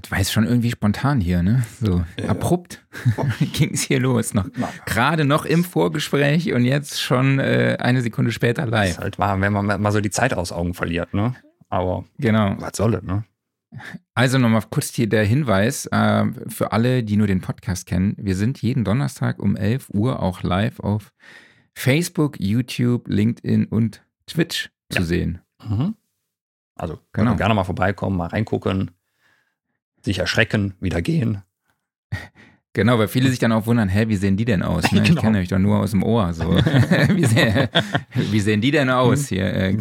Das war jetzt schon irgendwie spontan hier, ne? So ja. abrupt ging es hier los. Noch, gerade noch im Vorgespräch und jetzt schon äh, eine Sekunde später live. Das ist halt wahr, wenn man mal so die Zeit aus Augen verliert, ne? Aber genau. was soll das, ne? Also nochmal kurz hier der Hinweis äh, für alle, die nur den Podcast kennen. Wir sind jeden Donnerstag um 11 Uhr auch live auf Facebook, YouTube, LinkedIn und Twitch ja. zu sehen. Mhm. Also genau. gerne mal vorbeikommen, mal reingucken sich erschrecken, wieder gehen. Genau, weil viele sich dann auch wundern, hä, wie sehen die denn aus? Ne? Genau. Ich kenne euch doch nur aus dem Ohr. So. wie, sehen, wie, sehen, die denn aus hier? Äh,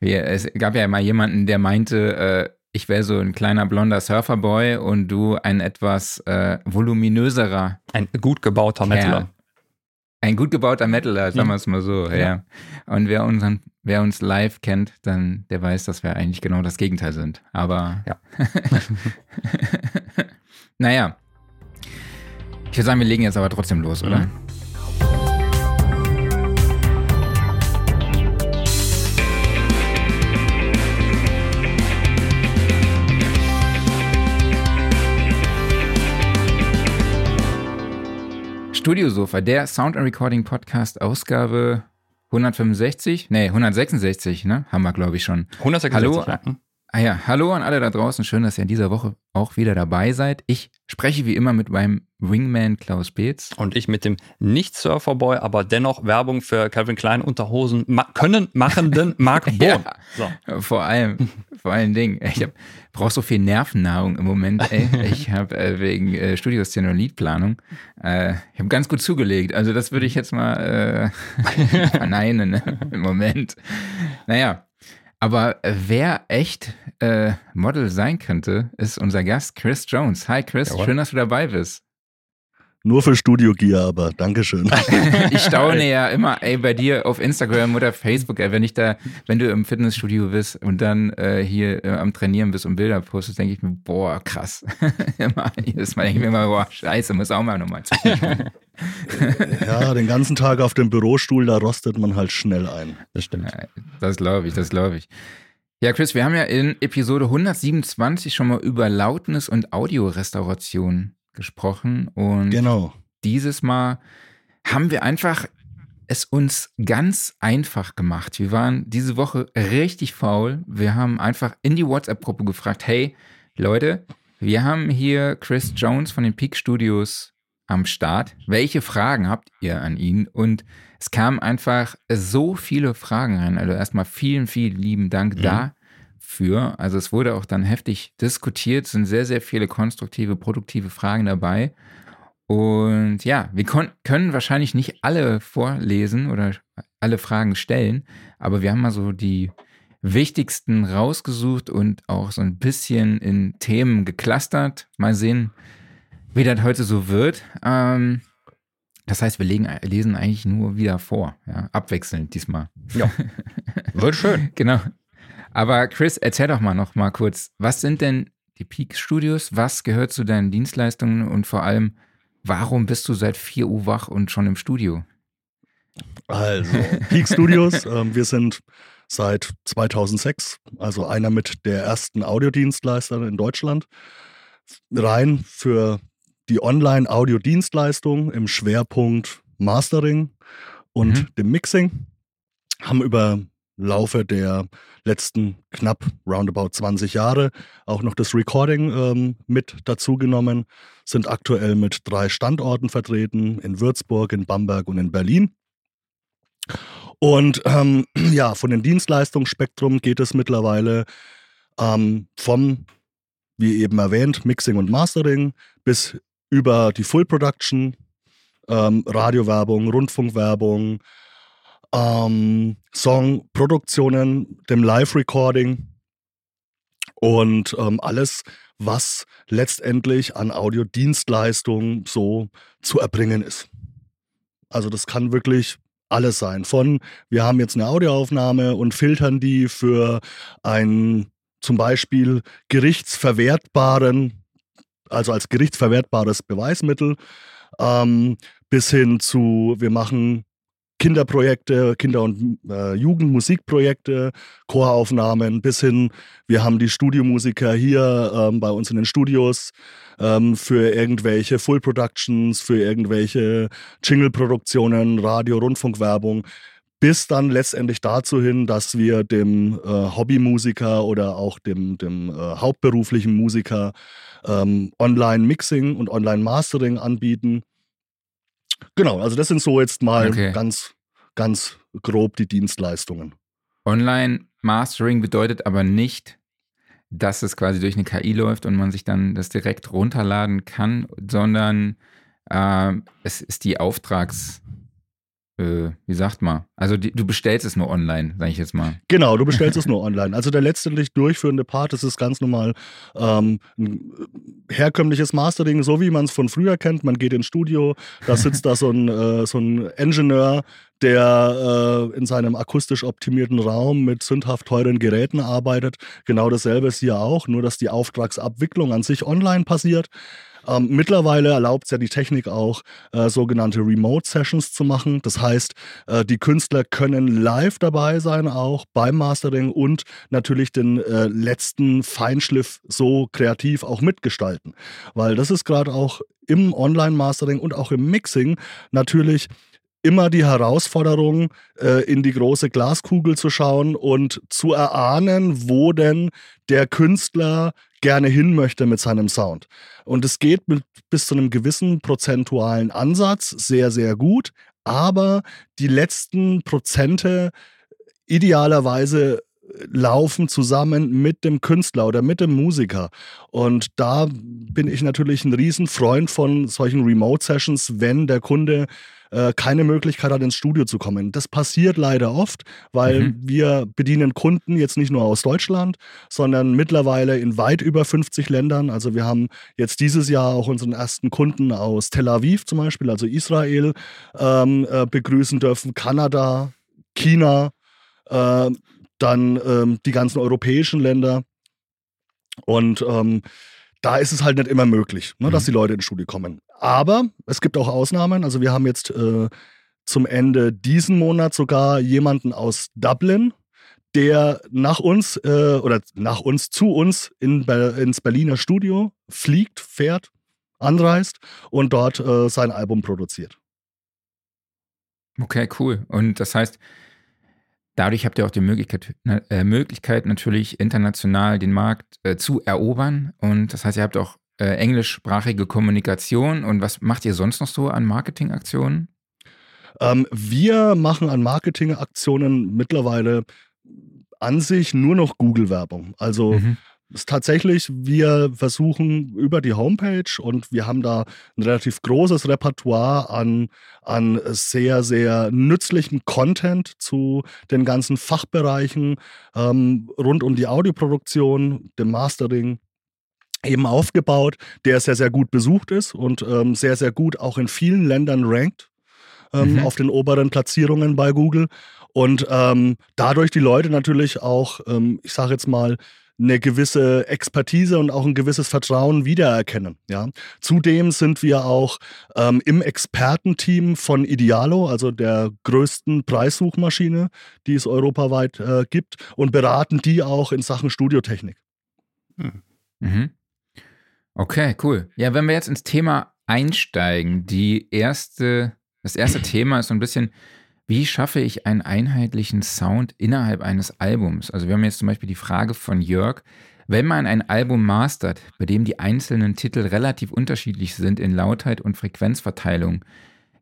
es gab ja mal jemanden, der meinte, äh, ich wäre so ein kleiner blonder Surferboy und du ein etwas äh, voluminöserer. Ein gut gebauter Metaler. Ein gut gebauter Metaler, sagen wir es mal so, ja. ja. Und wer, unseren, wer uns live kennt, dann der weiß, dass wir eigentlich genau das Gegenteil sind. Aber ja. naja. Ich würde sagen, wir legen jetzt aber trotzdem los, oder? Mhm. Studiosofa, der Sound and Recording Podcast, Ausgabe 165, nee, 166, ne? Haben wir, glaube ich, schon. 166. Hallo, ja. Ah ja, hallo an alle da draußen. Schön, dass ihr in dieser Woche auch wieder dabei seid. Ich spreche wie immer mit meinem Wingman Klaus Beetz. Und ich mit dem Nicht-Surferboy, aber dennoch Werbung für Calvin Klein Unterhosen ma können machenden Mark Bohn. ja, so. Vor allem, vor allen Dingen. Ich brauche so viel Nervennahrung im Moment. Ey. Ich habe äh, wegen äh, Liedplanung, äh, ich habe ganz gut zugelegt. Also das würde ich jetzt mal äh, verneinen ne? im Moment. Naja, aber wer echt äh, Model sein könnte, ist unser Gast Chris Jones. Hi Chris, Jawohl. schön, dass du dabei bist. Nur für Studio Gear, aber Dankeschön. ich staune ja immer, ey, bei dir auf Instagram oder Facebook, ey, wenn ich da, wenn du im Fitnessstudio bist und dann äh, hier äh, am Trainieren bist und Bilder postest, denke ich mir, boah, krass. Jedes Mal denke ich mir immer, boah, scheiße, muss auch mal nochmal Ja, den ganzen Tag auf dem Bürostuhl, da rostet man halt schnell ein. Das stimmt. Das glaube ich, das glaube ich. Ja, Chris, wir haben ja in Episode 127 schon mal über Lautnis und Audiorestauration gesprochen. Und genau. dieses Mal haben wir einfach es uns ganz einfach gemacht. Wir waren diese Woche richtig faul. Wir haben einfach in die WhatsApp-Gruppe gefragt, hey Leute, wir haben hier Chris Jones von den Peak Studios am Start. Welche Fragen habt ihr an ihn? Und es kamen einfach so viele Fragen rein. Also erstmal vielen, vielen lieben Dank mhm. da für. Also es wurde auch dann heftig diskutiert, es sind sehr, sehr viele konstruktive, produktive Fragen dabei. Und ja, wir können wahrscheinlich nicht alle vorlesen oder alle Fragen stellen, aber wir haben mal so die wichtigsten rausgesucht und auch so ein bisschen in Themen geklustert. Mal sehen, wie das heute so wird. Ähm, das heißt, wir legen, lesen eigentlich nur wieder vor, ja, abwechselnd diesmal. Ja, wird schön. genau. Aber Chris, erzähl doch mal noch mal kurz, was sind denn die Peak Studios? Was gehört zu deinen Dienstleistungen und vor allem, warum bist du seit 4 Uhr wach und schon im Studio? Also, Peak Studios, äh, wir sind seit 2006, also einer mit der ersten Audiodienstleister in Deutschland, rein für die Online-Audiodienstleistung im Schwerpunkt Mastering und mhm. dem Mixing. Haben über Laufe der letzten knapp roundabout 20 Jahre auch noch das Recording ähm, mit dazugenommen, sind aktuell mit drei Standorten vertreten, in Würzburg, in Bamberg und in Berlin. Und ähm, ja, von dem Dienstleistungsspektrum geht es mittlerweile ähm, vom, wie eben erwähnt, Mixing und Mastering bis über die Full Production, ähm, Radiowerbung, Rundfunkwerbung, ähm, Songproduktionen, dem Live-Recording und ähm, alles, was letztendlich an Audiodienstleistungen so zu erbringen ist. Also das kann wirklich alles sein. Von wir haben jetzt eine Audioaufnahme und filtern die für ein zum Beispiel gerichtsverwertbaren, also als gerichtsverwertbares Beweismittel, ähm, bis hin zu, wir machen Kinderprojekte, Kinder- und äh, Jugendmusikprojekte, Choraufnahmen bis hin, wir haben die Studiomusiker hier ähm, bei uns in den Studios ähm, für irgendwelche Full Productions, für irgendwelche Jingle-Produktionen, Radio, Rundfunkwerbung, bis dann letztendlich dazu hin, dass wir dem äh, Hobbymusiker oder auch dem, dem äh, hauptberuflichen Musiker ähm, Online-Mixing und Online-Mastering anbieten Genau, also das sind so jetzt mal okay. ganz, ganz grob die Dienstleistungen. Online-Mastering bedeutet aber nicht, dass es quasi durch eine KI läuft und man sich dann das direkt runterladen kann, sondern äh, es ist die Auftrags- wie sagt man? Also die, du bestellst es nur online, sage ich jetzt mal. Genau, du bestellst es nur online. Also der letztendlich durchführende Part, das ist ganz normal ähm, ein herkömmliches Mastering, so wie man es von früher kennt. Man geht ins Studio, da sitzt da so ein, äh, so ein Ingenieur, der äh, in seinem akustisch optimierten Raum mit sündhaft teuren Geräten arbeitet. Genau dasselbe ist hier auch, nur dass die Auftragsabwicklung an sich online passiert. Ähm, mittlerweile erlaubt es ja die Technik auch, äh, sogenannte Remote Sessions zu machen. Das heißt, äh, die Künstler können live dabei sein, auch beim Mastering und natürlich den äh, letzten Feinschliff so kreativ auch mitgestalten. Weil das ist gerade auch im Online-Mastering und auch im Mixing natürlich immer die Herausforderung, äh, in die große Glaskugel zu schauen und zu erahnen, wo denn der Künstler gerne hin möchte mit seinem Sound. Und es geht mit, bis zu einem gewissen prozentualen Ansatz sehr, sehr gut, aber die letzten Prozente idealerweise laufen zusammen mit dem Künstler oder mit dem Musiker. Und da bin ich natürlich ein Riesenfreund von solchen Remote-Sessions, wenn der Kunde äh, keine Möglichkeit hat, ins Studio zu kommen. Das passiert leider oft, weil mhm. wir bedienen Kunden jetzt nicht nur aus Deutschland, sondern mittlerweile in weit über 50 Ländern. Also wir haben jetzt dieses Jahr auch unseren ersten Kunden aus Tel Aviv zum Beispiel, also Israel, ähm, äh, begrüßen dürfen, Kanada, China, äh, dann ähm, die ganzen europäischen Länder. Und ähm, da ist es halt nicht immer möglich, ne, mhm. dass die Leute ins Studio kommen. Aber es gibt auch Ausnahmen. Also wir haben jetzt äh, zum Ende diesen Monat sogar jemanden aus Dublin, der nach uns äh, oder nach uns zu uns in, ins Berliner Studio fliegt, fährt, anreist und dort äh, sein Album produziert. Okay, cool. Und das heißt, Dadurch habt ihr auch die Möglichkeit, äh, Möglichkeit natürlich international den Markt äh, zu erobern. Und das heißt, ihr habt auch äh, englischsprachige Kommunikation. Und was macht ihr sonst noch so an Marketingaktionen? Ähm, wir machen an Marketingaktionen mittlerweile an sich nur noch Google-Werbung. Also mhm ist tatsächlich, wir versuchen über die Homepage und wir haben da ein relativ großes Repertoire an, an sehr, sehr nützlichem Content zu den ganzen Fachbereichen ähm, rund um die Audioproduktion, dem Mastering, eben aufgebaut, der sehr, sehr gut besucht ist und ähm, sehr, sehr gut auch in vielen Ländern rankt ähm, mhm. auf den oberen Platzierungen bei Google. Und ähm, dadurch die Leute natürlich auch, ähm, ich sage jetzt mal, eine gewisse Expertise und auch ein gewisses Vertrauen wiedererkennen. Ja. Zudem sind wir auch ähm, im Expertenteam von Idealo, also der größten Preissuchmaschine, die es europaweit äh, gibt, und beraten die auch in Sachen Studiotechnik. Hm. Mhm. Okay, cool. Ja, wenn wir jetzt ins Thema einsteigen, die erste, das erste Thema ist so ein bisschen, wie schaffe ich einen einheitlichen Sound innerhalb eines Albums? Also wir haben jetzt zum Beispiel die Frage von Jörg, wenn man ein Album mastert, bei dem die einzelnen Titel relativ unterschiedlich sind in Lautheit und Frequenzverteilung,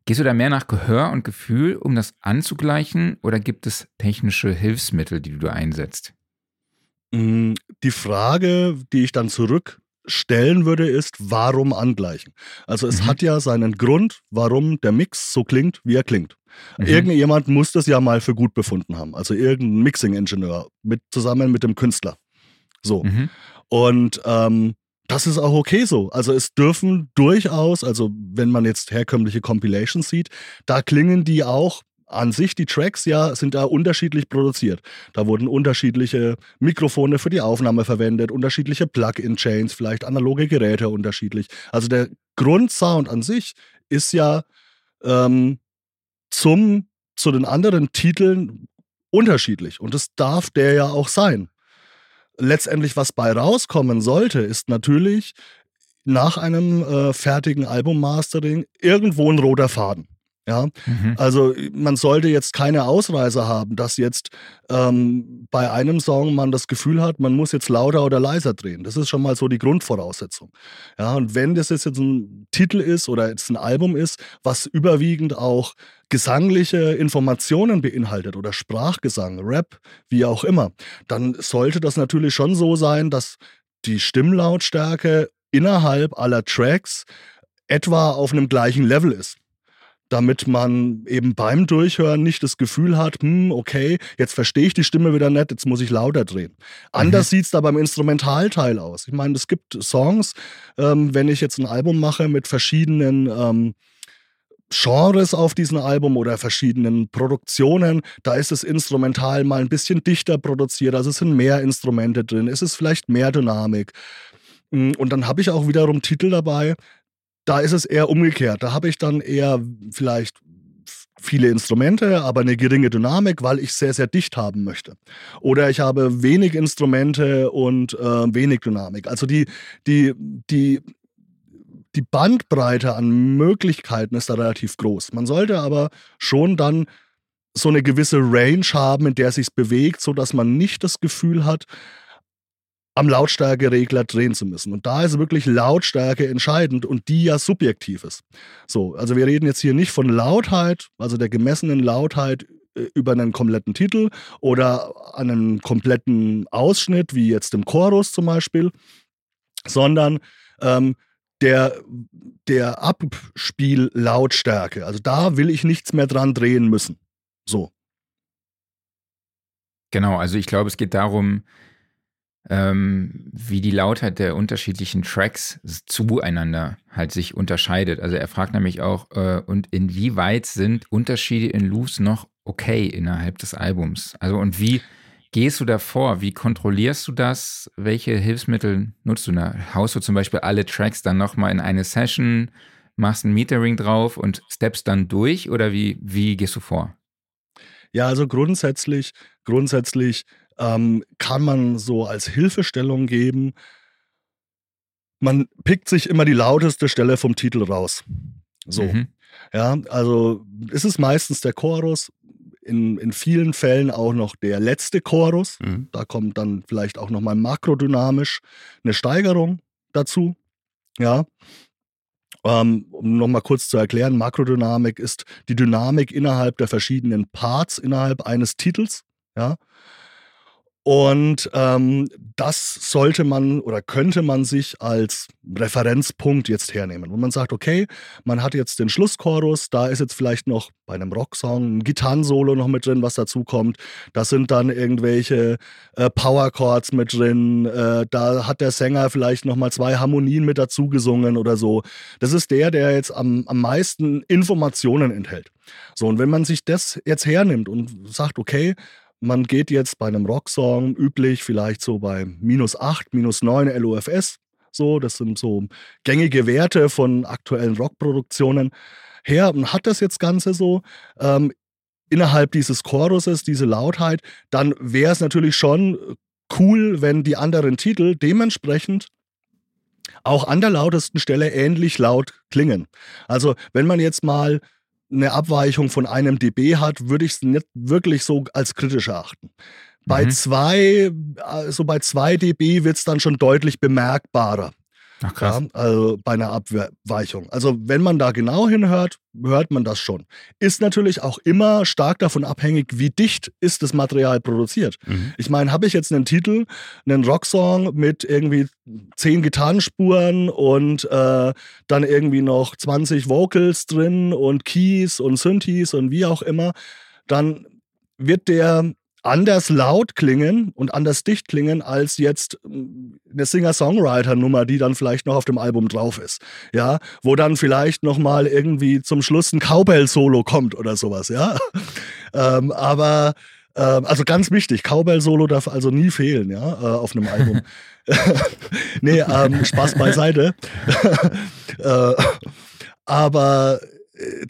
gehst du da mehr nach Gehör und Gefühl, um das anzugleichen, oder gibt es technische Hilfsmittel, die du einsetzt? Mm, die Frage, die ich dann zurückstellen würde, ist, warum angleichen? Also es mhm. hat ja seinen Grund, warum der Mix so klingt, wie er klingt. Mhm. Irgendjemand muss das ja mal für gut befunden haben. Also irgendein Mixing-Ingenieur mit, zusammen mit dem Künstler. So. Mhm. Und ähm, das ist auch okay so. Also es dürfen durchaus, also wenn man jetzt herkömmliche Compilations sieht, da klingen die auch an sich die Tracks ja sind da unterschiedlich produziert. Da wurden unterschiedliche Mikrofone für die Aufnahme verwendet, unterschiedliche Plug-in-Chains, vielleicht analoge Geräte unterschiedlich. Also der Grundsound an sich ist ja ähm, zum zu den anderen Titeln unterschiedlich und das darf der ja auch sein. Letztendlich, was bei rauskommen sollte, ist natürlich nach einem äh, fertigen Albummastering irgendwo ein roter Faden. Ja, mhm. also man sollte jetzt keine Ausreise haben, dass jetzt ähm, bei einem Song man das Gefühl hat, man muss jetzt lauter oder leiser drehen. Das ist schon mal so die Grundvoraussetzung. Ja, und wenn das jetzt ein Titel ist oder jetzt ein Album ist, was überwiegend auch gesangliche Informationen beinhaltet oder Sprachgesang, Rap, wie auch immer, dann sollte das natürlich schon so sein, dass die Stimmlautstärke innerhalb aller Tracks etwa auf einem gleichen Level ist damit man eben beim Durchhören nicht das Gefühl hat, hm, okay, jetzt verstehe ich die Stimme wieder nicht, jetzt muss ich lauter drehen. Anders mhm. sieht es da beim Instrumentalteil aus. Ich meine, es gibt Songs, ähm, wenn ich jetzt ein Album mache mit verschiedenen ähm, Genres auf diesem Album oder verschiedenen Produktionen, da ist das Instrumental mal ein bisschen dichter produziert, also es sind mehr Instrumente drin, es ist vielleicht mehr Dynamik. Hm, und dann habe ich auch wiederum Titel dabei, da ist es eher umgekehrt. Da habe ich dann eher vielleicht viele Instrumente, aber eine geringe Dynamik, weil ich sehr, sehr dicht haben möchte. Oder ich habe wenig Instrumente und äh, wenig Dynamik. Also die, die, die, die Bandbreite an Möglichkeiten ist da relativ groß. Man sollte aber schon dann so eine gewisse Range haben, in der es sich bewegt, sodass man nicht das Gefühl hat, am Lautstärkeregler drehen zu müssen. Und da ist wirklich Lautstärke entscheidend und die ja subjektiv ist. So, also wir reden jetzt hier nicht von Lautheit, also der gemessenen Lautheit äh, über einen kompletten Titel oder einen kompletten Ausschnitt, wie jetzt im Chorus zum Beispiel, sondern ähm, der, der Abspiellautstärke. Also da will ich nichts mehr dran drehen müssen. So. Genau, also ich glaube, es geht darum, ähm, wie die Lautheit der unterschiedlichen Tracks zueinander halt sich unterscheidet. Also er fragt nämlich auch, äh, und inwieweit sind Unterschiede in Loops noch okay innerhalb des Albums? Also und wie gehst du da vor? Wie kontrollierst du das? Welche Hilfsmittel nutzt du da? Haust du zum Beispiel alle Tracks dann nochmal in eine Session, machst ein Metering drauf und steppst dann durch oder wie, wie gehst du vor? Ja, also grundsätzlich, grundsätzlich ähm, kann man so als Hilfestellung geben. Man pickt sich immer die lauteste Stelle vom Titel raus. So. Mhm. Ja, also ist es meistens der Chorus, in, in vielen Fällen auch noch der letzte Chorus. Mhm. Da kommt dann vielleicht auch nochmal makrodynamisch eine Steigerung dazu. Ja. Ähm, um nochmal kurz zu erklären, Makrodynamik ist die Dynamik innerhalb der verschiedenen Parts innerhalb eines Titels. Ja. Und ähm, das sollte man oder könnte man sich als Referenzpunkt jetzt hernehmen. Und man sagt, okay, man hat jetzt den Schlusschorus, da ist jetzt vielleicht noch bei einem Rocksong ein Gitarrensolo noch mit drin, was dazu kommt. Da sind dann irgendwelche äh, Powerchords mit drin. Äh, da hat der Sänger vielleicht noch mal zwei Harmonien mit dazu gesungen oder so. Das ist der, der jetzt am, am meisten Informationen enthält. So, und wenn man sich das jetzt hernimmt und sagt, okay, man geht jetzt bei einem Rocksong üblich vielleicht so bei minus 8, minus 9 LOFS. So, das sind so gängige Werte von aktuellen Rockproduktionen her und hat das jetzt Ganze so. Ähm, innerhalb dieses Choruses, diese Lautheit, dann wäre es natürlich schon cool, wenn die anderen Titel dementsprechend auch an der lautesten Stelle ähnlich laut klingen. Also wenn man jetzt mal eine Abweichung von einem dB hat, würde ich es nicht wirklich so als kritisch erachten. Bei mhm. zwei, also bei zwei dB wird es dann schon deutlich bemerkbarer. Ach, krass. Ja, also bei einer Abweichung. Also wenn man da genau hinhört, hört man das schon. Ist natürlich auch immer stark davon abhängig, wie dicht ist das Material produziert. Mhm. Ich meine, habe ich jetzt einen Titel, einen Rocksong mit irgendwie zehn Gitarrenspuren und äh, dann irgendwie noch 20 Vocals drin und Keys und Synthes und wie auch immer, dann wird der anders laut klingen und anders dicht klingen als jetzt hm, eine Singer-Songwriter-Nummer, die dann vielleicht noch auf dem Album drauf ist. Ja, wo dann vielleicht noch mal irgendwie zum Schluss ein Cowbell-Solo kommt oder sowas. Ja, ähm, aber ähm, also ganz wichtig, Cowbell-Solo darf also nie fehlen, ja, äh, auf einem Album. nee, ähm, Spaß beiseite. äh, aber äh,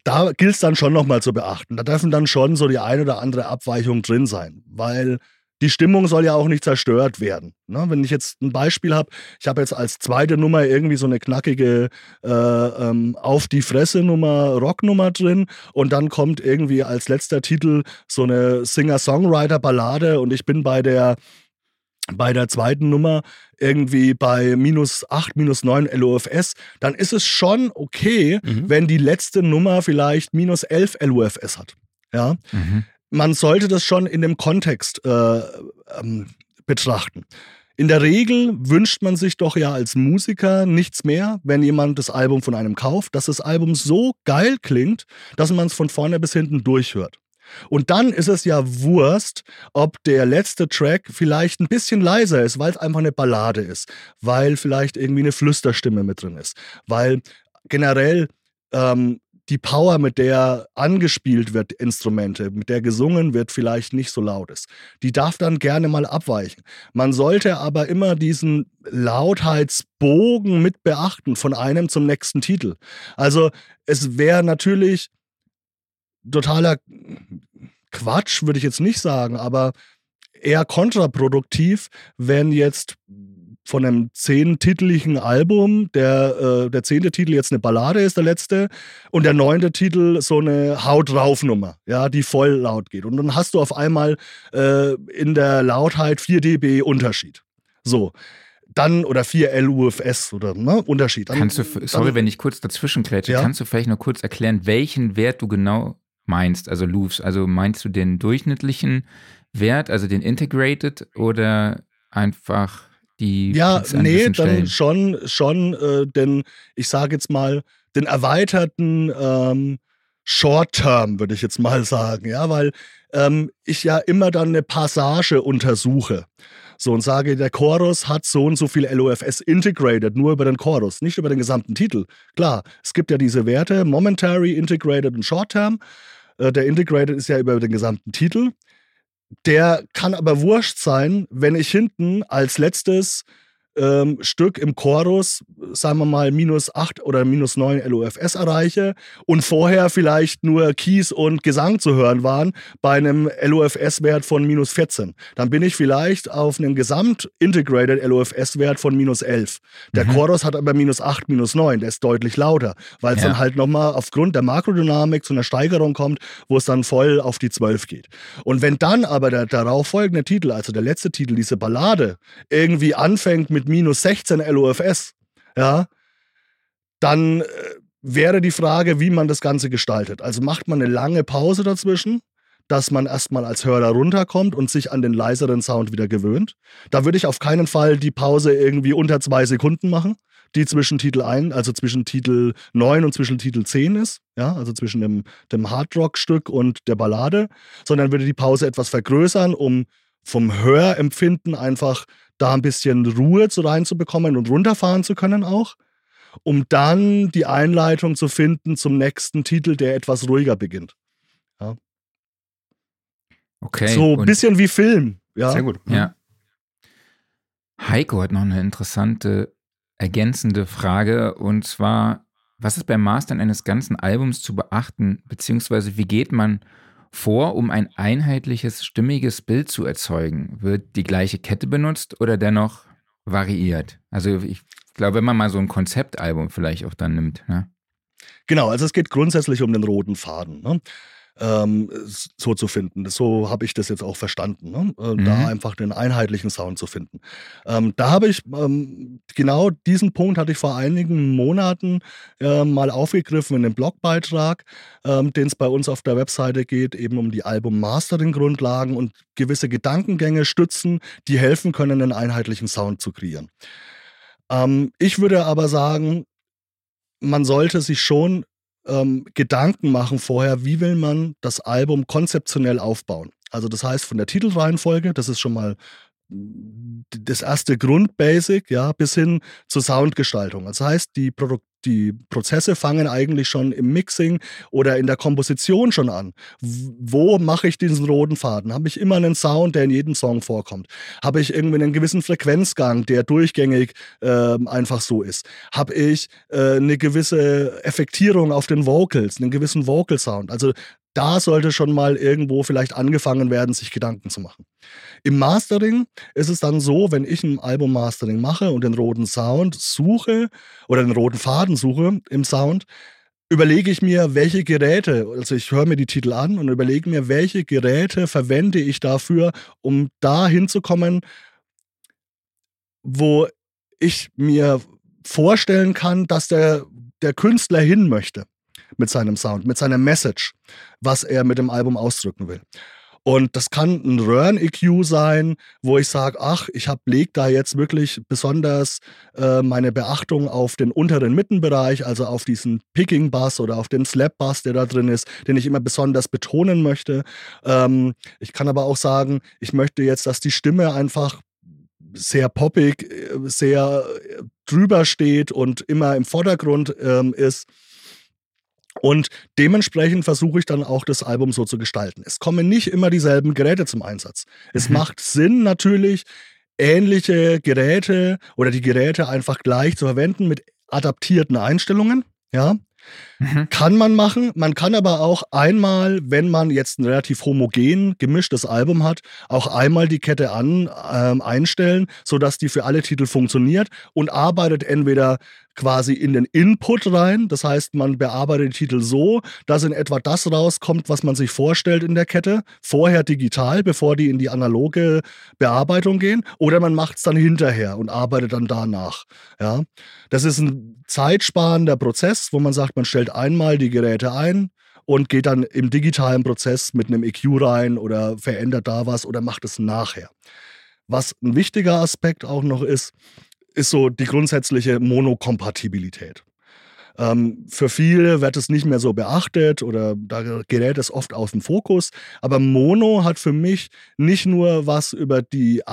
da gilt es dann schon nochmal zu beachten. Da dürfen dann schon so die ein oder andere Abweichung drin sein, weil die Stimmung soll ja auch nicht zerstört werden. Ne? Wenn ich jetzt ein Beispiel habe, ich habe jetzt als zweite Nummer irgendwie so eine knackige äh, ähm, Auf die Fresse Nummer, Rocknummer drin und dann kommt irgendwie als letzter Titel so eine Singer-Songwriter-Ballade und ich bin bei der bei der zweiten Nummer irgendwie bei minus 8, minus 9 LUFS, dann ist es schon okay, mhm. wenn die letzte Nummer vielleicht minus 11 LUFS hat. Ja. Mhm man sollte das schon in dem Kontext äh, ähm, betrachten. In der Regel wünscht man sich doch ja als Musiker nichts mehr, wenn jemand das Album von einem kauft, dass das Album so geil klingt, dass man es von vorne bis hinten durchhört. Und dann ist es ja Wurst, ob der letzte Track vielleicht ein bisschen leiser ist, weil es einfach eine Ballade ist, weil vielleicht irgendwie eine Flüsterstimme mit drin ist, weil generell ähm, die Power, mit der angespielt wird, Instrumente, mit der gesungen wird, vielleicht nicht so laut ist. Die darf dann gerne mal abweichen. Man sollte aber immer diesen Lautheitsbogen mit beachten, von einem zum nächsten Titel. Also es wäre natürlich totaler Quatsch, würde ich jetzt nicht sagen, aber eher kontraproduktiv, wenn jetzt von einem zehntiteligen Album. Der, äh, der zehnte Titel jetzt eine Ballade ist, der letzte. Und der neunte Titel so eine Haut drauf Nummer, ja, die voll laut geht. Und dann hast du auf einmal äh, in der Lautheit 4 dB Unterschied. So. Dann, oder 4 LUFS oder ne, Unterschied. Dann, kannst du, sorry, dann, wenn ich kurz dazwischen klätsche, ja? kannst du vielleicht noch kurz erklären, welchen Wert du genau meinst, also LUFS? Also meinst du den durchschnittlichen Wert, also den Integrated oder einfach die Ja, nee, dann Stellen. schon, schon, äh, denn ich sage jetzt mal, den erweiterten ähm, Short-Term, würde ich jetzt mal sagen, ja, weil ähm, ich ja immer dann eine Passage untersuche. So und sage, der Chorus hat so und so viel LOFS integrated, nur über den Chorus, nicht über den gesamten Titel. Klar, es gibt ja diese Werte, Momentary, Integrated und Short-Term. Äh, der Integrated ist ja über den gesamten Titel. Der kann aber wurscht sein, wenn ich hinten als letztes ähm, Stück im Chorus, sagen wir mal, minus 8 oder minus 9 LOFS erreiche und vorher vielleicht nur Keys und Gesang zu hören waren bei einem LOFS-Wert von minus 14. Dann bin ich vielleicht auf einem Gesamt-Integrated LOFS-Wert von minus 11. Der mhm. Chorus hat aber minus 8, minus 9, der ist deutlich lauter, weil es ja. dann halt nochmal aufgrund der Makrodynamik zu einer Steigerung kommt, wo es dann voll auf die 12 geht. Und wenn dann aber der darauf folgende Titel, also der letzte Titel, diese Ballade, irgendwie anfängt mit minus 16 LOFS, ja, dann äh, wäre die Frage, wie man das Ganze gestaltet. Also macht man eine lange Pause dazwischen, dass man erstmal als Hörer runterkommt und sich an den leiseren Sound wieder gewöhnt. Da würde ich auf keinen Fall die Pause irgendwie unter zwei Sekunden machen, die zwischen Titel 1, also zwischen Titel 9 und zwischen Titel 10 ist, ja, also zwischen dem, dem Hardrock-Stück und der Ballade, sondern würde die Pause etwas vergrößern, um vom Hörempfinden einfach da ein bisschen Ruhe zu reinzubekommen und runterfahren zu können auch, um dann die Einleitung zu finden zum nächsten Titel, der etwas ruhiger beginnt. Ja. Okay. So ein bisschen wie Film. Ja. Sehr gut. Ja. Heiko hat noch eine interessante ergänzende Frage und zwar, was ist beim Mastern eines ganzen Albums zu beachten, beziehungsweise wie geht man vor, um ein einheitliches, stimmiges Bild zu erzeugen? Wird die gleiche Kette benutzt oder dennoch variiert? Also ich glaube, wenn man mal so ein Konzeptalbum vielleicht auch dann nimmt. Ne? Genau, also es geht grundsätzlich um den roten Faden. Ne? Ähm, so zu finden. So habe ich das jetzt auch verstanden, ne? äh, mhm. da einfach den einheitlichen Sound zu finden. Ähm, da habe ich ähm, genau diesen Punkt hatte ich vor einigen Monaten äh, mal aufgegriffen in einem Blogbeitrag, ähm, den es bei uns auf der Webseite geht, eben um die Album-Mastering-Grundlagen und gewisse Gedankengänge stützen, die helfen können, einen einheitlichen Sound zu kreieren. Ähm, ich würde aber sagen, man sollte sich schon ähm, Gedanken machen vorher, wie will man das Album konzeptionell aufbauen. Also das heißt von der Titelreihenfolge, das ist schon mal das erste Grundbasic, ja, bis hin zur Soundgestaltung. Das heißt, die, die Prozesse fangen eigentlich schon im Mixing oder in der Komposition schon an. Wo mache ich diesen roten Faden? Habe ich immer einen Sound, der in jedem Song vorkommt? Habe ich irgendwie einen gewissen Frequenzgang, der durchgängig äh, einfach so ist? Habe ich äh, eine gewisse Effektierung auf den Vocals, einen gewissen Vocal Sound? Also da sollte schon mal irgendwo vielleicht angefangen werden, sich Gedanken zu machen. Im Mastering ist es dann so, wenn ich ein Album-Mastering mache und den roten Sound suche oder den roten Faden suche im Sound, überlege ich mir, welche Geräte, also ich höre mir die Titel an und überlege mir, welche Geräte verwende ich dafür, um da hinzukommen, wo ich mir vorstellen kann, dass der, der Künstler hin möchte mit seinem Sound, mit seiner Message, was er mit dem Album ausdrücken will. Und das kann ein Röhren-EQ sein, wo ich sage, ach, ich hab, leg da jetzt wirklich besonders äh, meine Beachtung auf den unteren Mittenbereich, also auf diesen Picking-Bass oder auf den Slap-Bass, der da drin ist, den ich immer besonders betonen möchte. Ähm, ich kann aber auch sagen, ich möchte jetzt, dass die Stimme einfach sehr poppig, äh, sehr äh, drüber steht und immer im Vordergrund ähm, ist. Und dementsprechend versuche ich dann auch das Album so zu gestalten. Es kommen nicht immer dieselben Geräte zum Einsatz. Es mhm. macht Sinn natürlich, ähnliche Geräte oder die Geräte einfach gleich zu verwenden mit adaptierten Einstellungen. Ja, Mhm. Kann man machen. Man kann aber auch einmal, wenn man jetzt ein relativ homogen gemischtes Album hat, auch einmal die Kette an, ähm, einstellen, sodass die für alle Titel funktioniert und arbeitet entweder quasi in den Input rein. Das heißt, man bearbeitet die Titel so, dass in etwa das rauskommt, was man sich vorstellt in der Kette. Vorher digital, bevor die in die analoge Bearbeitung gehen. Oder man macht es dann hinterher und arbeitet dann danach. Ja? Das ist ein zeitsparender Prozess, wo man sagt, man stellt einmal die Geräte ein und geht dann im digitalen Prozess mit einem EQ rein oder verändert da was oder macht es nachher. Was ein wichtiger Aspekt auch noch ist, ist so die grundsätzliche Monokompatibilität. Ähm, für viele wird es nicht mehr so beachtet oder da gerät es oft aus dem Fokus. Aber Mono hat für mich nicht nur was über die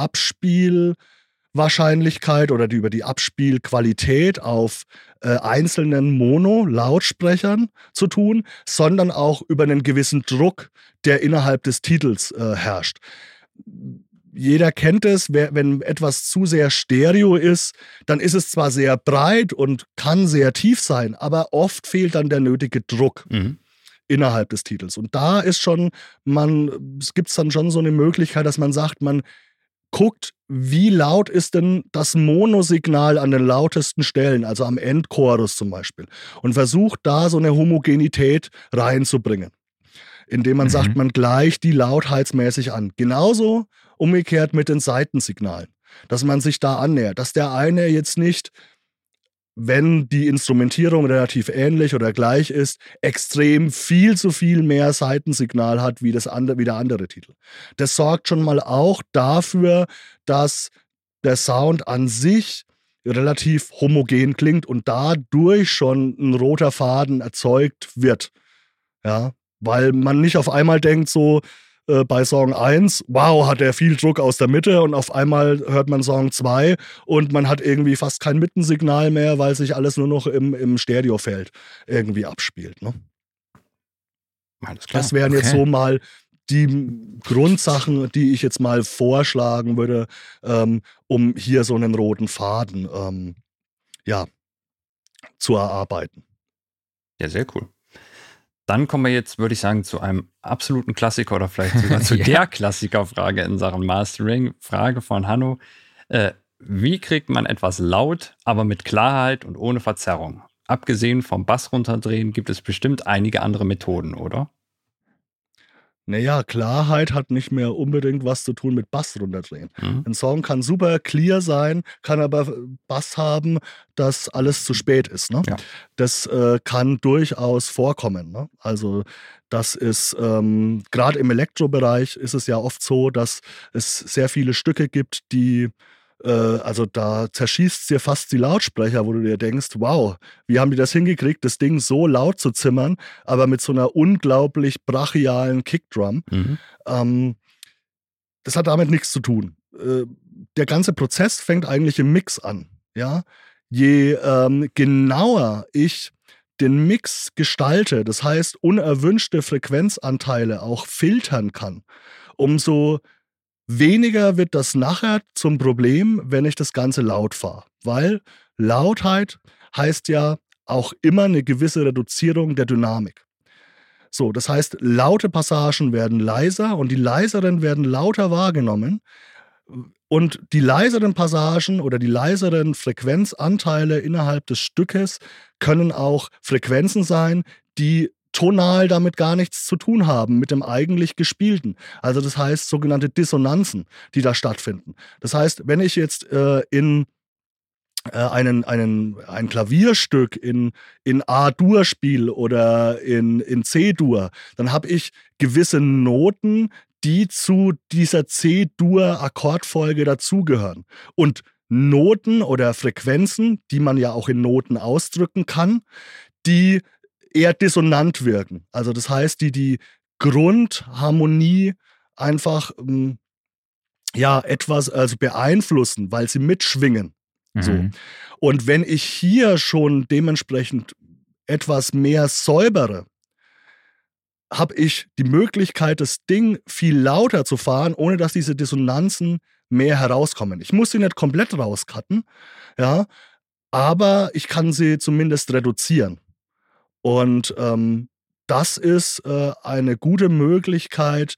Abspielwahrscheinlichkeit oder die, über die Abspielqualität auf äh, einzelnen Mono-Lautsprechern zu tun, sondern auch über einen gewissen Druck, der innerhalb des Titels äh, herrscht jeder kennt es, wenn etwas zu sehr stereo ist, dann ist es zwar sehr breit und kann sehr tief sein, aber oft fehlt dann der nötige Druck. Mhm. innerhalb des Titels. Und da ist schon, man, es gibt dann schon so eine Möglichkeit, dass man sagt, man guckt, wie laut ist denn das Monosignal an den lautesten Stellen, also am Endchorus zum Beispiel, und versucht da so eine Homogenität reinzubringen indem man mhm. sagt, man gleicht die lautheitsmäßig an. Genauso umgekehrt mit den Seitensignalen, dass man sich da annähert, dass der eine jetzt nicht wenn die Instrumentierung relativ ähnlich oder gleich ist, extrem viel zu viel mehr Seitensignal hat wie, das andere, wie der andere Titel. Das sorgt schon mal auch dafür, dass der Sound an sich relativ homogen klingt und dadurch schon ein roter Faden erzeugt wird. Ja, weil man nicht auf einmal denkt, so äh, bei Song 1, wow, hat er viel Druck aus der Mitte und auf einmal hört man Song 2 und man hat irgendwie fast kein Mittensignal mehr, weil sich alles nur noch im, im Stereofeld irgendwie abspielt. Ne? Das wären okay. jetzt so mal die Grundsachen, die ich jetzt mal vorschlagen würde, ähm, um hier so einen roten Faden ähm, ja, zu erarbeiten. Ja, sehr cool. Dann kommen wir jetzt, würde ich sagen, zu einem absoluten Klassiker oder vielleicht sogar zu ja. der Klassikerfrage in Sachen Mastering. Frage von Hanno. Äh, wie kriegt man etwas laut, aber mit Klarheit und ohne Verzerrung? Abgesehen vom Bass runterdrehen gibt es bestimmt einige andere Methoden, oder? Naja, Klarheit hat nicht mehr unbedingt was zu tun mit Bass runterdrehen. Mhm. Ein Song kann super clear sein, kann aber Bass haben, dass alles zu spät ist. Ne? Ja. Das äh, kann durchaus vorkommen. Ne? Also das ist ähm, gerade im Elektrobereich ist es ja oft so, dass es sehr viele Stücke gibt, die äh, also da zerschießt dir fast die Lautsprecher, wo du dir denkst, wow, wie haben die das hingekriegt, das Ding so laut zu zimmern, aber mit so einer unglaublich brachialen Kickdrum. Mhm. Ähm, das hat damit nichts zu tun. Äh, der ganze Prozess fängt eigentlich im Mix an. Ja? Je ähm, genauer ich den Mix gestalte, das heißt unerwünschte Frequenzanteile auch filtern kann, umso weniger wird das nachher zum Problem, wenn ich das Ganze laut fahre. Weil Lautheit heißt ja auch immer eine gewisse Reduzierung der Dynamik. So, das heißt, laute Passagen werden leiser und die leiseren werden lauter wahrgenommen. Und die leiseren Passagen oder die leiseren Frequenzanteile innerhalb des Stückes können auch Frequenzen sein, die tonal damit gar nichts zu tun haben mit dem eigentlich gespielten. Also das heißt sogenannte Dissonanzen, die da stattfinden. Das heißt, wenn ich jetzt äh, in äh, einen, einen, ein Klavierstück in, in A-Dur spiele oder in, in C-Dur, dann habe ich gewisse Noten, die zu dieser C-Dur-Akkordfolge dazugehören. Und Noten oder Frequenzen, die man ja auch in Noten ausdrücken kann, die eher dissonant wirken. Also das heißt, die die Grundharmonie einfach ähm, ja etwas also beeinflussen, weil sie mitschwingen. Mhm. So. Und wenn ich hier schon dementsprechend etwas mehr säubere, habe ich die Möglichkeit, das Ding viel lauter zu fahren, ohne dass diese Dissonanzen mehr herauskommen. Ich muss sie nicht komplett rauscutten, ja, aber ich kann sie zumindest reduzieren. Und ähm, das ist äh, eine gute Möglichkeit,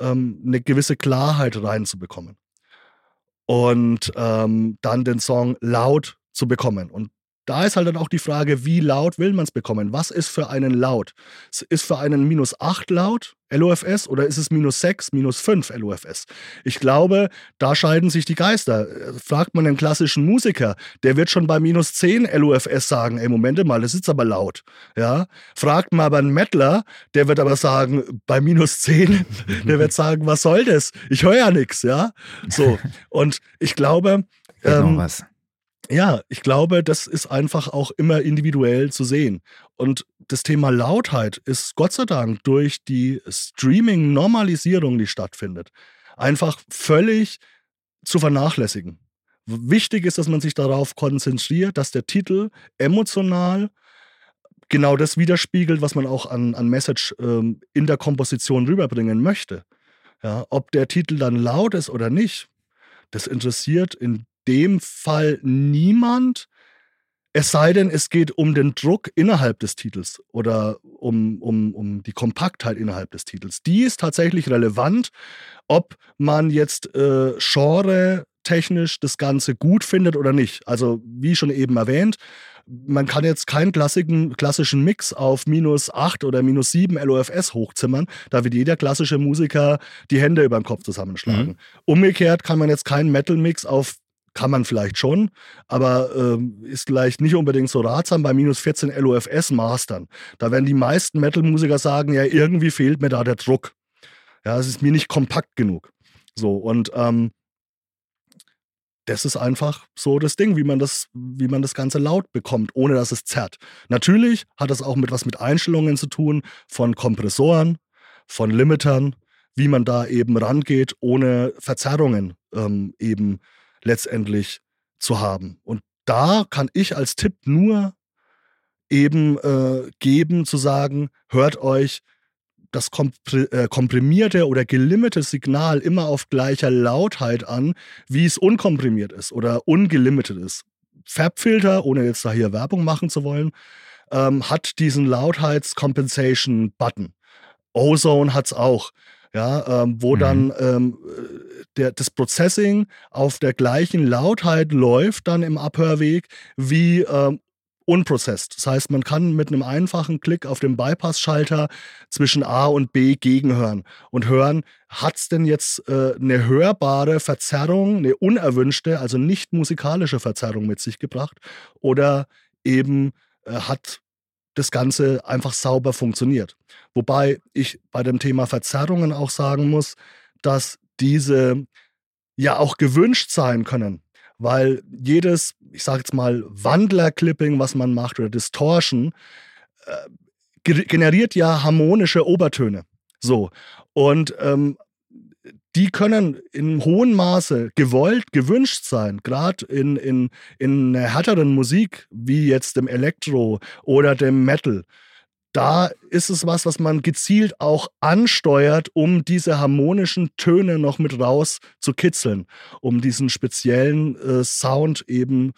ähm, eine gewisse Klarheit reinzubekommen und ähm, dann den Song laut zu bekommen. Und da ist halt dann auch die Frage, wie laut will man es bekommen? Was ist für einen laut? Ist für einen minus 8 laut LOFS oder ist es minus 6, minus 5 LOFS? Ich glaube, da scheiden sich die Geister. Fragt man einen klassischen Musiker, der wird schon bei minus 10 LOFS sagen, ey, Momente mal, das ist aber laut. Ja? Fragt mal aber einen Mettler, der wird aber sagen, bei minus 10, der wird sagen, was soll das? Ich höre ja nichts, ja? So. Und ich glaube, ähm, was ja, ich glaube, das ist einfach auch immer individuell zu sehen. Und das Thema Lautheit ist Gott sei Dank durch die Streaming-Normalisierung, die stattfindet, einfach völlig zu vernachlässigen. Wichtig ist, dass man sich darauf konzentriert, dass der Titel emotional genau das widerspiegelt, was man auch an, an Message ähm, in der Komposition rüberbringen möchte. Ja, ob der Titel dann laut ist oder nicht, das interessiert in dem Fall niemand. Es sei denn, es geht um den Druck innerhalb des Titels oder um, um, um die Kompaktheit innerhalb des Titels. Die ist tatsächlich relevant, ob man jetzt äh, Genre technisch das Ganze gut findet oder nicht. Also wie schon eben erwähnt, man kann jetzt keinen klassischen, klassischen Mix auf minus 8 oder minus 7 LOFS hochzimmern. Da wird jeder klassische Musiker die Hände über den Kopf zusammenschlagen. Mhm. Umgekehrt kann man jetzt keinen Metal-Mix auf kann man vielleicht schon, aber äh, ist vielleicht nicht unbedingt so ratsam bei minus 14 LOFS mastern. Da werden die meisten Metal-Musiker sagen, ja, irgendwie fehlt mir da der Druck. Ja, es ist mir nicht kompakt genug. So, und ähm, das ist einfach so das Ding, wie man das, wie man das Ganze laut bekommt, ohne dass es zerrt. Natürlich hat das auch mit was mit Einstellungen zu tun, von Kompressoren, von Limitern, wie man da eben rangeht, ohne Verzerrungen ähm, eben letztendlich zu haben. Und da kann ich als Tipp nur eben äh, geben, zu sagen, hört euch das äh, komprimierte oder gelimite Signal immer auf gleicher Lautheit an, wie es unkomprimiert ist oder ungelimitet ist. Fabfilter, ohne jetzt da hier Werbung machen zu wollen, ähm, hat diesen Lautheits-Compensation-Button. Ozone hat es auch ja, ähm, wo mhm. dann ähm, der, das Processing auf der gleichen Lautheit läuft dann im Abhörweg wie ähm, unprocessed. Das heißt, man kann mit einem einfachen Klick auf den Bypass-Schalter zwischen A und B gegenhören und hören, hat es denn jetzt äh, eine hörbare Verzerrung, eine unerwünschte, also nicht musikalische Verzerrung mit sich gebracht oder eben äh, hat das Ganze einfach sauber funktioniert. Wobei ich bei dem Thema Verzerrungen auch sagen muss, dass diese ja auch gewünscht sein können, weil jedes, ich sage jetzt mal, Wandler-Clipping, was man macht oder Distortion, äh, generiert ja harmonische Obertöne. So. Und ähm, die können in hohem Maße gewollt, gewünscht sein, gerade in, in, in einer härteren Musik, wie jetzt dem Elektro oder dem Metal. Da ist es was, was man gezielt auch ansteuert, um diese harmonischen Töne noch mit raus zu kitzeln, um diesen speziellen äh, Sound eben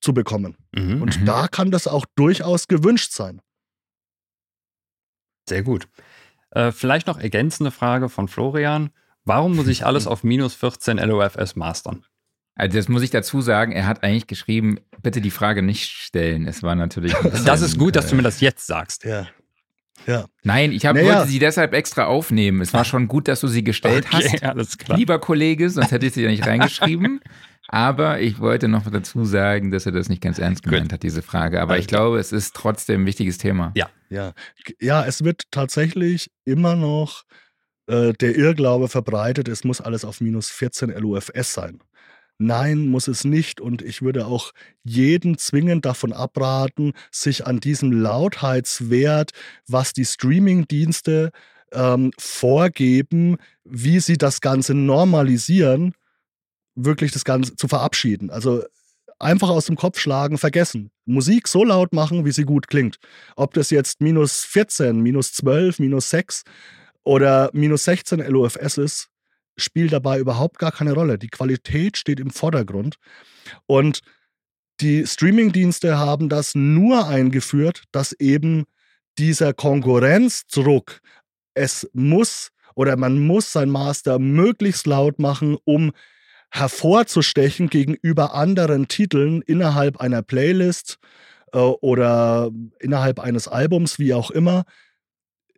zu bekommen. Mhm, Und mhm. da kann das auch durchaus gewünscht sein. Sehr gut. Äh, vielleicht noch ergänzende Frage von Florian. Warum muss ich alles auf minus 14 LOFS mastern? Also das muss ich dazu sagen, er hat eigentlich geschrieben, bitte die Frage nicht stellen. Es war natürlich. Bisschen, das ist gut, dass du mir das jetzt sagst. Ja. Ja. Nein, ich hab, naja. wollte sie deshalb extra aufnehmen. Es war schon gut, dass du sie gestellt okay, hast. Alles klar. Lieber Kollege, sonst hätte ich sie ja nicht reingeschrieben. Aber ich wollte noch dazu sagen, dass er das nicht ganz ernst gemeint Gut. hat, diese Frage. Aber ich glaube, es ist trotzdem ein wichtiges Thema. Ja. Ja, ja es wird tatsächlich immer noch äh, der Irrglaube verbreitet, es muss alles auf minus 14 LUFS sein. Nein, muss es nicht. Und ich würde auch jeden zwingend davon abraten, sich an diesem Lautheitswert, was die Streamingdienste ähm, vorgeben, wie sie das Ganze normalisieren, wirklich das Ganze zu verabschieden. Also einfach aus dem Kopf schlagen, vergessen. Musik so laut machen, wie sie gut klingt. Ob das jetzt minus 14, minus 12, minus 6 oder minus 16 LOFS ist, spielt dabei überhaupt gar keine Rolle. Die Qualität steht im Vordergrund. Und die Streamingdienste haben das nur eingeführt, dass eben dieser Konkurrenzdruck, es muss oder man muss sein Master möglichst laut machen, um hervorzustechen gegenüber anderen Titeln innerhalb einer Playlist äh, oder innerhalb eines Albums, wie auch immer,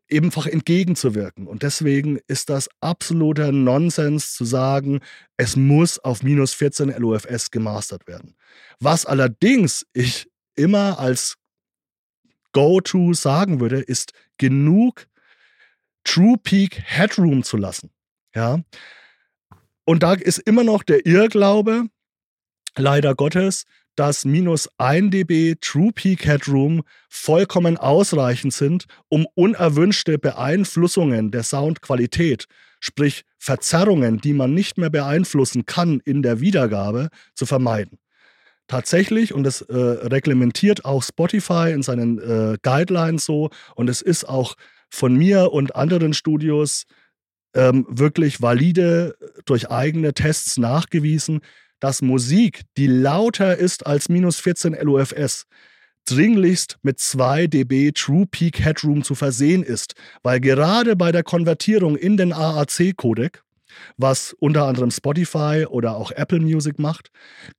ebenfach entgegenzuwirken. Und deswegen ist das absoluter Nonsens zu sagen, es muss auf minus 14 LOFS gemastert werden. Was allerdings ich immer als Go-To sagen würde, ist genug True Peak Headroom zu lassen. Ja. Und da ist immer noch der Irrglaube, leider Gottes, dass minus 1 dB True Peak Headroom vollkommen ausreichend sind, um unerwünschte Beeinflussungen der Soundqualität, sprich Verzerrungen, die man nicht mehr beeinflussen kann in der Wiedergabe, zu vermeiden. Tatsächlich, und das äh, reglementiert auch Spotify in seinen äh, Guidelines so, und es ist auch von mir und anderen Studios ähm, wirklich valide durch eigene Tests nachgewiesen, dass Musik, die lauter ist als minus 14 LOFS, dringlichst mit 2 dB True Peak Headroom zu versehen ist, weil gerade bei der Konvertierung in den AAC-Codec, was unter anderem Spotify oder auch Apple Music macht,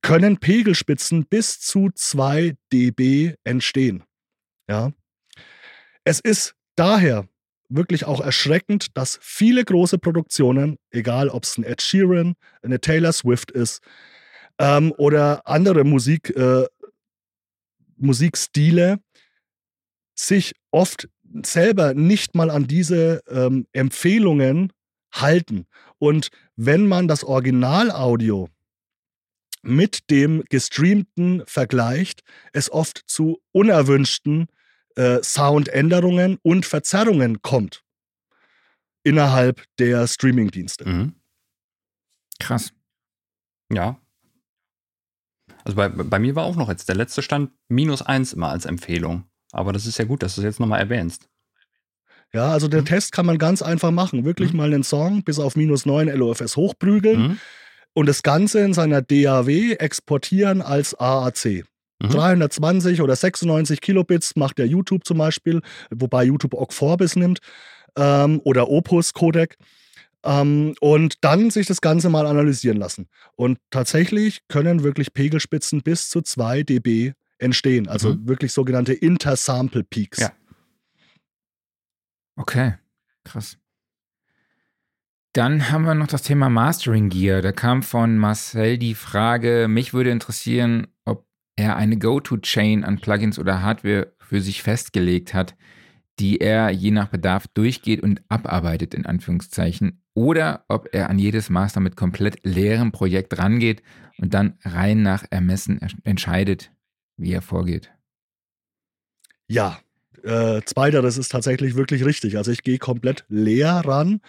können Pegelspitzen bis zu 2 dB entstehen. Ja? Es ist daher wirklich auch erschreckend, dass viele große Produktionen, egal ob es ein Ed Sheeran, eine Taylor Swift ist, ähm, oder andere Musik, äh, Musikstile sich oft selber nicht mal an diese ähm, Empfehlungen halten. Und wenn man das Originalaudio mit dem gestreamten vergleicht, es oft zu unerwünschten äh, Soundänderungen und Verzerrungen kommt innerhalb der Streamingdienste. Mhm. Krass. Ja, also bei, bei mir war auch noch jetzt der letzte Stand minus eins immer als Empfehlung. Aber das ist ja gut, dass du es jetzt nochmal erwähnst. Ja, also der mhm. Test kann man ganz einfach machen. Wirklich mhm. mal einen Song bis auf minus 9 LOFS hochprügeln mhm. und das Ganze in seiner DAW exportieren als AAC. 320 mhm. oder 96 Kilobits macht der YouTube zum Beispiel, wobei YouTube auch Vorbis nimmt, ähm, oder Opus Codec. Ähm, und dann sich das Ganze mal analysieren lassen. Und tatsächlich können wirklich Pegelspitzen bis zu 2 dB entstehen. Also mhm. wirklich sogenannte Intersample Peaks. Ja. Okay, krass. Dann haben wir noch das Thema Mastering Gear. Da kam von Marcel die Frage, mich würde interessieren, er eine Go-To-Chain an Plugins oder Hardware für sich festgelegt hat, die er je nach Bedarf durchgeht und abarbeitet, in Anführungszeichen, oder ob er an jedes Master mit komplett leerem Projekt rangeht und dann rein nach Ermessen entscheidet, wie er vorgeht. Ja, äh, zweiteres ist tatsächlich wirklich richtig. Also ich gehe komplett leer ran.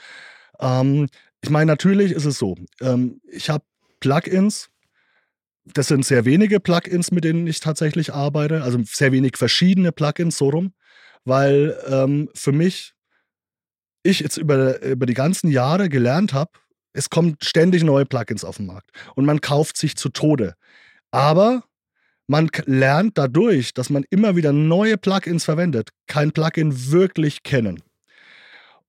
Ähm, ich meine, natürlich ist es so. Ähm, ich habe Plugins. Das sind sehr wenige Plugins, mit denen ich tatsächlich arbeite. Also sehr wenig verschiedene Plugins, so rum. Weil ähm, für mich, ich jetzt über, über die ganzen Jahre gelernt habe, es kommen ständig neue Plugins auf den Markt. Und man kauft sich zu Tode. Aber man lernt dadurch, dass man immer wieder neue Plugins verwendet, kein Plugin wirklich kennen.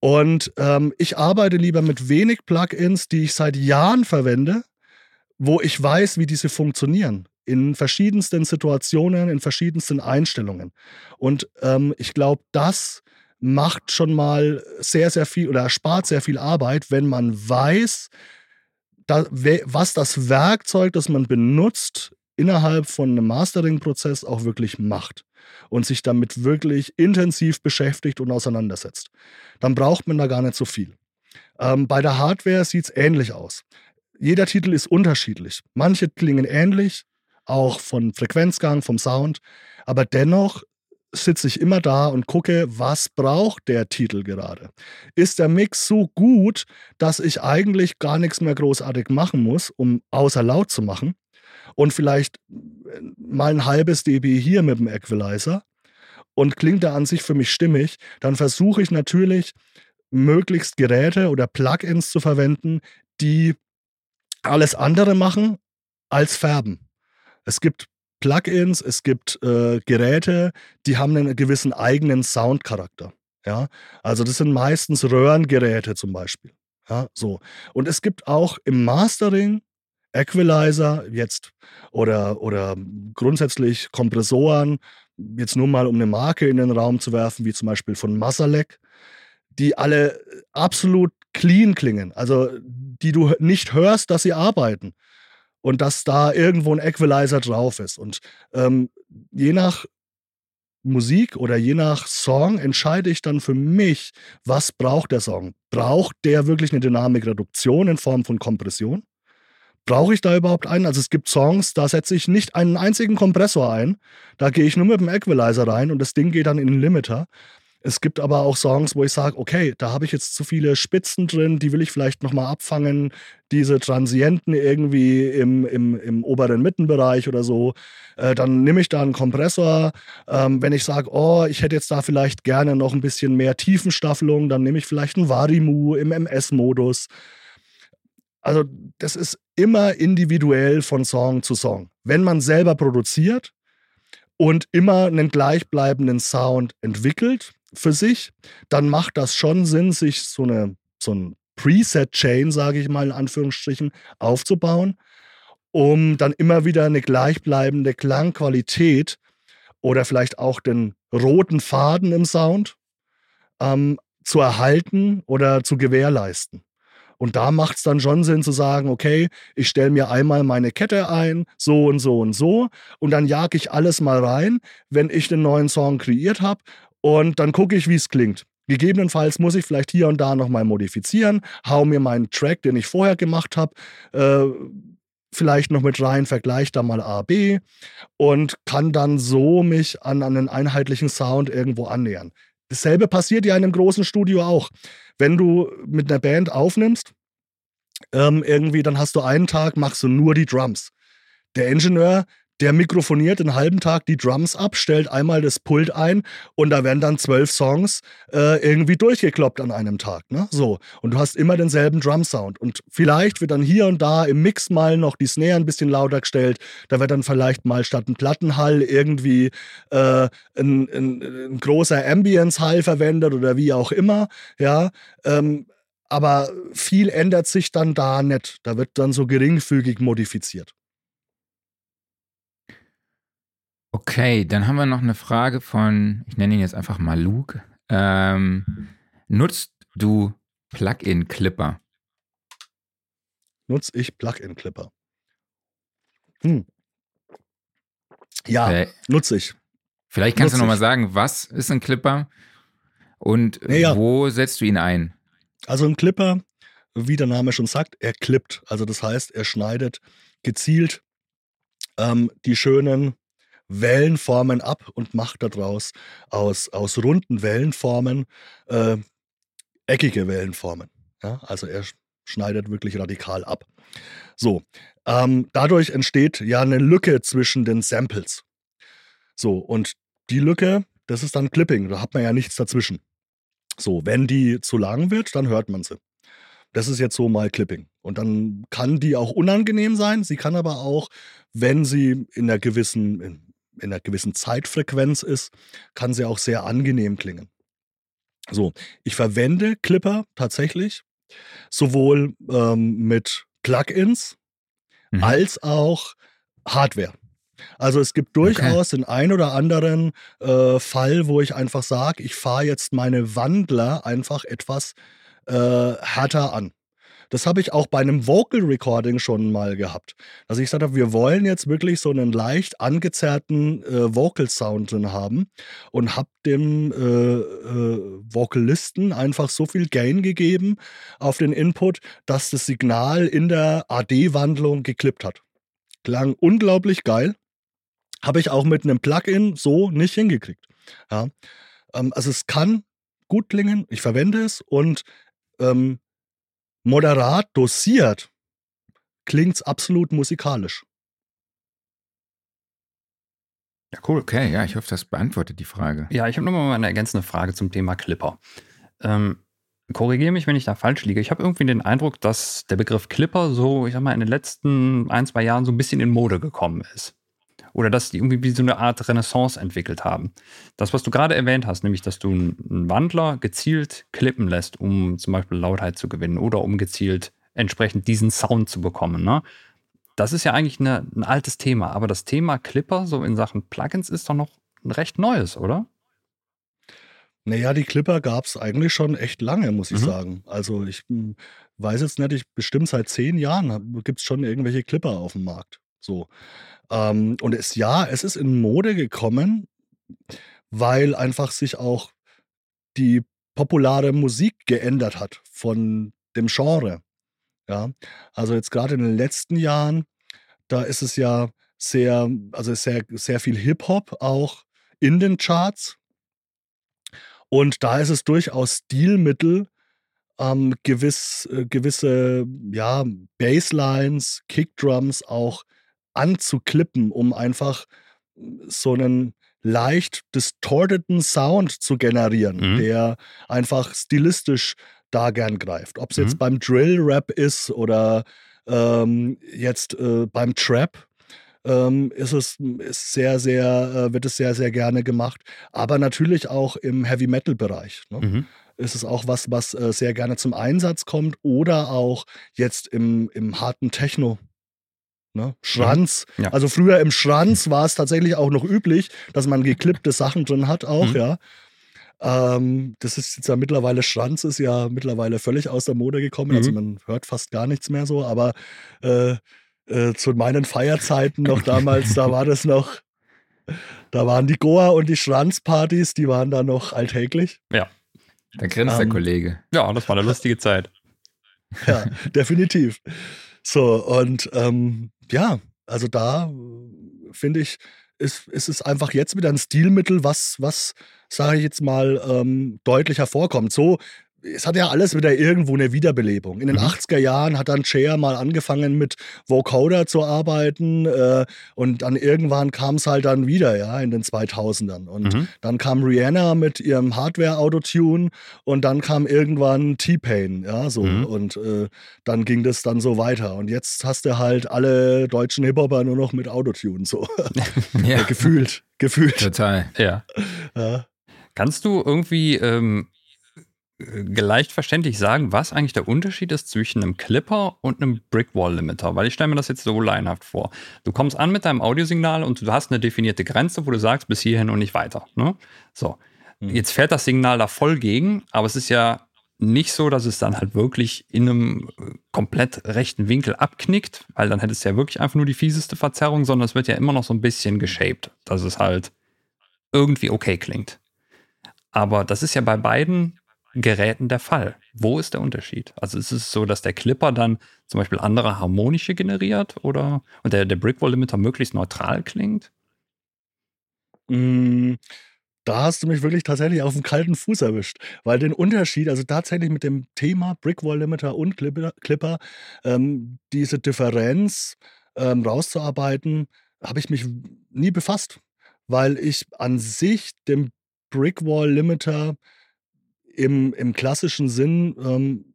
Und ähm, ich arbeite lieber mit wenig Plugins, die ich seit Jahren verwende, wo ich weiß, wie diese funktionieren. In verschiedensten Situationen, in verschiedensten Einstellungen. Und ähm, ich glaube, das macht schon mal sehr, sehr viel oder erspart sehr viel Arbeit, wenn man weiß, da, was das Werkzeug, das man benutzt, innerhalb von einem Mastering-Prozess auch wirklich macht und sich damit wirklich intensiv beschäftigt und auseinandersetzt. Dann braucht man da gar nicht so viel. Ähm, bei der Hardware sieht es ähnlich aus. Jeder Titel ist unterschiedlich. Manche klingen ähnlich, auch von Frequenzgang, vom Sound, aber dennoch sitze ich immer da und gucke, was braucht der Titel gerade. Ist der Mix so gut, dass ich eigentlich gar nichts mehr großartig machen muss, um außer laut zu machen? Und vielleicht äh, mal ein halbes dB hier mit dem Equalizer und klingt er an sich für mich stimmig, dann versuche ich natürlich möglichst Geräte oder Plugins zu verwenden, die alles andere machen als färben. Es gibt Plugins, es gibt äh, Geräte, die haben einen gewissen eigenen Soundcharakter. Ja, also das sind meistens Röhrengeräte zum Beispiel. Ja, so. Und es gibt auch im Mastering Equalizer jetzt oder, oder grundsätzlich Kompressoren, jetzt nur mal um eine Marke in den Raum zu werfen, wie zum Beispiel von Masalek, die alle absolut clean klingen, also die du nicht hörst, dass sie arbeiten und dass da irgendwo ein Equalizer drauf ist. Und ähm, je nach Musik oder je nach Song entscheide ich dann für mich, was braucht der Song. Braucht der wirklich eine Dynamikreduktion in Form von Kompression? Brauche ich da überhaupt einen? Also es gibt Songs, da setze ich nicht einen einzigen Kompressor ein. Da gehe ich nur mit dem Equalizer rein und das Ding geht dann in den Limiter. Es gibt aber auch Songs, wo ich sage, okay, da habe ich jetzt zu viele Spitzen drin, die will ich vielleicht nochmal abfangen, diese Transienten irgendwie im, im, im oberen Mittenbereich oder so. Äh, dann nehme ich da einen Kompressor. Ähm, wenn ich sage, oh, ich hätte jetzt da vielleicht gerne noch ein bisschen mehr Tiefenstaffelung, dann nehme ich vielleicht einen Varimu im MS-Modus. Also das ist immer individuell von Song zu Song. Wenn man selber produziert und immer einen gleichbleibenden Sound entwickelt, für sich, dann macht das schon Sinn, sich so eine so ein Preset-Chain, sage ich mal in Anführungsstrichen, aufzubauen, um dann immer wieder eine gleichbleibende Klangqualität oder vielleicht auch den roten Faden im Sound ähm, zu erhalten oder zu gewährleisten. Und da macht es dann schon Sinn zu sagen, okay, ich stelle mir einmal meine Kette ein, so und so und so, und dann jage ich alles mal rein, wenn ich den neuen Song kreiert habe und dann gucke ich, wie es klingt. Gegebenenfalls muss ich vielleicht hier und da nochmal modifizieren, hau mir meinen Track, den ich vorher gemacht habe, äh, vielleicht noch mit rein, vergleiche da mal A, B und kann dann so mich an, an einen einheitlichen Sound irgendwo annähern. Dasselbe passiert ja in einem großen Studio auch. Wenn du mit einer Band aufnimmst, ähm, irgendwie, dann hast du einen Tag, machst du nur die Drums. Der Ingenieur, der mikrofoniert einen halben Tag die Drums ab, stellt einmal das Pult ein und da werden dann zwölf Songs äh, irgendwie durchgekloppt an einem Tag. Ne? So. Und du hast immer denselben Drum-Sound. Und vielleicht wird dann hier und da im Mix mal noch die Snare ein bisschen lauter gestellt. Da wird dann vielleicht mal statt ein Plattenhall irgendwie äh, ein, ein, ein, großer Ambience-Hall verwendet oder wie auch immer. Ja. Ähm, aber viel ändert sich dann da nicht. Da wird dann so geringfügig modifiziert. Okay, dann haben wir noch eine Frage von, ich nenne ihn jetzt einfach mal Luke. Ähm, nutzt du Plugin Clipper? Nutze ich Plugin Clipper? Hm. Ja, okay. nutze ich. Vielleicht kannst nutz du nochmal sagen, was ist ein Clipper und ja, wo setzt du ihn ein? Also ein Clipper, wie der Name schon sagt, er klippt. Also das heißt, er schneidet gezielt ähm, die schönen Wellenformen ab und macht daraus aus, aus runden Wellenformen äh, eckige Wellenformen. Ja? Also er schneidet wirklich radikal ab. So, ähm, dadurch entsteht ja eine Lücke zwischen den Samples. So, und die Lücke, das ist dann Clipping, da hat man ja nichts dazwischen. So, wenn die zu lang wird, dann hört man sie. Das ist jetzt so mal Clipping. Und dann kann die auch unangenehm sein. Sie kann aber auch, wenn sie in einer gewissen, in, in einer gewissen Zeitfrequenz ist, kann sie auch sehr angenehm klingen. So, ich verwende Clipper tatsächlich sowohl ähm, mit Plugins mhm. als auch Hardware. Also es gibt durchaus okay. den ein oder anderen äh, Fall, wo ich einfach sage, ich fahre jetzt meine Wandler einfach etwas äh, härter an. Das habe ich auch bei einem Vocal Recording schon mal gehabt. Dass ich gesagt habe, wir wollen jetzt wirklich so einen leicht angezerrten äh, Vocal Sound haben und habe dem äh, äh, Vocalisten einfach so viel Gain gegeben auf den Input, dass das Signal in der AD-Wandlung geklippt hat. Klang unglaublich geil. Habe ich auch mit einem Plugin so nicht hingekriegt. Ja. Ähm, also es kann gut klingen, ich verwende es und ähm, moderat dosiert klingt es absolut musikalisch. Ja, cool. Okay, ja, ich hoffe, das beantwortet die Frage. Ja, ich habe nochmal eine ergänzende Frage zum Thema Clipper. Ähm, Korrigiere mich, wenn ich da falsch liege. Ich habe irgendwie den Eindruck, dass der Begriff Clipper so, ich sag mal, in den letzten ein, zwei Jahren so ein bisschen in Mode gekommen ist oder dass die irgendwie wie so eine Art Renaissance entwickelt haben. Das, was du gerade erwähnt hast, nämlich, dass du einen Wandler gezielt klippen lässt, um zum Beispiel Lautheit zu gewinnen oder um gezielt entsprechend diesen Sound zu bekommen. Ne? Das ist ja eigentlich eine, ein altes Thema, aber das Thema Clipper so in Sachen Plugins ist doch noch ein recht neues, oder? Naja, die Clipper gab es eigentlich schon echt lange, muss ich mhm. sagen. Also ich hm, weiß jetzt nicht, ich bestimmt seit zehn Jahren gibt es schon irgendwelche Clipper auf dem Markt. So. Ähm, und es, ja, es ist in Mode gekommen, weil einfach sich auch die populare Musik geändert hat von dem Genre. Ja, also jetzt gerade in den letzten Jahren, da ist es ja sehr, also sehr, sehr viel Hip-Hop auch in den Charts. Und da ist es durchaus Stilmittel, ähm, gewiss, äh, gewisse ja, Basslines, Kickdrums auch anzuklippen, um einfach so einen leicht distorteten Sound zu generieren, mhm. der einfach stilistisch da gern greift. Ob es mhm. jetzt beim Drill-Rap ist oder ähm, jetzt äh, beim Trap, ähm, ist es ist sehr, sehr, äh, wird es sehr, sehr gerne gemacht. Aber natürlich auch im Heavy-Metal-Bereich. Ne? Mhm. Ist es auch was, was äh, sehr gerne zum Einsatz kommt oder auch jetzt im, im harten Techno. Ne? Schranz. Ja. Also früher im Schranz war es tatsächlich auch noch üblich, dass man geklippte Sachen drin hat, auch, mhm. ja. Ähm, das ist jetzt ja mittlerweile, Schranz ist ja mittlerweile völlig aus der Mode gekommen. Also mhm. Also man hört fast gar nichts mehr so, aber äh, äh, zu meinen Feierzeiten noch damals, da war das noch, da waren die Goa und die Schranzpartys, die waren da noch alltäglich. Ja. Da grinst ähm, der Kollege. Ja, das war eine lustige Zeit. Ja, definitiv. So, und ähm, ja, also da finde ich, ist, ist es einfach jetzt wieder ein Stilmittel, was, was sage ich jetzt mal, ähm, deutlich hervorkommt. So es hat ja alles wieder irgendwo eine Wiederbelebung. In den mhm. 80er Jahren hat dann Cher mal angefangen mit Vocoder zu arbeiten äh, und dann irgendwann kam es halt dann wieder, ja, in den 2000ern. Und mhm. dann kam Rihanna mit ihrem Hardware-Autotune und dann kam irgendwann T-Pain, ja, so. Mhm. Und äh, dann ging das dann so weiter. Und jetzt hast du halt alle deutschen Hip-Hopper nur noch mit Autotune, so. ja. gefühlt, gefühlt. Total. Ja. ja. Kannst du irgendwie ähm, leicht verständlich sagen, was eigentlich der Unterschied ist zwischen einem Clipper und einem Brickwall-Limiter, weil ich stelle mir das jetzt so leinhaft vor. Du kommst an mit deinem Audiosignal und du hast eine definierte Grenze, wo du sagst, bis hierhin und nicht weiter. Ne? So, mhm. jetzt fährt das Signal da voll gegen, aber es ist ja nicht so, dass es dann halt wirklich in einem äh, komplett rechten Winkel abknickt, weil dann hättest du ja wirklich einfach nur die fieseste Verzerrung, sondern es wird ja immer noch so ein bisschen geshaped, dass es halt irgendwie okay klingt. Aber das ist ja bei beiden Geräten der Fall. Wo ist der Unterschied? Also ist es so, dass der Clipper dann zum Beispiel andere harmonische generiert oder und der, der Brickwall Limiter möglichst neutral klingt? Mm, da hast du mich wirklich tatsächlich auf den kalten Fuß erwischt. Weil den Unterschied, also tatsächlich mit dem Thema Brickwall Limiter und Clipper, Clipper ähm, diese Differenz ähm, rauszuarbeiten, habe ich mich nie befasst. Weil ich an sich den Brickwall Limiter im, im klassischen Sinn ähm,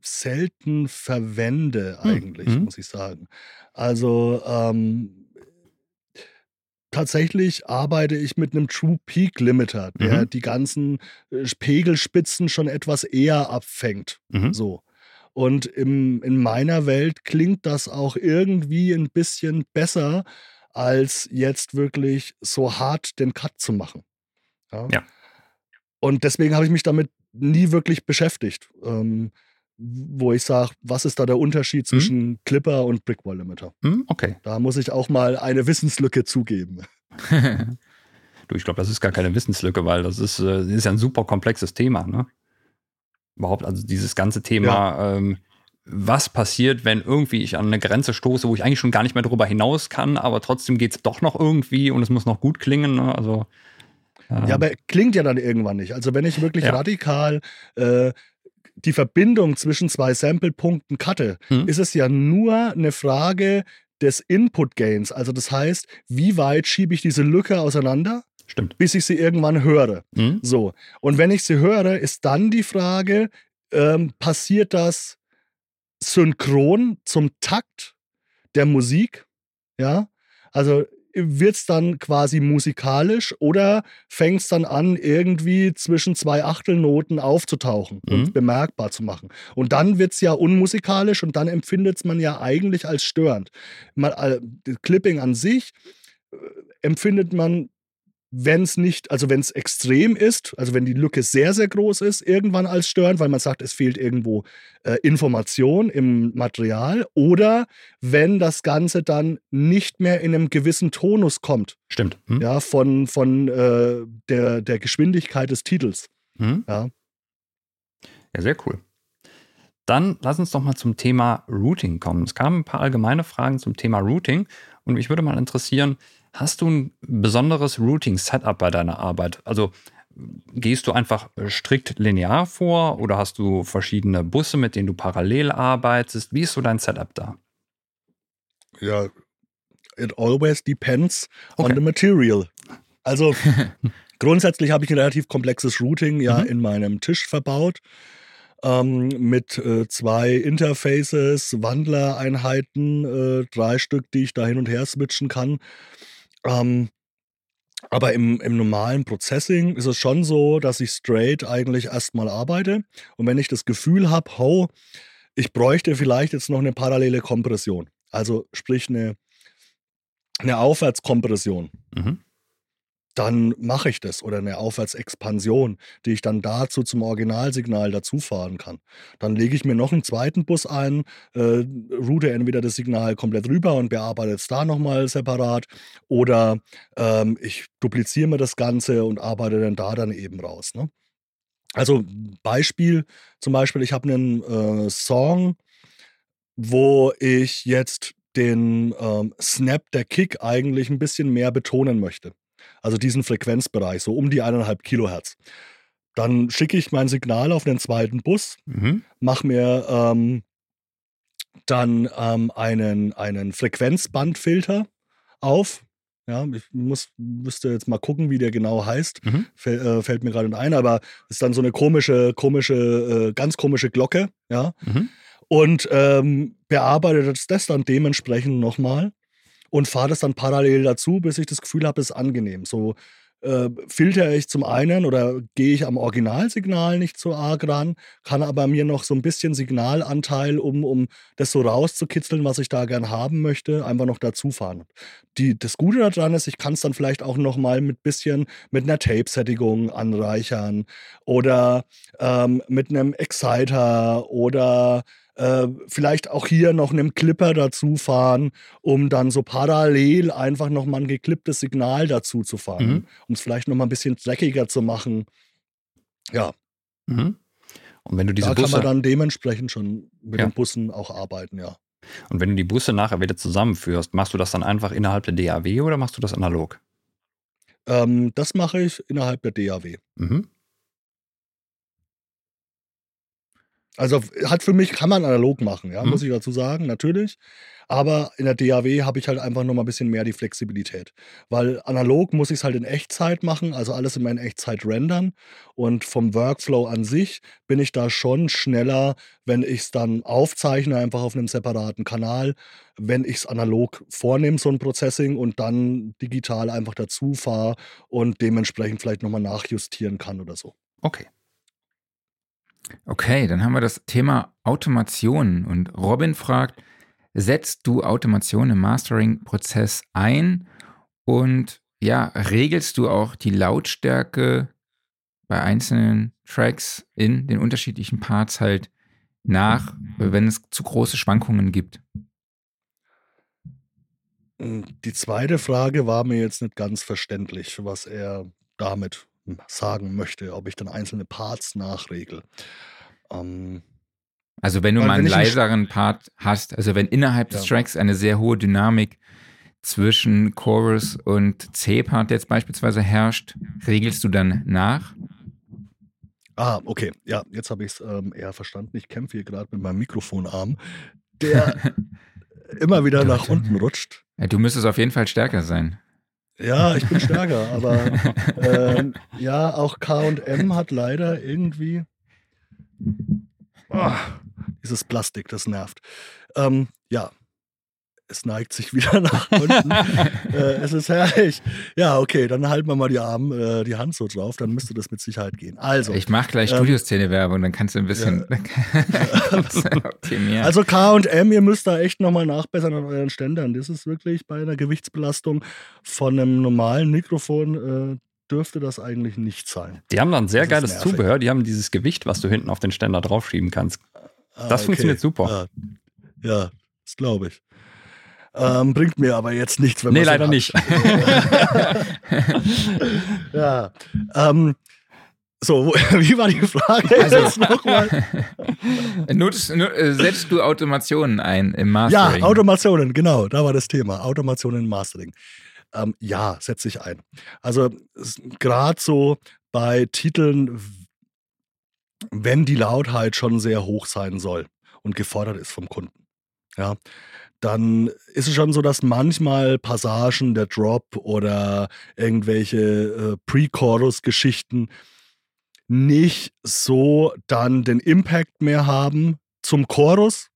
selten verwende, hm, eigentlich, mhm. muss ich sagen. Also ähm, tatsächlich arbeite ich mit einem True Peak Limiter, der mhm. die ganzen äh, Pegelspitzen schon etwas eher abfängt. Mhm. So. Und im, in meiner Welt klingt das auch irgendwie ein bisschen besser, als jetzt wirklich so hart den Cut zu machen. Ja. ja. Und deswegen habe ich mich damit nie wirklich beschäftigt. Ähm, wo ich sage, was ist da der Unterschied mhm. zwischen mhm. Clipper und Brickwall Limiter? Mhm, okay. Da muss ich auch mal eine Wissenslücke zugeben. du, ich glaube, das ist gar keine Wissenslücke, weil das ist, äh, ist ja ein super komplexes Thema, ne? Überhaupt, also dieses ganze Thema, ja. ähm, was passiert, wenn irgendwie ich an eine Grenze stoße, wo ich eigentlich schon gar nicht mehr darüber hinaus kann, aber trotzdem geht es doch noch irgendwie und es muss noch gut klingen. Ne? Also, ähm, ja, aber klingt ja dann irgendwann nicht. Also wenn ich wirklich ja. radikal äh, die Verbindung zwischen zwei Sample-Punkten cutte, mhm. ist es ja nur eine Frage des Input-Gains. Also das heißt, wie weit schiebe ich diese Lücke auseinander? Stimmt. Bis ich sie irgendwann höre. Mhm. So. Und wenn ich sie höre, ist dann die Frage, ähm, passiert das synchron zum Takt der Musik? Ja. Also wird es dann quasi musikalisch oder fängt es dann an, irgendwie zwischen zwei Achtelnoten aufzutauchen mhm. und bemerkbar zu machen? Und dann wird es ja unmusikalisch und dann empfindet es man ja eigentlich als störend. Man, äh, Clipping an sich äh, empfindet man wenn es nicht, also wenn es extrem ist, also wenn die Lücke sehr, sehr groß ist, irgendwann als störend, weil man sagt, es fehlt irgendwo äh, Information im Material, oder wenn das Ganze dann nicht mehr in einem gewissen Tonus kommt. Stimmt. Hm. Ja, von, von äh, der, der Geschwindigkeit des Titels. Hm. Ja. ja, sehr cool. Dann lass uns doch mal zum Thema Routing kommen. Es kamen ein paar allgemeine Fragen zum Thema Routing und mich würde mal interessieren, Hast du ein besonderes Routing-Setup bei deiner Arbeit? Also gehst du einfach strikt linear vor oder hast du verschiedene Busse, mit denen du parallel arbeitest? Wie ist so dein Setup da? Ja, it always depends okay. on the material. Also grundsätzlich habe ich ein relativ komplexes Routing ja mhm. in meinem Tisch verbaut. Ähm, mit äh, zwei Interfaces, Wandlereinheiten, äh, drei Stück, die ich da hin und her switchen kann. Ähm, aber im, im normalen Processing ist es schon so, dass ich straight eigentlich erstmal arbeite. Und wenn ich das Gefühl habe, oh, ich bräuchte vielleicht jetzt noch eine parallele Kompression, also sprich eine, eine Aufwärtskompression, mhm dann mache ich das oder eine Aufwärtsexpansion, die ich dann dazu zum Originalsignal dazufahren kann. Dann lege ich mir noch einen zweiten Bus ein, äh, route entweder das Signal komplett rüber und bearbeite es da nochmal separat oder ähm, ich dupliziere mir das Ganze und arbeite dann da dann eben raus. Ne? Also Beispiel zum Beispiel, ich habe einen äh, Song, wo ich jetzt den ähm, Snap der Kick eigentlich ein bisschen mehr betonen möchte also diesen Frequenzbereich, so um die eineinhalb Kilohertz. Dann schicke ich mein Signal auf den zweiten Bus, mhm. mache mir ähm, dann ähm, einen, einen Frequenzbandfilter auf. Ja, ich muss, müsste jetzt mal gucken, wie der genau heißt. Mhm. Fäll, äh, fällt mir gerade nicht ein, aber ist dann so eine komische, komische, äh, ganz komische Glocke, ja. Mhm. Und ähm, bearbeitet das dann dementsprechend nochmal und fahre das dann parallel dazu, bis ich das Gefühl habe, es ist angenehm. So äh, filtere ich zum einen oder gehe ich am Originalsignal nicht so arg ran, kann aber mir noch so ein bisschen Signalanteil, um, um das so rauszukitzeln, was ich da gern haben möchte, einfach noch dazu fahren. Die, das Gute daran ist, ich kann es dann vielleicht auch noch mal mit bisschen mit einer Tape-Sättigung anreichern oder ähm, mit einem Exciter oder äh, vielleicht auch hier noch einem Clipper dazu fahren, um dann so parallel einfach nochmal ein geklipptes Signal dazu zu fahren, mhm. um es vielleicht nochmal ein bisschen dreckiger zu machen. Ja. Mhm. Und wenn du diese da Busse, kann man dann dementsprechend schon mit ja. den Bussen auch arbeiten, ja. Und wenn du die Busse nachher wieder zusammenführst, machst du das dann einfach innerhalb der DAW oder machst du das analog? Ähm, das mache ich innerhalb der DAW. Mhm. Also hat für mich, kann man analog machen, ja, mhm. muss ich dazu sagen, natürlich. Aber in der DAW habe ich halt einfach noch mal ein bisschen mehr die Flexibilität. Weil analog muss ich es halt in Echtzeit machen, also alles in Echtzeit rendern. Und vom Workflow an sich bin ich da schon schneller, wenn ich es dann aufzeichne, einfach auf einem separaten Kanal, wenn ich es analog vornehme, so ein Processing, und dann digital einfach dazu fahre und dementsprechend vielleicht nochmal nachjustieren kann oder so. Okay. Okay, dann haben wir das Thema Automation und Robin fragt, setzt du Automation im Mastering-Prozess ein und ja, regelst du auch die Lautstärke bei einzelnen Tracks in den unterschiedlichen Parts halt nach, wenn es zu große Schwankungen gibt? Die zweite Frage war mir jetzt nicht ganz verständlich, was er damit sagen möchte, ob ich dann einzelne Parts nachregel. Ähm, also wenn du mal einen leiseren Part hast, also wenn innerhalb ja. des Tracks eine sehr hohe Dynamik zwischen Chorus und C-Part jetzt beispielsweise herrscht, regelst du dann nach? Ah, okay. Ja, jetzt habe ich es ähm, eher verstanden. Ich kämpfe hier gerade mit meinem Mikrofonarm, der immer wieder nach unten rutscht. Ja, du müsstest auf jeden Fall stärker sein. Ja, ich bin stärker, aber ähm, ja, auch KM hat leider irgendwie. Oh, dieses Plastik, das nervt. Ähm, ja, es neigt sich wieder nach unten. äh, es ist herrlich. Ja, okay, dann halten wir mal die Arme, äh, die Hand so drauf, dann müsste das mit Sicherheit gehen. Also. Ich mache gleich ähm, Studioszene-Werbung, dann kannst du ein bisschen ja. optimieren. Also KM, ihr müsst da echt nochmal nachbessern an euren Ständern. Das ist wirklich bei einer Gewichtsbelastung von einem normalen Mikrofon. Äh, dürfte das eigentlich nicht sein. Die haben dann sehr geiles Zubehör. Die haben dieses Gewicht, was du hinten auf den Ständer draufschieben kannst. Ah, das ah, okay. funktioniert super. Ja, ja das glaube ich. Ähm, bringt mir aber jetzt nichts, wenn man. Nee, leider nicht. ja. Ähm, so, wie war die Frage also, jetzt nochmal? Äh, setzt du Automationen ein im Mastering? Ja, Automationen, genau, da war das Thema. Automationen im Mastering. Ähm, ja, setze ich ein. Also gerade so bei Titeln, wenn die Lautheit schon sehr hoch sein soll und gefordert ist vom Kunden. Ja, dann ist es schon so, dass manchmal Passagen, der Drop oder irgendwelche äh, Pre-Chorus-Geschichten nicht so dann den Impact mehr haben zum Chorus,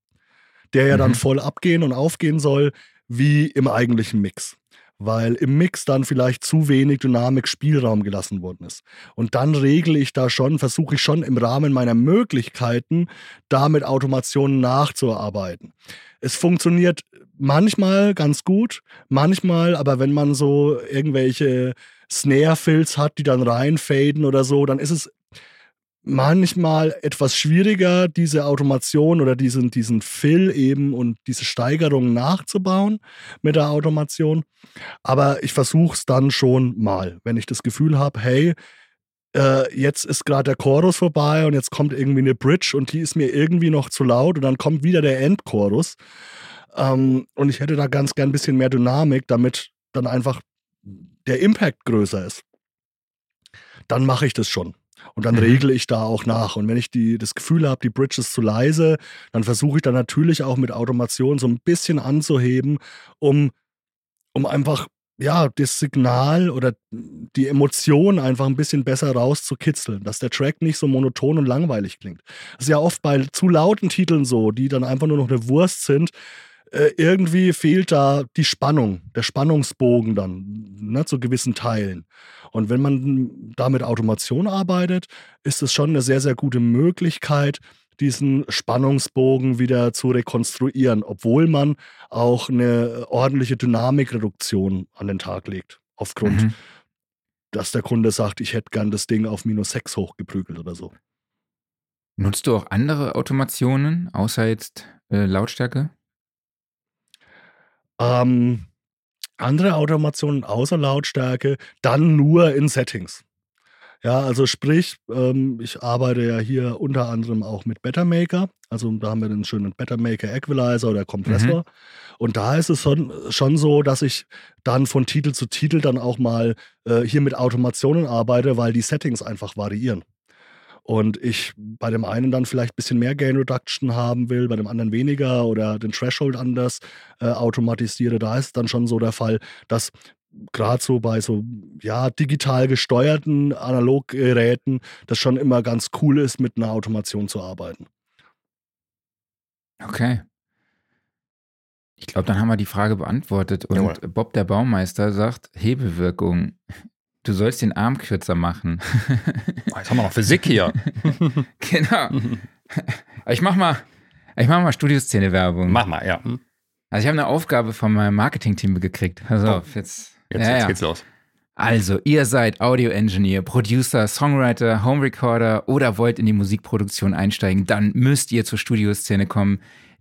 der ja mhm. dann voll abgehen und aufgehen soll, wie im eigentlichen Mix. Weil im Mix dann vielleicht zu wenig Dynamik, Spielraum gelassen worden ist. Und dann regle ich da schon, versuche ich schon im Rahmen meiner Möglichkeiten, da mit Automationen nachzuarbeiten es funktioniert manchmal ganz gut, manchmal, aber wenn man so irgendwelche Snare-Fills hat, die dann reinfaden oder so, dann ist es manchmal etwas schwieriger, diese Automation oder diesen, diesen Fill eben und diese Steigerung nachzubauen mit der Automation. Aber ich versuche es dann schon mal, wenn ich das Gefühl habe, hey, äh, jetzt ist gerade der Chorus vorbei und jetzt kommt irgendwie eine Bridge und die ist mir irgendwie noch zu laut und dann kommt wieder der Endchorus. Ähm, und ich hätte da ganz gern ein bisschen mehr Dynamik, damit dann einfach der Impact größer ist. Dann mache ich das schon. Und dann mhm. regle ich da auch nach. Und wenn ich die, das Gefühl habe, die Bridge ist zu leise, dann versuche ich dann natürlich auch mit Automation so ein bisschen anzuheben, um, um einfach ja, das Signal oder die Emotion einfach ein bisschen besser rauszukitzeln, dass der Track nicht so monoton und langweilig klingt. Das ist ja oft bei zu lauten Titeln so, die dann einfach nur noch eine Wurst sind. Äh, irgendwie fehlt da die Spannung, der Spannungsbogen dann ne, zu gewissen Teilen. Und wenn man da mit Automation arbeitet, ist es schon eine sehr, sehr gute Möglichkeit, diesen Spannungsbogen wieder zu rekonstruieren, obwohl man auch eine ordentliche Dynamikreduktion an den Tag legt. Aufgrund, mhm. dass der Kunde sagt, ich hätte gern das Ding auf minus 6 hochgeprügelt oder so. Nutzt du auch andere Automationen, außer jetzt äh, Lautstärke? Ähm, andere Automationen außer Lautstärke, dann nur in Settings. Ja, also sprich, ähm, ich arbeite ja hier unter anderem auch mit Bettermaker. Also da haben wir den schönen Bettermaker Equalizer oder Kompressor. Mhm. Und da ist es schon, schon so, dass ich dann von Titel zu Titel dann auch mal äh, hier mit Automationen arbeite, weil die Settings einfach variieren. Und ich bei dem einen dann vielleicht ein bisschen mehr Gain Reduction haben will, bei dem anderen weniger oder den Threshold anders äh, automatisiere. Da ist dann schon so der Fall, dass gerade so bei so ja digital gesteuerten Analoggeräten das schon immer ganz cool ist, mit einer Automation zu arbeiten. Okay. Ich glaube, dann haben wir die Frage beantwortet. Und Jawohl. Bob der Baumeister sagt, Hebelwirkung. Du sollst den Arm kürzer machen. Jetzt haben wir noch Physik hier. genau. Ich mach mal, ich mach mal Studioszene-Werbung. Mach mal, ja. Also ich habe eine Aufgabe von meinem Marketing-Team gekriegt. Pass oh. auf, jetzt. Jetzt, ja, jetzt geht's los. Also, ihr seid Audio-Engineer, Producer, Songwriter, Home Recorder oder wollt in die Musikproduktion einsteigen, dann müsst ihr zur Studioszene kommen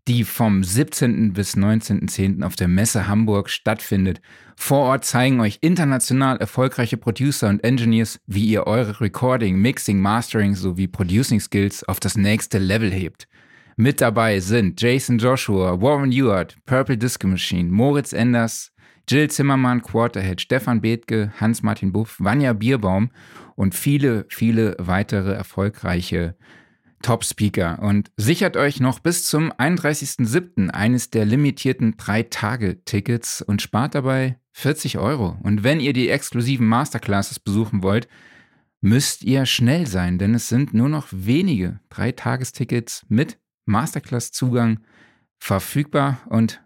die vom 17. bis 19.10. auf der Messe Hamburg stattfindet. Vor Ort zeigen euch international erfolgreiche Producer und Engineers, wie ihr eure Recording, Mixing, Mastering sowie Producing Skills auf das nächste Level hebt. Mit dabei sind Jason Joshua, Warren Ewart, Purple Disco Machine, Moritz Enders, Jill Zimmermann, Quarterhead, Stefan Bethke, Hans-Martin Buff, Vanja Bierbaum und viele, viele weitere erfolgreiche Top-Speaker und sichert euch noch bis zum 31.07. eines der limitierten 3-Tage-Tickets und spart dabei 40 Euro. Und wenn ihr die exklusiven Masterclasses besuchen wollt, müsst ihr schnell sein, denn es sind nur noch wenige 3-Tagestickets mit Masterclass-Zugang verfügbar und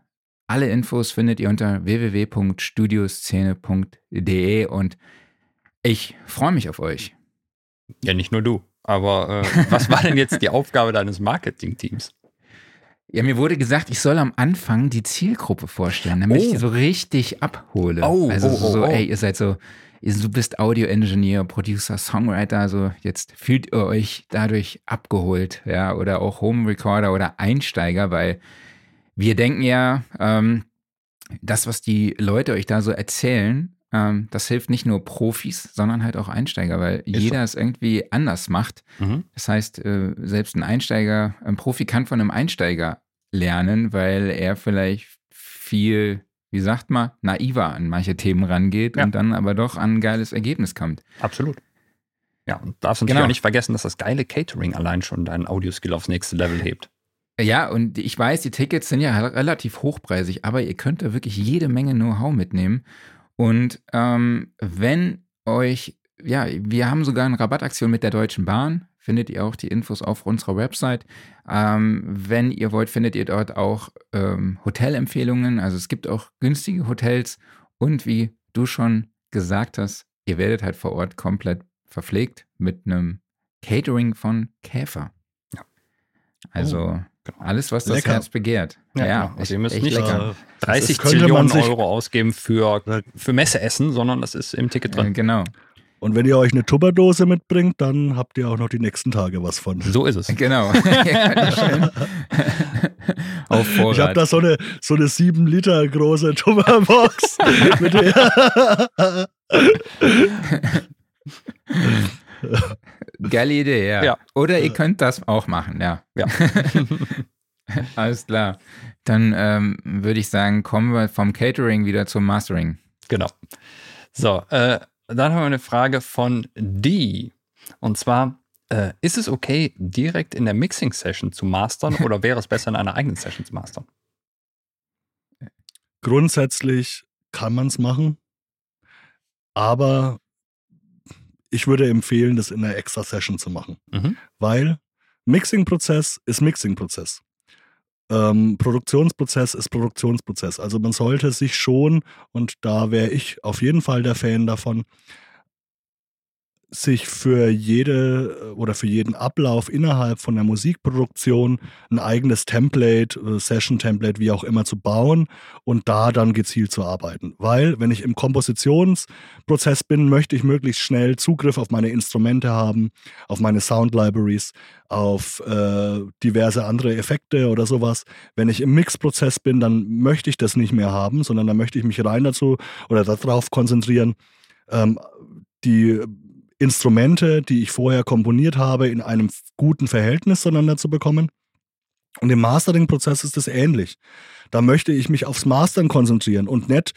alle Infos findet ihr unter www.studioszene.de und ich freue mich auf euch. Ja, nicht nur du. Aber äh, was war denn jetzt die Aufgabe deines Marketing-Teams? Ja, mir wurde gesagt, ich soll am Anfang die Zielgruppe vorstellen, damit oh. ich die so richtig abhole. Oh, also oh, so, oh, ey, ihr seid so, du bist Audio-Engineer, Producer, Songwriter, also jetzt fühlt ihr euch dadurch abgeholt, ja, oder auch Home-Recorder oder Einsteiger, weil wir denken ja, ähm, das, was die Leute euch da so erzählen, ähm, das hilft nicht nur Profis, sondern halt auch Einsteiger, weil ist jeder so. es irgendwie anders macht. Mhm. Das heißt, äh, selbst ein Einsteiger, ein Profi kann von einem Einsteiger lernen, weil er vielleicht viel, wie sagt man, naiver an manche Themen rangeht ja. und dann aber doch an ein geiles Ergebnis kommt. Absolut. Ja, und darfst natürlich genau. auch nicht vergessen, dass das geile Catering allein schon deinen Audioskill aufs nächste Level hebt. Ja, und ich weiß, die Tickets sind ja relativ hochpreisig, aber ihr könnt da wirklich jede Menge Know-how mitnehmen. Und ähm, wenn euch, ja, wir haben sogar eine Rabattaktion mit der Deutschen Bahn, findet ihr auch die Infos auf unserer Website. Ähm, wenn ihr wollt, findet ihr dort auch ähm, Hotelempfehlungen. Also es gibt auch günstige Hotels und wie du schon gesagt hast, ihr werdet halt vor Ort komplett verpflegt mit einem Catering von Käfer. Ja. Also oh. Genau. Alles, was das lecker. Herz begehrt. Ja, ja genau. also ihr müsst nicht lecker. 30 Millionen Euro ausgeben für, für Messeessen, sondern das ist im Ticket drin. Ja, genau. Und wenn ihr euch eine Tupperdose mitbringt, dann habt ihr auch noch die nächsten Tage was von. So ist es. Genau. Auf Vorrat. Ich habe da so eine, so eine 7 Liter große Tupperbox. mit der Geile Idee, ja. ja. Oder ihr könnt das auch machen, ja. Ja. Alles klar. Dann ähm, würde ich sagen, kommen wir vom Catering wieder zum Mastering. Genau. So, äh, dann haben wir eine Frage von D. Und zwar, äh, ist es okay, direkt in der Mixing-Session zu mastern oder wäre es besser, in einer eigenen Session zu mastern? Grundsätzlich kann man es machen, aber ich würde empfehlen, das in einer extra Session zu machen. Mhm. Weil Mixing-Prozess ist Mixing-Prozess. Ähm, Produktionsprozess ist Produktionsprozess. Also man sollte sich schon, und da wäre ich auf jeden Fall der Fan davon, sich für jede oder für jeden Ablauf innerhalb von der Musikproduktion ein eigenes Template, äh, Session-Template, wie auch immer zu bauen und da dann gezielt zu arbeiten. Weil, wenn ich im Kompositionsprozess bin, möchte ich möglichst schnell Zugriff auf meine Instrumente haben, auf meine Sound-Libraries, auf äh, diverse andere Effekte oder sowas. Wenn ich im Mix-Prozess bin, dann möchte ich das nicht mehr haben, sondern dann möchte ich mich rein dazu oder darauf konzentrieren, ähm, die Instrumente, die ich vorher komponiert habe, in einem guten Verhältnis zueinander zu bekommen. Und im Mastering-Prozess ist es ähnlich. Da möchte ich mich aufs Mastern konzentrieren und nicht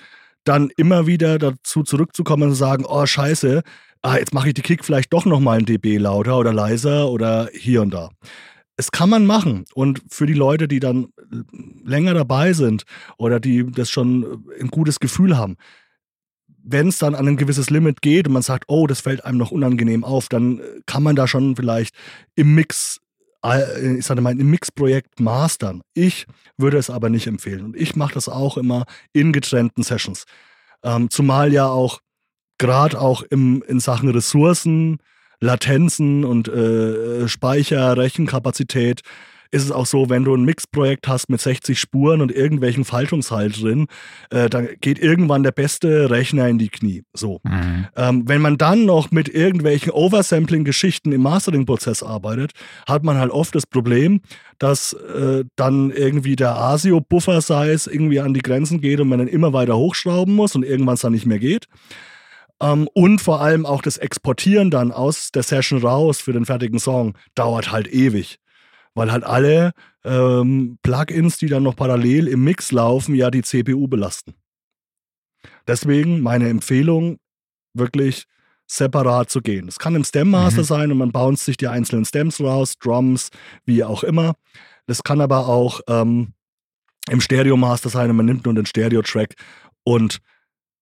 dann immer wieder dazu zurückzukommen und sagen, oh scheiße, ah, jetzt mache ich die Kick vielleicht doch nochmal ein dB lauter oder leiser oder hier und da. Es kann man machen. Und für die Leute, die dann länger dabei sind oder die das schon ein gutes Gefühl haben, wenn es dann an ein gewisses Limit geht und man sagt, oh, das fällt einem noch unangenehm auf, dann kann man da schon vielleicht im Mix äh, ich sage mal, im Mix-Projekt mastern. Ich würde es aber nicht empfehlen. Und ich mache das auch immer in getrennten Sessions. Ähm, zumal ja auch gerade auch im, in Sachen Ressourcen, Latenzen und äh, Speicher, Rechenkapazität ist es auch so, wenn du ein Mixprojekt hast mit 60 Spuren und irgendwelchen Faltungshall drin, äh, dann geht irgendwann der beste Rechner in die Knie. So. Mhm. Ähm, wenn man dann noch mit irgendwelchen Oversampling-Geschichten im Mastering-Prozess arbeitet, hat man halt oft das Problem, dass äh, dann irgendwie der ASIO-Buffer-Size irgendwie an die Grenzen geht und man dann immer weiter hochschrauben muss und irgendwann es dann nicht mehr geht. Um, ähm, und vor allem auch das Exportieren dann aus der Session raus für den fertigen Song dauert halt ewig weil halt alle ähm, Plugins, die dann noch parallel im Mix laufen, ja die CPU belasten. Deswegen meine Empfehlung, wirklich separat zu gehen. Es kann im Stem Master mhm. sein und man bounced sich die einzelnen Stems raus, Drums, wie auch immer. Das kann aber auch ähm, im Stereo Master sein und man nimmt nur den Stereo Track und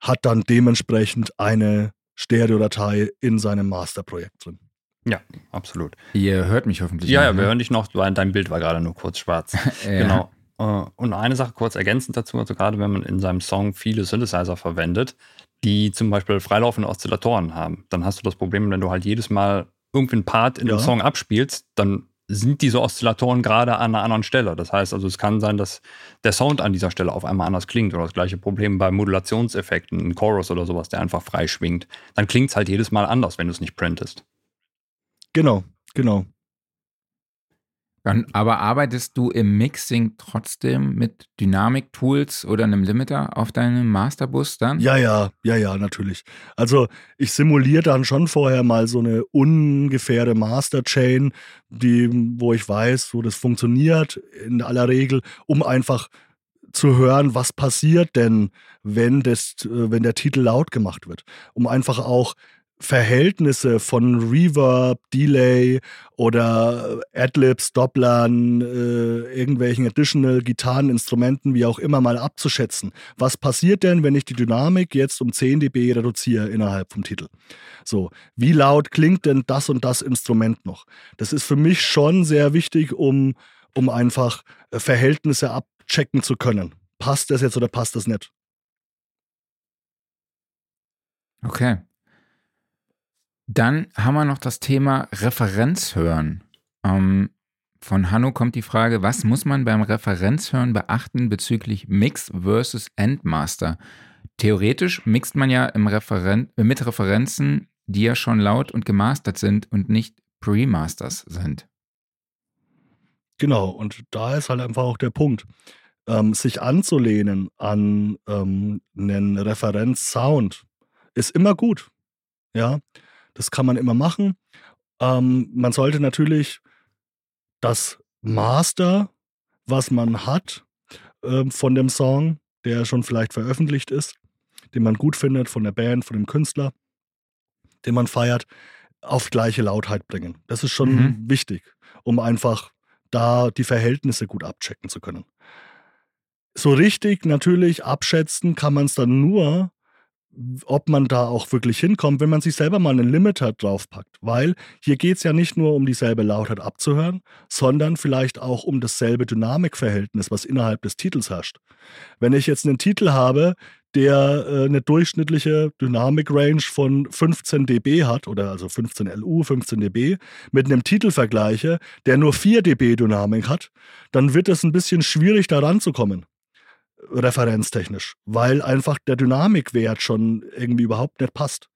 hat dann dementsprechend eine Stereo-Datei in seinem Masterprojekt drin. Ja, absolut. Ihr hört mich hoffentlich. Ja, noch, ja, wir ne? hören dich noch, weil dein Bild war gerade nur kurz schwarz. ja. Genau. Äh, und eine Sache kurz ergänzend dazu, also gerade wenn man in seinem Song viele Synthesizer verwendet, die zum Beispiel freilaufende Oszillatoren haben, dann hast du das Problem, wenn du halt jedes Mal irgendwie einen Part in ja. dem Song abspielst, dann sind diese Oszillatoren gerade an einer anderen Stelle. Das heißt also, es kann sein, dass der Sound an dieser Stelle auf einmal anders klingt oder das gleiche Problem bei Modulationseffekten, ein Chorus oder sowas, der einfach frei schwingt. Dann klingt es halt jedes Mal anders, wenn du es nicht printest. Genau, genau. Aber arbeitest du im Mixing trotzdem mit Dynamik-Tools oder einem Limiter auf deinem Masterbus dann? Ja, ja, ja, ja, natürlich. Also ich simuliere dann schon vorher mal so eine ungefähre Master-Chain, die, wo ich weiß, so das funktioniert in aller Regel, um einfach zu hören, was passiert denn, wenn, das, äh, wenn der Titel laut gemacht wird. Um einfach auch Verhältnisse von Reverb, Delay oder Adlibs, Dopplern, äh, irgendwelchen Additional Gitarreninstrumenten, wie auch immer, mal abzuschätzen. Was passiert denn, wenn ich die Dynamik jetzt um 10 dB reduziere innerhalb vom Titel? So, wie laut klingt denn das und das Instrument noch? Das ist für mich schon sehr wichtig, um, um einfach äh, Verhältnisse abchecken zu können. Passt das jetzt oder passt das nicht? Okay. Dann haben wir noch das Thema Referenzhören. Ähm, von Hanno kommt die Frage, was muss man beim Referenzhören beachten bezüglich Mix versus Endmaster? Theoretisch mixt man ja Referen mit Referenzen, die ja schon laut und gemastert sind und nicht Pre-Masters sind. Genau, und da ist halt einfach auch der Punkt. Ähm, sich anzulehnen an ähm, einen Referenzsound ist immer gut. Ja, das kann man immer machen. Ähm, man sollte natürlich das Master, was man hat ähm, von dem Song, der schon vielleicht veröffentlicht ist, den man gut findet von der Band, von dem Künstler, den man feiert, auf gleiche Lautheit bringen. Das ist schon mhm. wichtig, um einfach da die Verhältnisse gut abchecken zu können. So richtig natürlich abschätzen kann man es dann nur, ob man da auch wirklich hinkommt, wenn man sich selber mal einen Limiter draufpackt. Weil hier geht es ja nicht nur um dieselbe Lautheit abzuhören, sondern vielleicht auch um dasselbe Dynamikverhältnis, was innerhalb des Titels herrscht. Wenn ich jetzt einen Titel habe, der äh, eine durchschnittliche Dynamik-Range von 15 dB hat, oder also 15 LU, 15 dB, mit einem Titel vergleiche, der nur 4 dB Dynamik hat, dann wird es ein bisschen schwierig, da ranzukommen referenztechnisch, weil einfach der Dynamikwert schon irgendwie überhaupt nicht passt.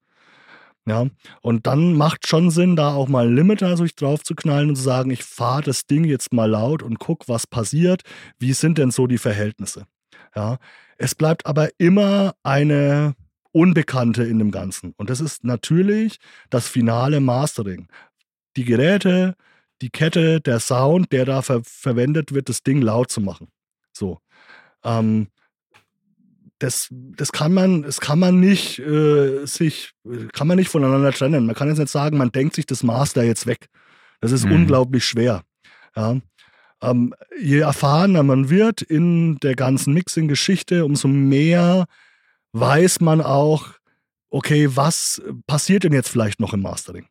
Ja, und dann macht schon Sinn, da auch mal einen Limiter sich drauf zu knallen und zu sagen, ich fahre das Ding jetzt mal laut und guck, was passiert. Wie sind denn so die Verhältnisse? Ja, es bleibt aber immer eine Unbekannte in dem Ganzen. Und das ist natürlich das finale Mastering. Die Geräte, die Kette, der Sound, der da ver verwendet wird, das Ding laut zu machen. So. Ähm, das, das kann man, das kann man nicht äh, sich, kann man nicht voneinander trennen. Man kann jetzt nicht sagen, man denkt sich das Master jetzt weg. Das ist mhm. unglaublich schwer. Ja. Ähm, je erfahrener man wird in der ganzen Mixing-Geschichte, umso mehr weiß man auch, okay, was passiert denn jetzt vielleicht noch im Mastering?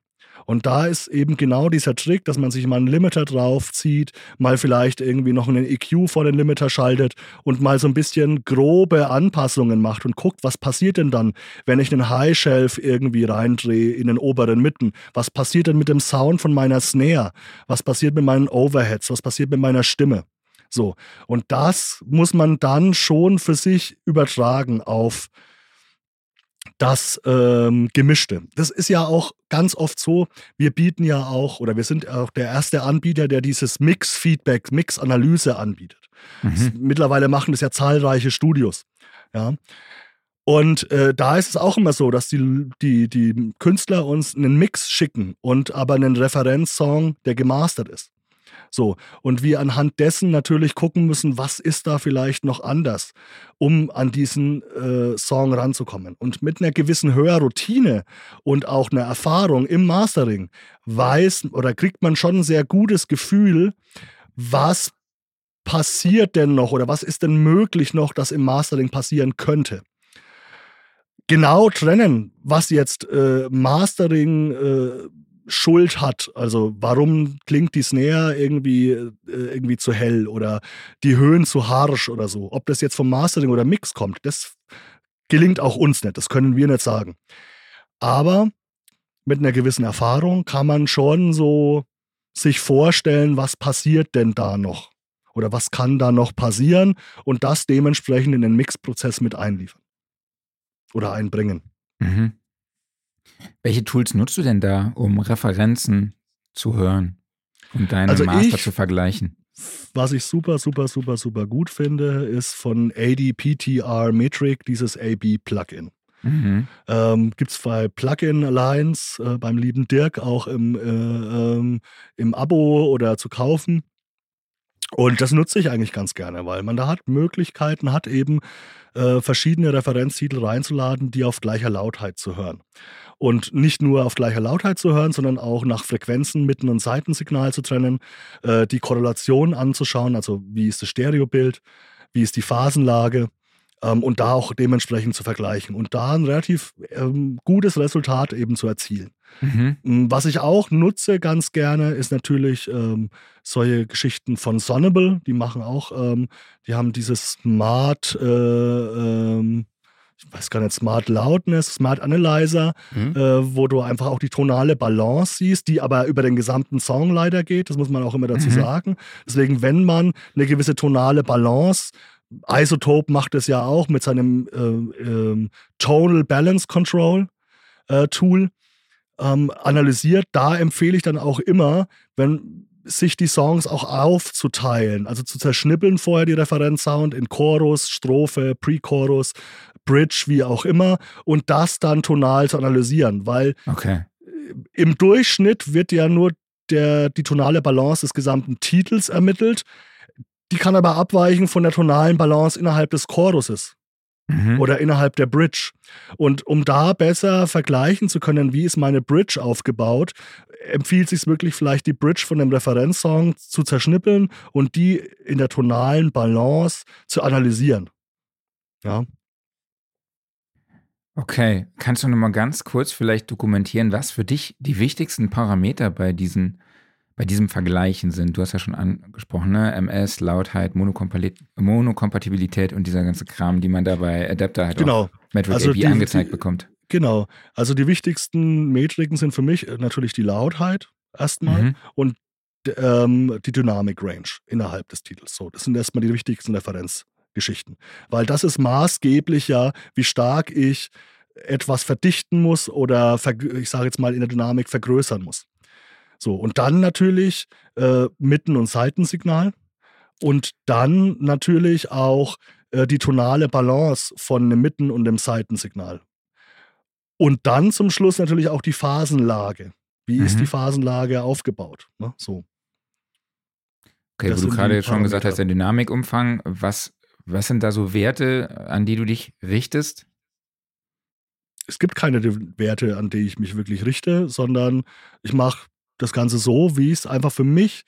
Und da ist eben genau dieser Trick, dass man sich mal einen Limiter draufzieht, mal vielleicht irgendwie noch einen EQ vor den Limiter schaltet und mal so ein bisschen grobe Anpassungen macht und guckt, was passiert denn dann, wenn ich einen High Shelf irgendwie reindrehe in den oberen Mitten? Was passiert denn mit dem Sound von meiner Snare? Was passiert mit meinen Overheads? Was passiert mit meiner Stimme? So. Und das muss man dann schon für sich übertragen auf das ähm, Gemischte. Das ist ja auch ganz oft so, wir bieten ja auch, oder wir sind auch der erste Anbieter, der dieses Mix-Feedback, Mix-Analyse anbietet. Mhm. mittlerweile machen das ja zahlreiche Studios. Ja. Und äh, da ist es auch immer so, dass die, die, die Künstler uns einen Mix schicken und aber einen Referenzsong, der gemastert ist. So, und wir anhand dessen natürlich gucken müssen, was ist da vielleicht noch anders, um an diesen äh, Song ranzukommen. Und mit einer gewissen Hörroutine und auch einer Erfahrung im Mastering weiß oder kriegt man schon ein sehr gutes Gefühl, was passiert denn noch oder was ist denn möglich noch, dass im Mastering passieren könnte genau trennen, was jetzt äh, Mastering äh, Schuld hat. Also warum klingt die Snare irgendwie, äh, irgendwie zu hell oder die Höhen zu harsch oder so. Ob das jetzt vom Mastering oder Mix kommt, das gelingt auch uns nicht. Das können wir nicht sagen. Aber mit einer gewissen Erfahrung kann man schon so sich vorstellen, was passiert denn da noch? Oder was kann da noch passieren und das dementsprechend in den Mixprozess mit einliefern oder einbringen. Mhm. Welche Tools nutzt du denn da, um Referenzen zu hören und deine also Master ich, zu vergleichen? Was ich super, super, super, super gut finde, ist von ADPTR Metric dieses AB-Plugin. Mhm. Ähm, Gibt es bei Plugin Alliance äh, beim lieben Dirk auch im, äh, ähm, im Abo oder zu kaufen. Und das nutze ich eigentlich ganz gerne, weil man da hat Möglichkeiten, hat eben äh, verschiedene Referenztitel reinzuladen, die auf gleicher Lautheit zu hören. Und nicht nur auf gleicher Lautheit zu hören, sondern auch nach Frequenzen, Mitten- und Seitensignal zu trennen, äh, die Korrelation anzuschauen, also wie ist das Stereobild, wie ist die Phasenlage ähm, und da auch dementsprechend zu vergleichen und da ein relativ ähm, gutes Resultat eben zu erzielen. Mhm. Mm, was ich auch nutze ganz gerne, ist natürlich ähm, solche Geschichten von Sonnable. Die machen auch, ähm, die haben dieses Smart, äh, ähm, ich weiß gar nicht, Smart Loudness, Smart Analyzer, mhm. äh, wo du einfach auch die tonale Balance siehst, die aber über den gesamten Song leider geht. Das muss man auch immer dazu mhm. sagen. Deswegen, wenn man eine gewisse tonale Balance Isotope macht es ja auch mit seinem äh, äh, Tonal Balance Control äh, Tool ähm, analysiert. Da empfehle ich dann auch immer, wenn sich die Songs auch aufzuteilen, also zu zerschnippeln vorher die Referenzsound in Chorus, Strophe, Pre-Chorus, Bridge, wie auch immer, und das dann tonal zu analysieren, weil okay. im Durchschnitt wird ja nur der, die tonale Balance des gesamten Titels ermittelt. Die kann aber abweichen von der tonalen Balance innerhalb des Choruses mhm. oder innerhalb der Bridge. Und um da besser vergleichen zu können, wie ist meine Bridge aufgebaut, empfiehlt sich wirklich vielleicht die Bridge von dem Referenzsong zu zerschnippeln und die in der tonalen Balance zu analysieren. Ja. Okay, kannst du noch mal ganz kurz vielleicht dokumentieren, was für dich die wichtigsten Parameter bei diesen bei diesem Vergleichen sind. Du hast ja schon angesprochen, ne? MS, Lautheit, Monokompatibilität und dieser ganze Kram, die man da bei Adapter halt genau. auch Metric also die, angezeigt die, bekommt. Genau. Also die wichtigsten Metriken sind für mich natürlich die Lautheit erstmal mhm. und ähm, die Dynamic Range innerhalb des Titels. So, das sind erstmal die wichtigsten Referenzgeschichten. Weil das ist maßgeblich ja, wie stark ich etwas verdichten muss oder ich sage jetzt mal in der Dynamik vergrößern muss. So, und dann natürlich äh, Mitten- und Seitensignal. Und dann natürlich auch äh, die tonale Balance von dem Mitten- und dem Seitensignal. Und dann zum Schluss natürlich auch die Phasenlage. Wie mhm. ist die mhm. Phasenlage aufgebaut? Ne? So. Okay, das wo du gerade schon gesagt hast, der Dynamikumfang, was, was sind da so Werte, an die du dich richtest? Es gibt keine Werte, an die ich mich wirklich richte, sondern ich mache das Ganze so, wie ich es einfach für mich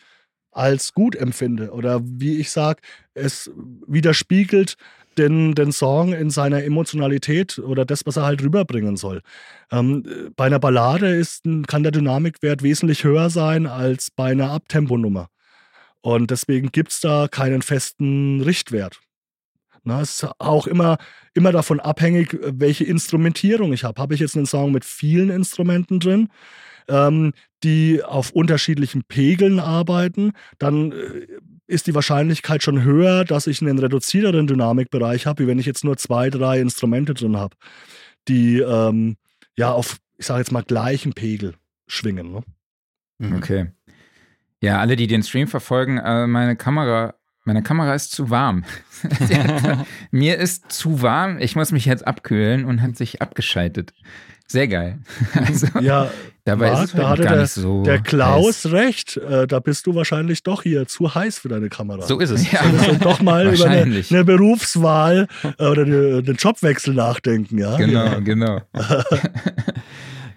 als gut empfinde oder wie ich sage, es widerspiegelt den, den Song in seiner Emotionalität oder das, was er halt rüberbringen soll. Ähm, bei einer Ballade ist, kann der Dynamikwert wesentlich höher sein als bei einer Abtemponummer. Und deswegen gibt es da keinen festen Richtwert. Na, es ist auch immer, immer davon abhängig, welche Instrumentierung ich habe. Habe ich jetzt einen Song mit vielen Instrumenten drin, ähm, die auf unterschiedlichen Pegeln arbeiten, dann äh, ist die Wahrscheinlichkeit schon höher, dass ich einen reduzierteren Dynamikbereich habe, wie wenn ich jetzt nur zwei, drei Instrumente drin habe, die ähm, ja auf, ich sage jetzt mal, gleichen Pegel schwingen. Ne? Mhm. Okay. Ja, alle, die den Stream verfolgen, äh, meine Kamera, meine Kamera ist zu warm. mir ist zu warm, ich muss mich jetzt abkühlen und hat sich abgeschaltet. Sehr geil. Also, ja, dabei Marc, ist es da hatte gar der, nicht so der Klaus heiß. recht. Äh, da bist du wahrscheinlich doch hier zu heiß für deine Kamera. So ist es. Ja. Solltest du doch mal über eine, eine, Berufswahl äh, oder eine, einen Jobwechsel nachdenken, ja? Genau, ja. genau.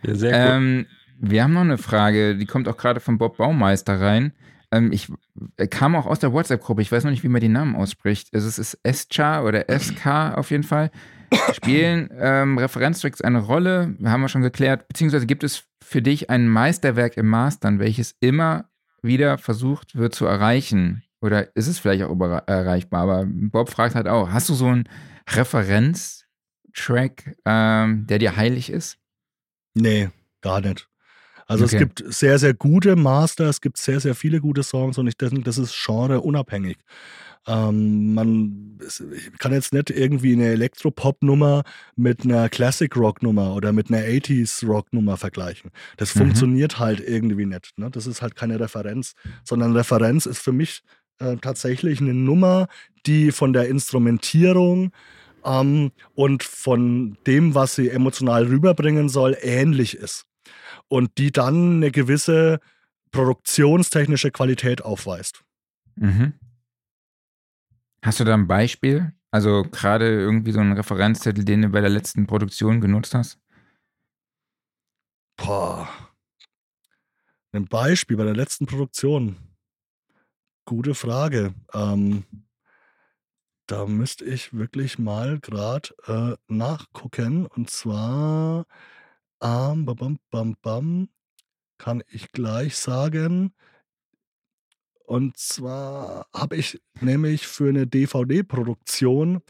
ja, sehr gut. Ähm, wir haben noch eine Frage, die kommt auch gerade von Bob Baumeister rein. Ähm, ich kam auch aus der WhatsApp-Gruppe, ich weiß noch nicht, wie man den Namen ausspricht. Also es ist SCHA oder SK auf jeden Fall. Spielen ähm, Referenztracks eine Rolle? Haben wir schon geklärt. Beziehungsweise gibt es für dich ein Meisterwerk im Mastern, welches immer wieder versucht wird zu erreichen? Oder ist es vielleicht auch erreichbar? Aber Bob fragt halt auch: Hast du so einen Referenztrack, ähm, der dir heilig ist? Nee, gar nicht. Also okay. es gibt sehr, sehr gute Master, es gibt sehr, sehr viele gute Songs und ich denke, das ist genreunabhängig. Ähm, man kann jetzt nicht irgendwie eine Elektropop-Nummer mit einer Classic-Rock-Nummer oder mit einer 80s-Rock-Nummer vergleichen. Das mhm. funktioniert halt irgendwie nicht. Ne? Das ist halt keine Referenz, sondern Referenz ist für mich äh, tatsächlich eine Nummer, die von der Instrumentierung ähm, und von dem, was sie emotional rüberbringen soll, ähnlich ist. Und die dann eine gewisse produktionstechnische Qualität aufweist. Mhm. Hast du da ein Beispiel? Also gerade irgendwie so einen Referenzzettel, den du bei der letzten Produktion genutzt hast? Boah. Ein Beispiel bei der letzten Produktion. Gute Frage. Ähm, da müsste ich wirklich mal gerade äh, nachgucken. Und zwar, ähm, bam, bam, bam, kann ich gleich sagen. Und zwar habe ich nämlich für eine DVD-Produktion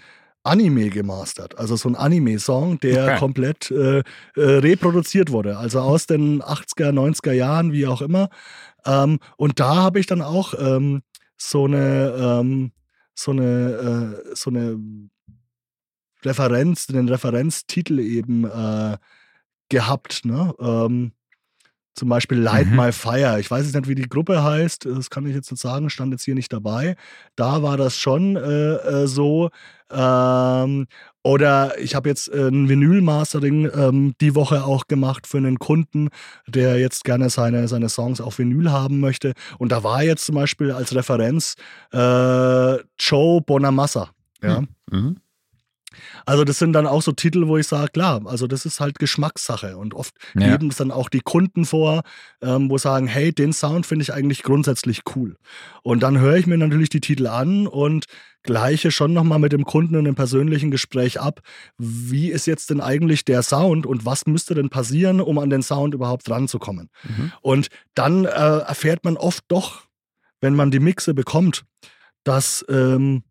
Anime gemastert. Also so ein Anime-Song, der okay. komplett äh, äh, reproduziert wurde. Also aus den 80er, 90er Jahren, wie auch immer. Ähm, und da habe ich dann auch ähm, so eine, ähm, so eine, äh, so eine Referenz, den Referenztitel eben äh, gehabt. Ne? Zum Beispiel Light mhm. My Fire. Ich weiß jetzt nicht, wie die Gruppe heißt. Das kann ich jetzt nicht sagen, stand jetzt hier nicht dabei. Da war das schon äh, äh, so. Ähm, oder ich habe jetzt äh, ein Vinyl-Mastering ähm, die Woche auch gemacht für einen Kunden, der jetzt gerne seine, seine Songs auf Vinyl haben möchte. Und da war jetzt zum Beispiel als Referenz äh, Joe Bonamassa. Ja. Mhm. Also das sind dann auch so Titel, wo ich sage, klar, also das ist halt Geschmackssache und oft ja. geben es dann auch die Kunden vor, ähm, wo sagen, hey, den Sound finde ich eigentlich grundsätzlich cool. Und dann höre ich mir natürlich die Titel an und gleiche schon nochmal mit dem Kunden in einem persönlichen Gespräch ab, wie ist jetzt denn eigentlich der Sound und was müsste denn passieren, um an den Sound überhaupt ranzukommen. Mhm. Und dann äh, erfährt man oft doch, wenn man die Mixe bekommt, dass ähm,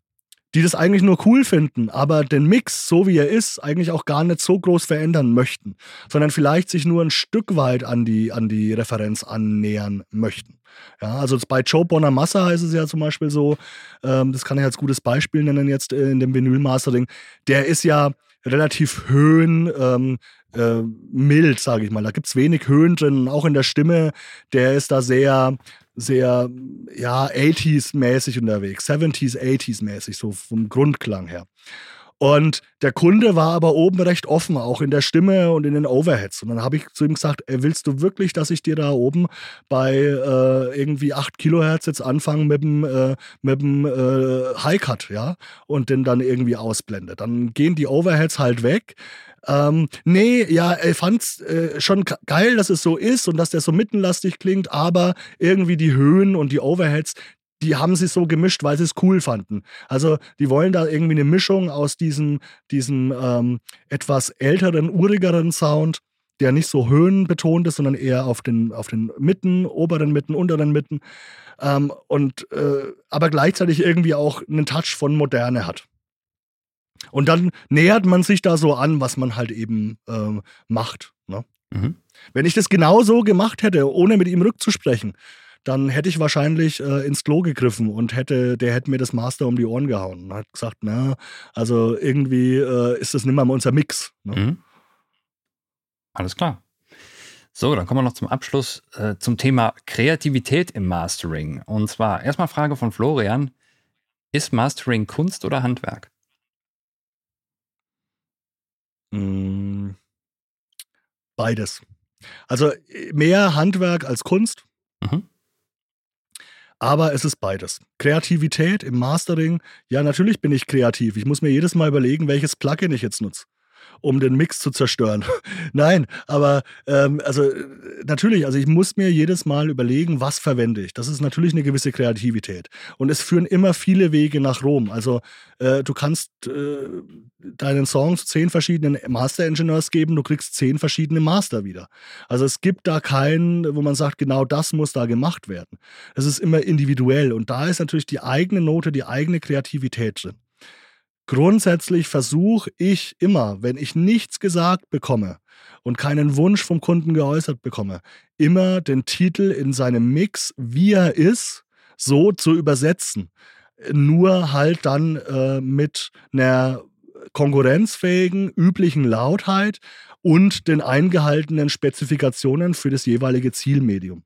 die das eigentlich nur cool finden, aber den Mix, so wie er ist, eigentlich auch gar nicht so groß verändern möchten, sondern vielleicht sich nur ein Stück weit an die, an die Referenz annähern möchten. Ja, also bei Joe Bonamassa ist es ja zum Beispiel so, ähm, das kann ich als gutes Beispiel nennen jetzt in dem Vinyl-Mastering, der ist ja relativ höhen, ähm, äh, mild, sage ich mal. Da gibt es wenig Höhen drin, auch in der Stimme, der ist da sehr, sehr, ja, 80s-mäßig unterwegs, 70s, 80s-mäßig, so vom Grundklang her. Und der Kunde war aber oben recht offen, auch in der Stimme und in den Overheads. Und dann habe ich zu ihm gesagt, ey, willst du wirklich, dass ich dir da oben bei äh, irgendwie 8 Kilohertz jetzt anfange mit dem, äh, äh, High-Cut, ja? Und den dann irgendwie ausblende. Dann gehen die Overheads halt weg. Ähm, nee, ja, er fand's äh, schon geil, dass es so ist und dass der so mittenlastig klingt, aber irgendwie die Höhen und die Overheads, die haben sie so gemischt, weil sie es cool fanden. Also die wollen da irgendwie eine Mischung aus diesem, diesem ähm, etwas älteren, urigeren Sound, der nicht so höhenbetont ist, sondern eher auf den, auf den Mitten, oberen Mitten, unteren Mitten. Ähm, und äh, aber gleichzeitig irgendwie auch einen Touch von Moderne hat. Und dann nähert man sich da so an, was man halt eben ähm, macht. Ne? Mhm. Wenn ich das genau so gemacht hätte, ohne mit ihm rückzusprechen, dann hätte ich wahrscheinlich äh, ins Klo gegriffen und hätte, der hätte mir das Master um die Ohren gehauen und hat gesagt, na, also irgendwie äh, ist das nicht mehr unser Mix. Ne? Mhm. Alles klar. So, dann kommen wir noch zum Abschluss äh, zum Thema Kreativität im Mastering. Und zwar erstmal Frage von Florian. Ist Mastering Kunst oder Handwerk? Mm, beides. Also mehr Handwerk als Kunst. Mhm. Aber es ist beides. Kreativität im Mastering. Ja, natürlich bin ich kreativ. Ich muss mir jedes Mal überlegen, welches Plugin ich jetzt nutze um den Mix zu zerstören. Nein, aber ähm, also natürlich, also ich muss mir jedes Mal überlegen, was verwende ich. Das ist natürlich eine gewisse Kreativität. Und es führen immer viele Wege nach Rom. Also äh, du kannst äh, deinen Song zu zehn verschiedenen Master-Engineers geben, du kriegst zehn verschiedene Master wieder. Also es gibt da keinen, wo man sagt, genau das muss da gemacht werden. Es ist immer individuell und da ist natürlich die eigene Note, die eigene Kreativität drin. Grundsätzlich versuche ich immer, wenn ich nichts gesagt bekomme und keinen Wunsch vom Kunden geäußert bekomme, immer den Titel in seinem Mix, wie er ist, so zu übersetzen. Nur halt dann äh, mit einer konkurrenzfähigen, üblichen Lautheit und den eingehaltenen Spezifikationen für das jeweilige Zielmedium.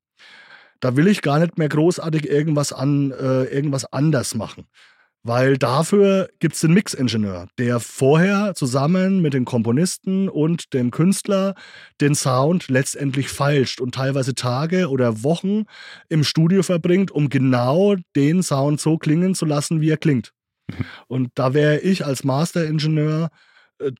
Da will ich gar nicht mehr großartig irgendwas, an, äh, irgendwas anders machen. Weil dafür gibt es den Mix-Ingenieur, der vorher zusammen mit den Komponisten und dem Künstler den Sound letztendlich feilscht und teilweise Tage oder Wochen im Studio verbringt, um genau den Sound so klingen zu lassen, wie er klingt. Und da wäre ich als Master-Ingenieur äh,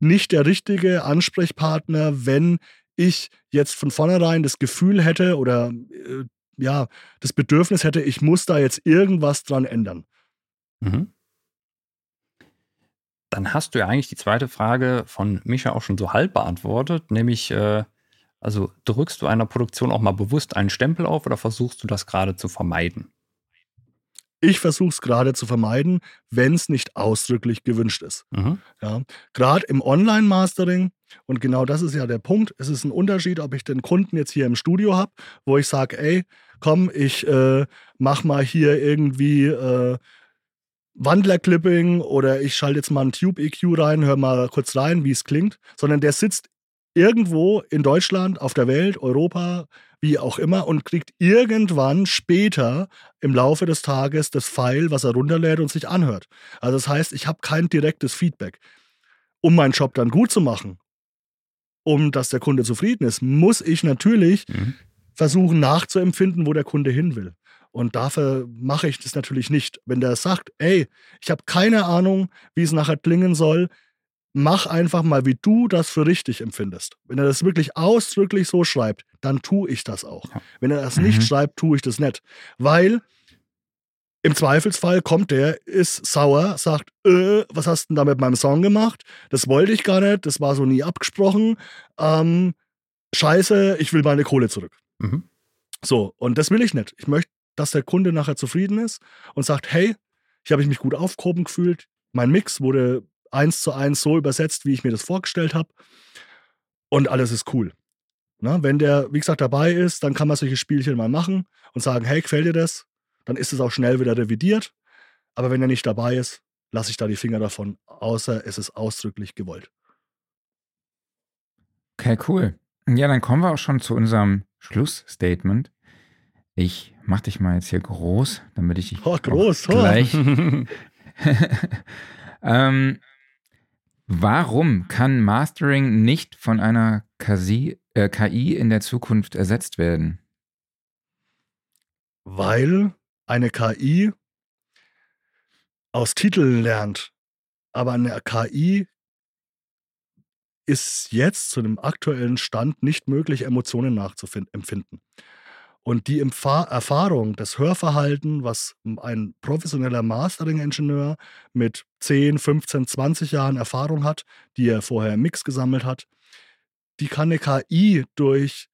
nicht der richtige Ansprechpartner, wenn ich jetzt von vornherein das Gefühl hätte oder äh, ja, das Bedürfnis hätte, ich muss da jetzt irgendwas dran ändern. Mhm. Dann hast du ja eigentlich die zweite Frage von Micha auch schon so halb beantwortet, nämlich, äh, also drückst du einer Produktion auch mal bewusst einen Stempel auf oder versuchst du das gerade zu vermeiden? Ich versuche es gerade zu vermeiden, wenn es nicht ausdrücklich gewünscht ist. Mhm. Ja, gerade im Online-Mastering, und genau das ist ja der Punkt, es ist ein Unterschied, ob ich den Kunden jetzt hier im Studio habe, wo ich sage, ey, komm, ich äh, mach mal hier irgendwie äh, Wandlerclipping oder ich schalte jetzt mal einen Tube EQ rein, hör mal kurz rein, wie es klingt, sondern der sitzt irgendwo in Deutschland, auf der Welt, Europa, wie auch immer und kriegt irgendwann später im Laufe des Tages das File, was er runterlädt und sich anhört. Also das heißt, ich habe kein direktes Feedback. Um meinen Job dann gut zu machen, um dass der Kunde zufrieden ist, muss ich natürlich mhm. versuchen nachzuempfinden, wo der Kunde hin will. Und dafür mache ich das natürlich nicht. Wenn der sagt, ey, ich habe keine Ahnung, wie es nachher klingen soll, mach einfach mal, wie du das für richtig empfindest. Wenn er das wirklich ausdrücklich so schreibt, dann tue ich das auch. Ja. Wenn er das mhm. nicht schreibt, tue ich das nicht. Weil im Zweifelsfall kommt der, ist sauer, sagt, äh, was hast du denn da mit meinem Song gemacht? Das wollte ich gar nicht, das war so nie abgesprochen. Ähm, scheiße, ich will meine Kohle zurück. Mhm. So, und das will ich nicht. Ich möchte dass der Kunde nachher zufrieden ist und sagt, hey, ich habe mich gut aufgehoben gefühlt, mein Mix wurde eins zu eins so übersetzt, wie ich mir das vorgestellt habe und alles ist cool. Na, wenn der, wie gesagt, dabei ist, dann kann man solche Spielchen mal machen und sagen, hey, gefällt dir das? Dann ist es auch schnell wieder revidiert. Aber wenn er nicht dabei ist, lasse ich da die Finger davon, außer es ist ausdrücklich gewollt. Okay, cool. Ja, dann kommen wir auch schon zu unserem Schlussstatement. Ich mach dich mal jetzt hier groß, damit ich dich oh, groß, oh. gleich. ähm, Warum kann Mastering nicht von einer KI, äh, KI in der Zukunft ersetzt werden? Weil eine KI aus Titeln lernt. Aber eine KI ist jetzt zu einem aktuellen Stand nicht möglich, Emotionen nachzuempfinden. Und die Erfahrung, das Hörverhalten, was ein professioneller Mastering-Ingenieur mit 10, 15, 20 Jahren Erfahrung hat, die er vorher im Mix gesammelt hat, die kann eine KI durch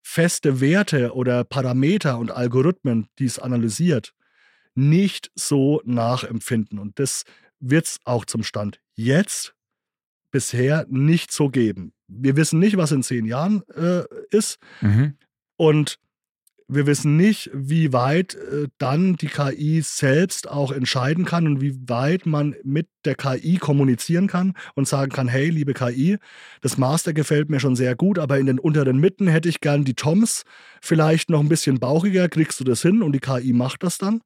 feste Werte oder Parameter und Algorithmen, die es analysiert, nicht so nachempfinden. Und das wird es auch zum Stand jetzt bisher nicht so geben. Wir wissen nicht, was in zehn Jahren äh, ist. Mhm. Und wir wissen nicht, wie weit äh, dann die KI selbst auch entscheiden kann und wie weit man mit der KI kommunizieren kann und sagen kann, hey, liebe KI, das Master gefällt mir schon sehr gut, aber in den unteren Mitten hätte ich gern die Toms vielleicht noch ein bisschen bauchiger, kriegst du das hin und die KI macht das dann.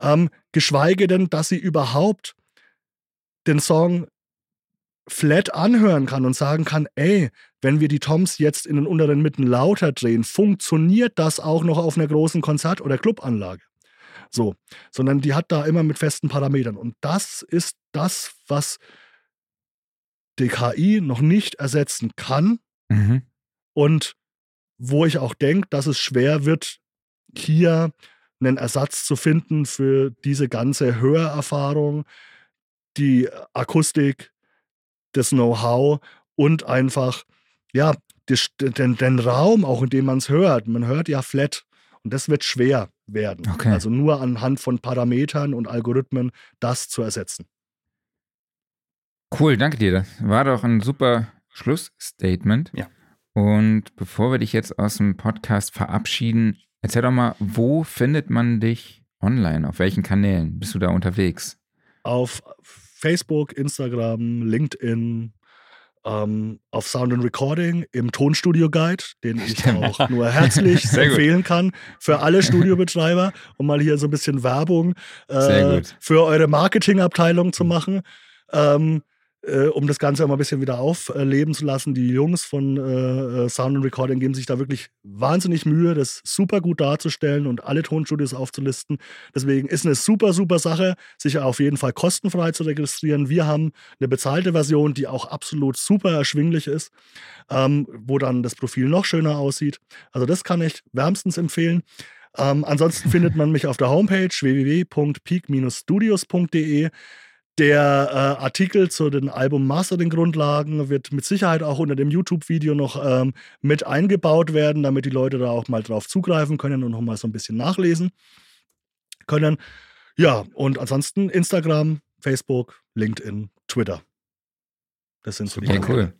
Ähm, geschweige denn, dass sie überhaupt den Song flat anhören kann und sagen kann, ey, wenn wir die Toms jetzt in den unteren Mitten lauter drehen, funktioniert das auch noch auf einer großen Konzert- oder Clubanlage. So, sondern die hat da immer mit festen Parametern. Und das ist das, was die KI noch nicht ersetzen kann. Mhm. Und wo ich auch denke, dass es schwer wird, hier einen Ersatz zu finden für diese ganze Hörerfahrung, die Akustik, das Know-how und einfach, ja, den, den Raum, auch in dem man es hört. Man hört ja flat und das wird schwer werden. Okay. Also nur anhand von Parametern und Algorithmen das zu ersetzen. Cool, danke dir. Das war doch ein super Schlussstatement. Ja. Und bevor wir dich jetzt aus dem Podcast verabschieden, erzähl doch mal, wo findet man dich online? Auf welchen Kanälen bist du da unterwegs? Auf Facebook, Instagram, LinkedIn, ähm, auf Sound and Recording im Tonstudio Guide, den ich auch nur herzlich empfehlen kann für alle Studiobetreiber, um mal hier so ein bisschen Werbung äh, für eure Marketingabteilung zu machen. Ähm, äh, um das Ganze mal ein bisschen wieder aufleben zu lassen. Die Jungs von äh, äh, Sound and Recording geben sich da wirklich wahnsinnig Mühe, das super gut darzustellen und alle Tonstudios aufzulisten. Deswegen ist eine super, super Sache, sich auf jeden Fall kostenfrei zu registrieren. Wir haben eine bezahlte Version, die auch absolut super erschwinglich ist, ähm, wo dann das Profil noch schöner aussieht. Also das kann ich wärmstens empfehlen. Ähm, ansonsten findet man mich auf der Homepage www.peak-studios.de. Der äh, Artikel zu den Album Mastering Grundlagen wird mit Sicherheit auch unter dem YouTube-Video noch ähm, mit eingebaut werden, damit die Leute da auch mal drauf zugreifen können und noch mal so ein bisschen nachlesen können. Ja, und ansonsten Instagram, Facebook, LinkedIn, Twitter. Das sind so die Ja, cool.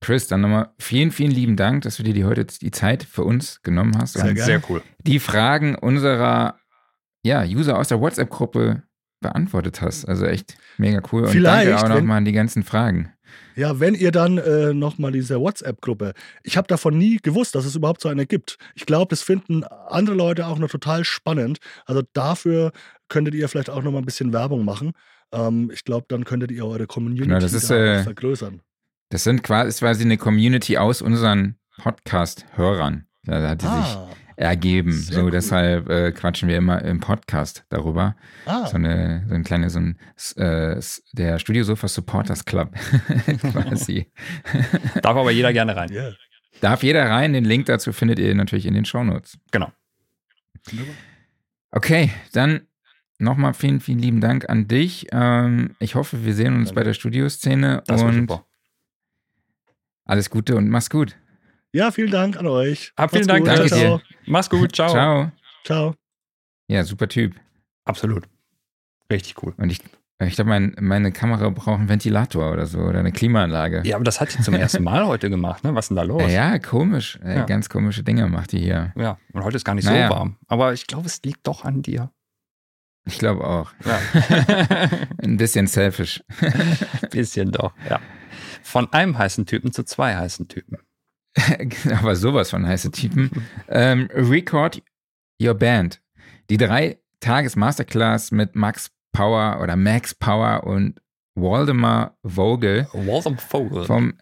Chris, dann nochmal vielen, vielen lieben Dank, dass du dir die heute die Zeit für uns genommen hast. Sehr, sehr cool. Die Fragen unserer ja, User aus der WhatsApp-Gruppe beantwortet hast. Also echt mega cool. Und Vielleicht, danke auch nochmal an die ganzen Fragen. Ja, wenn ihr dann äh, nochmal diese WhatsApp-Gruppe, ich habe davon nie gewusst, dass es überhaupt so eine gibt. Ich glaube, das finden andere Leute auch noch total spannend. Also dafür könntet ihr vielleicht auch nochmal ein bisschen Werbung machen. Ähm, ich glaube, dann könntet ihr eure Community genau, das ist, äh, vergrößern. Das sind quasi, ist quasi eine Community aus unseren Podcast-Hörern. Da hat sie ah. sich ergeben. Sehr so cool. deshalb äh, quatschen wir immer im Podcast darüber. Ah. So, eine, so ein kleines, so ein, äh, der Studio Sofa Supporters Club quasi. Darf aber jeder gerne rein. Yeah. Darf jeder rein. Den Link dazu findet ihr natürlich in den Shownotes. Genau. Okay, dann nochmal vielen, vielen lieben Dank an dich. Ähm, ich hoffe, wir sehen uns Danke. bei der Studioszene das und super. alles Gute und mach's gut. Ja, vielen Dank an euch. Hab vielen Dank. Danke dir. Mach's gut. Ciao. Ciao. Ciao. Ja, super Typ. Absolut. Richtig cool. Und ich, ich glaube, mein, meine Kamera braucht einen Ventilator oder so oder eine Klimaanlage. Ja, aber das hat sie zum ersten Mal heute gemacht, ne? Was ist denn da los? Ja, komisch. Ja. Ganz komische Dinge macht die hier. Ja, und heute ist gar nicht naja. so warm. Aber ich glaube, es liegt doch an dir. Ich glaube auch. Ja. Ein bisschen selfish. Ein bisschen doch, ja. Von einem heißen Typen zu zwei heißen Typen. aber sowas von heiße Typen. ähm, Record Your Band. Die drei Tages Masterclass mit Max Power oder Max Power und Waldemar Vogel. Waldemar Vogel. Vom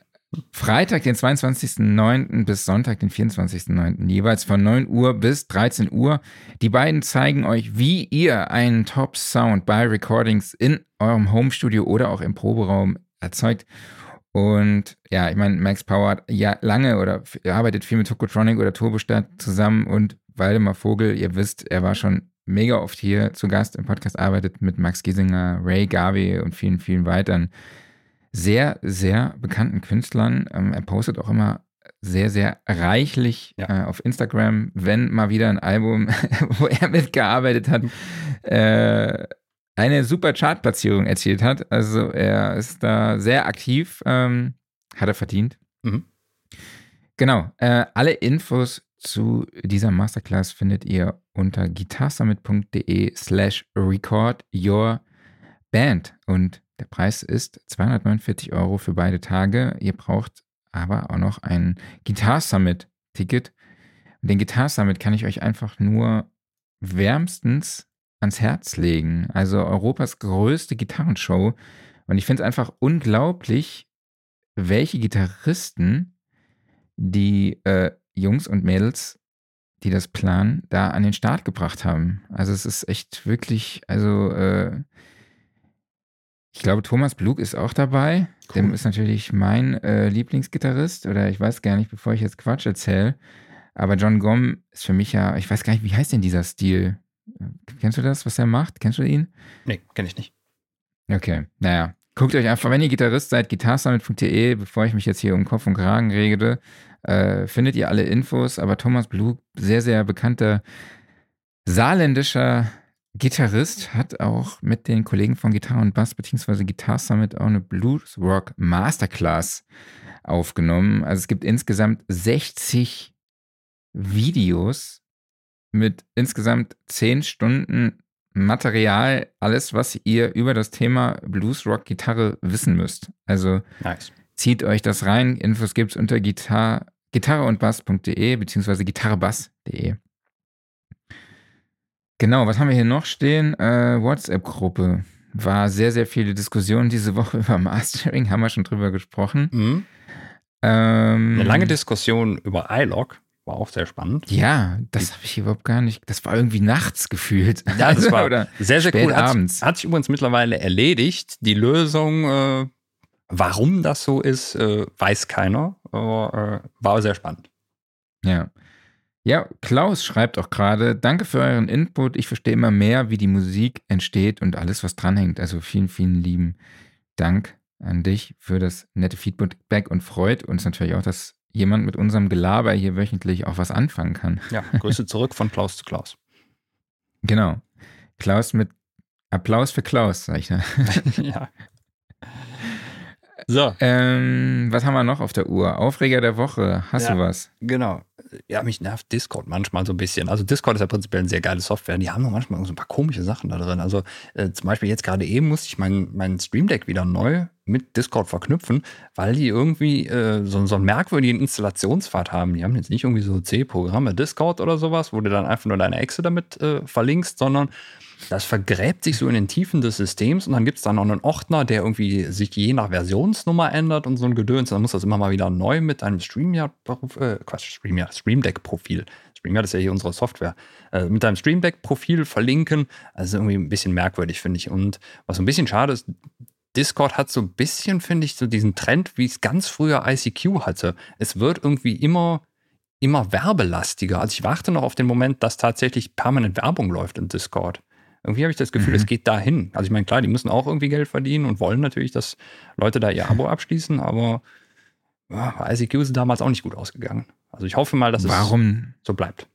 Freitag, den 22.09. bis Sonntag, den 24.09. jeweils von 9 Uhr bis 13 Uhr. Die beiden zeigen euch, wie ihr einen Top-Sound bei Recordings in eurem Homestudio oder auch im Proberaum erzeugt. Und ja, ich meine, Max Power hat ja lange oder arbeitet viel mit Tokotronic oder Turbostadt zusammen und Waldemar Vogel, ihr wisst, er war schon mega oft hier zu Gast im Podcast, arbeitet mit Max Giesinger, Ray Garvey und vielen, vielen weiteren sehr, sehr bekannten Künstlern. Ähm, er postet auch immer sehr, sehr reichlich ja. äh, auf Instagram, wenn mal wieder ein Album, wo er mitgearbeitet hat, äh, eine super Chartplatzierung erzielt hat. Also er ist da sehr aktiv, ähm, hat er verdient. Mhm. Genau, äh, alle Infos zu dieser Masterclass findet ihr unter guitarsummit.de slash record your band und der Preis ist 249 Euro für beide Tage. Ihr braucht aber auch noch ein Guitar Summit Ticket. Und den Guitar Summit kann ich euch einfach nur wärmstens ans Herz legen. Also Europas größte Gitarrenshow. Und ich finde es einfach unglaublich, welche Gitarristen die äh, Jungs und Mädels, die das planen, da an den Start gebracht haben. Also es ist echt wirklich, also äh, ich glaube, Thomas Blug ist auch dabei. Cool. Dem ist natürlich mein äh, Lieblingsgitarrist oder ich weiß gar nicht, bevor ich jetzt Quatsch erzähle. Aber John Gomm ist für mich ja, ich weiß gar nicht, wie heißt denn dieser Stil? Kennst du das, was er macht? Kennst du ihn? Nee, kenne ich nicht. Okay, naja. Guckt euch einfach, wenn ihr Gitarrist seid, gitarsummit.de, bevor ich mich jetzt hier um Kopf und Kragen regede, äh, findet ihr alle Infos. Aber Thomas Blug, sehr, sehr bekannter saarländischer Gitarrist hat auch mit den Kollegen von Gitarre und Bass bzw. Guitar Summit auch eine Blues Rock Masterclass aufgenommen. Also es gibt insgesamt 60 Videos mit insgesamt 10 Stunden Material, alles, was ihr über das Thema Blues Rock Gitarre wissen müsst. Also nice. zieht euch das rein. Infos gibt es unter Gitar gitarreundbass.de bzw. gitarrebass.de. Genau, was haben wir hier noch stehen? Äh, WhatsApp-Gruppe. War sehr, sehr viele Diskussionen diese Woche über Mastering, haben wir schon drüber gesprochen. Mhm. Ähm, Eine lange Diskussion über iLog war auch sehr spannend. Ja, das habe ich überhaupt gar nicht. Das war irgendwie nachts gefühlt. Ja, das war Oder sehr, sehr cool. Hat, abends. hat sich übrigens mittlerweile erledigt. Die Lösung, äh, warum das so ist, äh, weiß keiner. Aber äh, war sehr spannend. Ja. Ja, Klaus schreibt auch gerade, danke für euren Input. Ich verstehe immer mehr, wie die Musik entsteht und alles, was dranhängt. Also vielen, vielen lieben Dank an dich für das nette Feedback und freut uns natürlich auch, dass jemand mit unserem Gelaber hier wöchentlich auch was anfangen kann. Ja, Grüße zurück von Klaus zu Klaus. Genau. Klaus mit Applaus für Klaus, sag ich da. ja. So. Ähm, was haben wir noch auf der Uhr? Aufreger der Woche. Hast ja, du was? Genau ja, mich nervt Discord manchmal so ein bisschen. Also Discord ist ja prinzipiell eine sehr geile Software. Die haben noch manchmal so ein paar komische Sachen da drin. Also äh, zum Beispiel jetzt gerade eben musste ich mein, mein Stream Deck wieder neu mit Discord verknüpfen, weil die irgendwie äh, so, so einen merkwürdigen Installationspfad haben. Die haben jetzt nicht irgendwie so C-Programme, Discord oder sowas, wo du dann einfach nur deine Exe damit äh, verlinkst, sondern das vergräbt sich so in den Tiefen des Systems und dann gibt es dann noch einen Ordner, der irgendwie sich je nach Versionsnummer ändert und so ein Gedöns. Dann muss das immer mal wieder neu mit einem StreamYard, äh, Quatsch, StreamYard, Stream Deck-Profil. StreamYard ist ja hier unsere Software. Äh, mit deinem Stream Deck-Profil verlinken. Also irgendwie ein bisschen merkwürdig, finde ich. Und was so ein bisschen schade ist, Discord hat so ein bisschen, finde ich, so diesen Trend, wie es ganz früher ICQ hatte. Es wird irgendwie immer immer werbelastiger. Also ich warte noch auf den Moment, dass tatsächlich permanent Werbung läuft in Discord. Irgendwie habe ich das Gefühl, mhm. es geht dahin. Also ich meine, klar, die müssen auch irgendwie Geld verdienen und wollen natürlich, dass Leute da ihr Abo abschließen, aber ja, ICQ ist damals auch nicht gut ausgegangen. Also ich hoffe mal, dass warum, es so bleibt.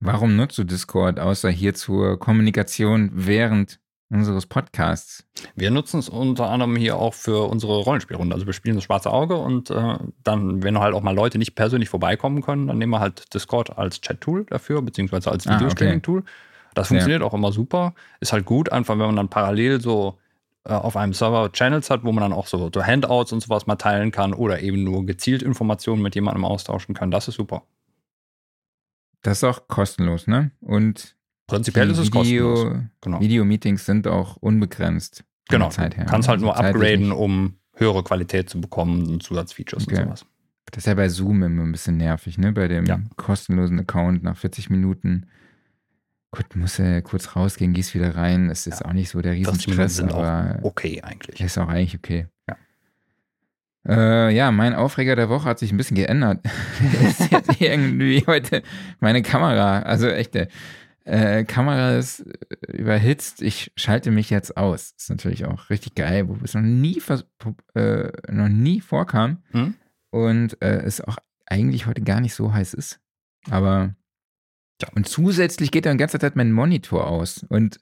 Warum nutzt du Discord außer hier zur Kommunikation während unseres Podcasts? Wir nutzen es unter anderem hier auch für unsere Rollenspielrunde. Also wir spielen das schwarze Auge und äh, dann, wenn halt auch mal Leute nicht persönlich vorbeikommen können, dann nehmen wir halt Discord als Chat-Tool dafür, beziehungsweise als Videostreaming-Tool. Ah, okay. Das funktioniert ja. auch immer super. Ist halt gut, einfach wenn man dann parallel so äh, auf einem Server Channels hat, wo man dann auch so, so, Handouts und sowas mal teilen kann oder eben nur gezielt Informationen mit jemandem austauschen kann. Das ist super. Das ist auch kostenlos, ne? Und prinzipiell ist es Video, kostenlos. Genau. Video-Meetings sind auch unbegrenzt. Genau, Zeit her. kannst halt nur upgraden, um höhere Qualität zu bekommen und Zusatzfeatures okay. und sowas. Das ist ja bei Zoom immer ein bisschen nervig, ne? Bei dem ja. kostenlosen Account nach 40 Minuten. Gut, muss ja kurz rausgehen, gehst wieder rein. Es ist ja. auch nicht so der Riesenstress, sind aber auch okay eigentlich. Ist auch eigentlich okay. Ja. Äh, ja, mein Aufreger der Woche hat sich ein bisschen geändert. ist jetzt irgendwie heute meine Kamera. Also echte äh, Kamera ist äh, überhitzt. Ich schalte mich jetzt aus. Ist natürlich auch richtig geil, wo es noch nie, äh, noch nie vorkam. Hm? Und äh, es auch eigentlich heute gar nicht so heiß ist. Aber ja. Und zusätzlich geht dann die ganze Zeit mein Monitor aus. Und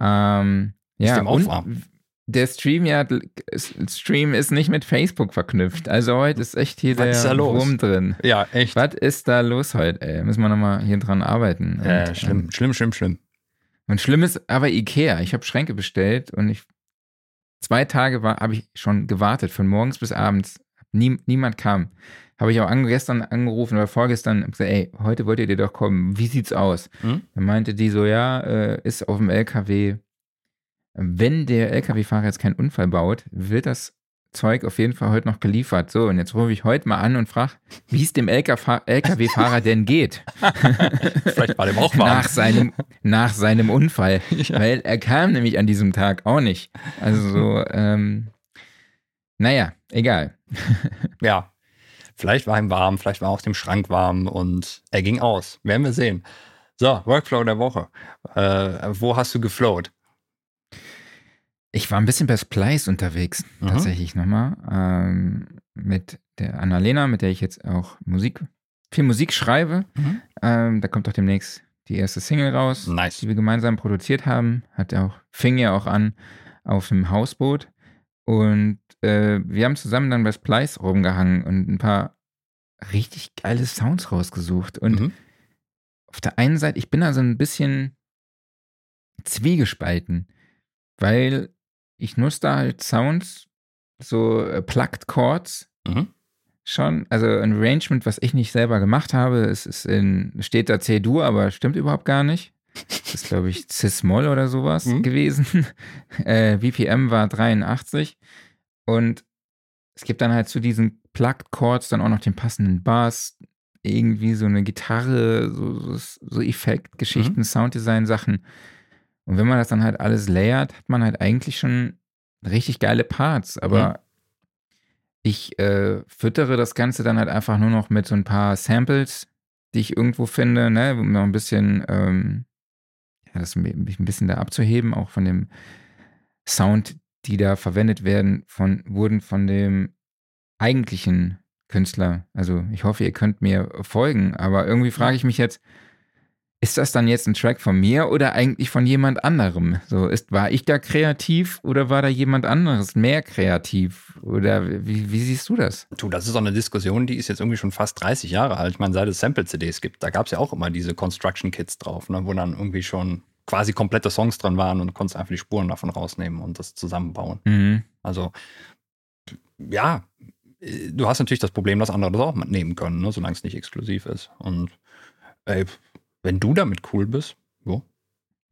ähm, ja, und der Stream ja, Stream ist nicht mit Facebook verknüpft. Also heute ist echt hier Was der Wurm drin. Ja, echt. Was ist da los heute, ey? Müssen wir nochmal hier dran arbeiten. Ja, und, schlimm, ähm, schlimm, schlimm, schlimm. Und schlimm ist aber Ikea. Ich habe Schränke bestellt und ich zwei Tage habe ich schon gewartet, von morgens bis abends. Nie, niemand kam. Habe ich auch an, gestern angerufen oder vorgestern gesagt, ey, heute wolltet ihr doch kommen. Wie sieht's aus? Hm? Dann meinte die so, ja, äh, ist auf dem LKW. Wenn der LKW-Fahrer jetzt keinen Unfall baut, wird das Zeug auf jeden Fall heute noch geliefert. So, und jetzt rufe ich heute mal an und frage, wie es dem LKW-Fahrer denn geht. Vielleicht war dem auch warm. Nach seinem, nach seinem Unfall. Ja. Weil er kam nämlich an diesem Tag auch nicht. Also so, ähm, naja, egal. ja, Vielleicht war ihm warm, vielleicht war auch dem Schrank warm und er ging aus. Werden wir sehen. So, Workflow der Woche. Äh, wo hast du geflowt? Ich war ein bisschen bei Splice unterwegs, mhm. tatsächlich nochmal. Ähm, mit der Annalena, mit der ich jetzt auch Musik, viel Musik schreibe. Mhm. Ähm, da kommt auch demnächst die erste Single raus, nice. die wir gemeinsam produziert haben. Hat auch, fing ja auch an auf dem Hausboot. Und äh, wir haben zusammen dann bei Splice rumgehangen und ein paar richtig geile Sounds rausgesucht. Und mhm. auf der einen Seite, ich bin da so ein bisschen zwiegespalten, weil ich nutze da halt Sounds, so äh, Plugged Chords mhm. schon. Also ein Arrangement, was ich nicht selber gemacht habe. Es ist in, steht da C-Dur, aber stimmt überhaupt gar nicht. Das ist, glaube ich, Cis-Moll oder sowas mhm. gewesen. Äh, BPM war 83. Und es gibt dann halt zu diesen Plugged Chords dann auch noch den passenden Bass, irgendwie so eine Gitarre, so, so, so Effektgeschichten, mhm. Sounddesign-Sachen. Und wenn man das dann halt alles layert, hat man halt eigentlich schon richtig geile Parts. Aber mhm. ich äh, füttere das Ganze dann halt einfach nur noch mit so ein paar Samples, die ich irgendwo finde, ne, um noch ein bisschen, ähm, ja, das ein bisschen da abzuheben, auch von dem Sound, die da verwendet werden, von, wurden von dem eigentlichen Künstler. Also ich hoffe, ihr könnt mir folgen, aber irgendwie frage ich mich jetzt, ist das dann jetzt ein Track von mir oder eigentlich von jemand anderem? So, ist, war ich da kreativ oder war da jemand anderes mehr kreativ? Oder wie, wie siehst du das? Du, das ist auch eine Diskussion, die ist jetzt irgendwie schon fast 30 Jahre alt. Ich meine, seit es Sample-CDs gibt, da gab es ja auch immer diese Construction-Kits drauf, ne, wo dann irgendwie schon quasi komplette Songs drin waren und du konntest einfach die Spuren davon rausnehmen und das zusammenbauen. Mhm. Also, ja, du hast natürlich das Problem, dass andere das auch nehmen können, ne, solange es nicht exklusiv ist. Und ey, wenn du damit cool bist, jo.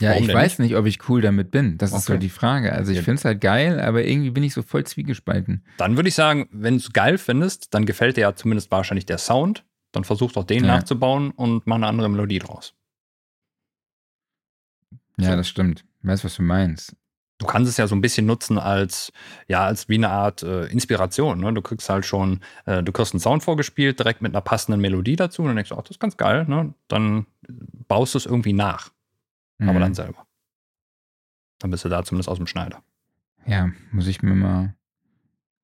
Ja, ich weiß nicht? nicht? ob ich cool damit bin. Das okay. ist so die Frage. Also ich ja. finde es halt geil, aber irgendwie bin ich so voll zwiegespalten. Dann würde ich sagen, wenn du es geil findest, dann gefällt dir ja zumindest wahrscheinlich der Sound. Dann versuch doch den ja. nachzubauen und mach eine andere Melodie draus. Ja, das stimmt. Ich weiß, was du meinst. Du kannst es ja so ein bisschen nutzen als, ja, als wie eine Art äh, Inspiration. Ne? Du kriegst halt schon, äh, du kriegst einen Sound vorgespielt, direkt mit einer passenden Melodie dazu und dann denkst du, ach, das ist ganz geil. Ne? Dann baust du es irgendwie nach. Mhm. Aber dann selber. Dann bist du da zumindest aus dem Schneider. Ja, muss ich mir mal,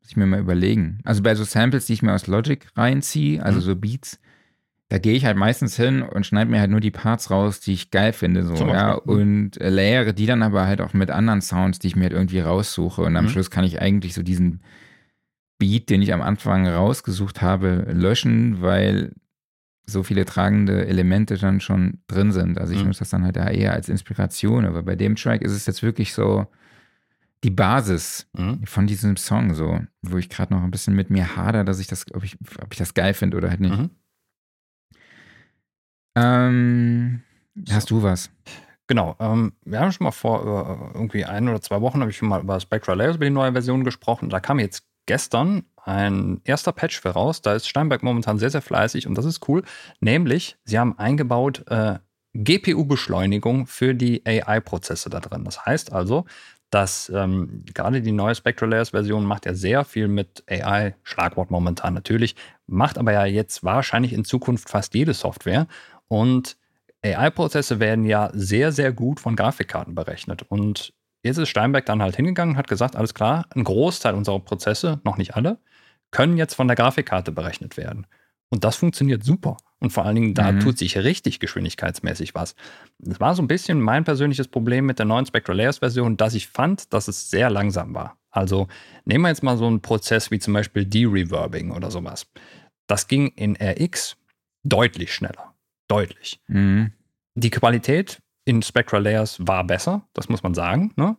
muss ich mir mal überlegen. Also bei so Samples, die ich mir aus Logic reinziehe, also mhm. so Beats, da gehe ich halt meistens hin und schneide mir halt nur die Parts raus, die ich geil finde, so, ja, und äh, layere die dann aber halt auch mit anderen Sounds, die ich mir halt irgendwie raussuche. Und am mhm. Schluss kann ich eigentlich so diesen Beat, den ich am Anfang rausgesucht habe, löschen, weil so viele tragende Elemente dann schon drin sind. Also ich mhm. nutze das dann halt eher als Inspiration. Aber bei dem Track ist es jetzt wirklich so die Basis mhm. von diesem Song, so, wo ich gerade noch ein bisschen mit mir hader, dass ich das, ob ich, ob ich das geil finde oder halt nicht. Mhm. Ähm, hast du was? Genau. Ähm, wir haben schon mal vor äh, irgendwie ein oder zwei Wochen habe ich schon mal über Spectra Layers, über die neue Version gesprochen. Da kam jetzt gestern ein erster Patch für raus. Da ist Steinberg momentan sehr, sehr fleißig und das ist cool. Nämlich, sie haben eingebaut äh, GPU-Beschleunigung für die AI-Prozesse da drin. Das heißt also, dass ähm, gerade die neue Spectral Layers Version macht ja sehr viel mit AI, Schlagwort momentan natürlich, macht aber ja jetzt wahrscheinlich in Zukunft fast jede Software und AI-Prozesse werden ja sehr, sehr gut von Grafikkarten berechnet. Und jetzt ist Steinberg dann halt hingegangen und hat gesagt, alles klar, ein Großteil unserer Prozesse, noch nicht alle, können jetzt von der Grafikkarte berechnet werden. Und das funktioniert super. Und vor allen Dingen, da mhm. tut sich richtig geschwindigkeitsmäßig was. Das war so ein bisschen mein persönliches Problem mit der neuen Spectral Layers Version, dass ich fand, dass es sehr langsam war. Also nehmen wir jetzt mal so einen Prozess wie zum Beispiel De-Reverbing oder sowas. Das ging in RX deutlich schneller. Deutlich. Mhm. Die Qualität in Spectral Layers war besser, das muss man sagen. Ne?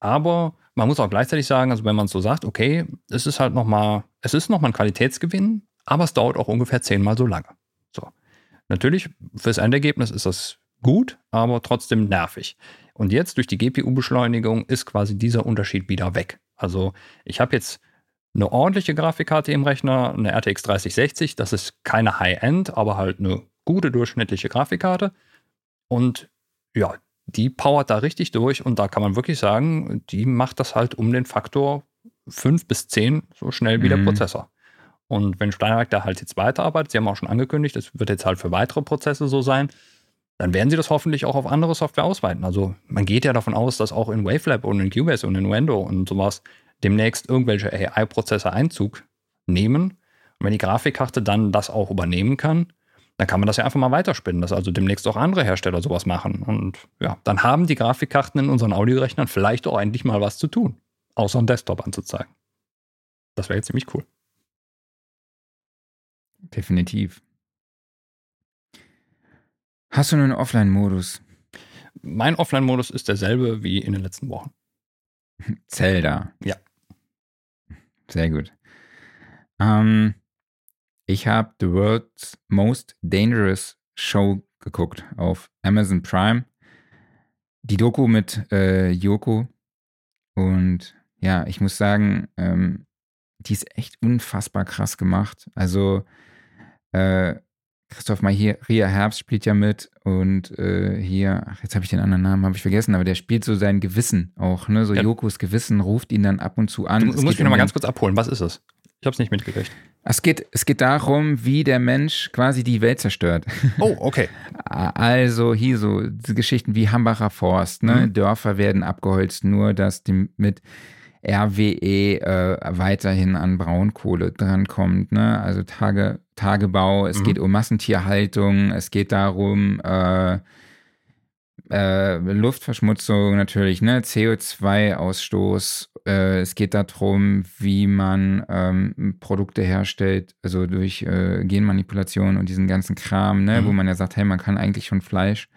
Aber man muss auch gleichzeitig sagen, also wenn man so sagt, okay, es ist halt nochmal, es ist nochmal ein Qualitätsgewinn, aber es dauert auch ungefähr zehnmal so lange. So. Natürlich, fürs Endergebnis ist das gut, aber trotzdem nervig. Und jetzt durch die GPU-Beschleunigung ist quasi dieser Unterschied wieder weg. Also ich habe jetzt eine ordentliche Grafikkarte im Rechner, eine RTX 3060, das ist keine High-End, aber halt eine gute durchschnittliche Grafikkarte. Und ja, die powert da richtig durch und da kann man wirklich sagen, die macht das halt um den Faktor 5 bis 10 so schnell wie mhm. der Prozessor. Und wenn Steinberg da halt jetzt weiterarbeitet, Sie haben auch schon angekündigt, es wird jetzt halt für weitere Prozesse so sein, dann werden Sie das hoffentlich auch auf andere Software ausweiten. Also man geht ja davon aus, dass auch in Wavelab und in Cubase und in Wendo und sowas demnächst irgendwelche AI-Prozesse Einzug nehmen. Und wenn die Grafikkarte dann das auch übernehmen kann, dann kann man das ja einfach mal weiterspinnen, dass also demnächst auch andere Hersteller sowas machen. Und ja, dann haben die Grafikkarten in unseren Audiorechnern vielleicht auch endlich mal was zu tun, außer einen Desktop anzuzeigen. Das wäre jetzt ziemlich cool. Definitiv. Hast du einen Offline-Modus? Mein Offline-Modus ist derselbe wie in den letzten Wochen. Zelda. Ja. Sehr gut. Ähm, ich habe The World's Most Dangerous Show geguckt auf Amazon Prime. Die Doku mit äh, Yoko. Und ja, ich muss sagen, ähm, die ist echt unfassbar krass gemacht. Also äh, Christoph Maria Herbst spielt ja mit und äh, hier, ach, jetzt habe ich den anderen Namen, habe ich vergessen, aber der spielt so sein Gewissen auch, ne? So ja. Jokos Gewissen ruft ihn dann ab und zu an. Du, du musst mich nochmal ganz kurz abholen, was ist es? Ich habe es nicht mitgekriegt. Es geht, es geht darum, wie der Mensch quasi die Welt zerstört. Oh, okay. Also hier so Geschichten wie Hambacher Forst, ne? Mhm. Dörfer werden abgeholzt, nur dass die mit RWE äh, weiterhin an Braunkohle drankommt. Ne? Also Tage, Tagebau, es mhm. geht um Massentierhaltung, es geht darum, äh, äh, Luftverschmutzung natürlich, ne? CO2-Ausstoß. Äh, es geht darum, wie man ähm, Produkte herstellt, also durch äh, Genmanipulation und diesen ganzen Kram, ne? Mhm. wo man ja sagt, hey, man kann eigentlich schon Fleisch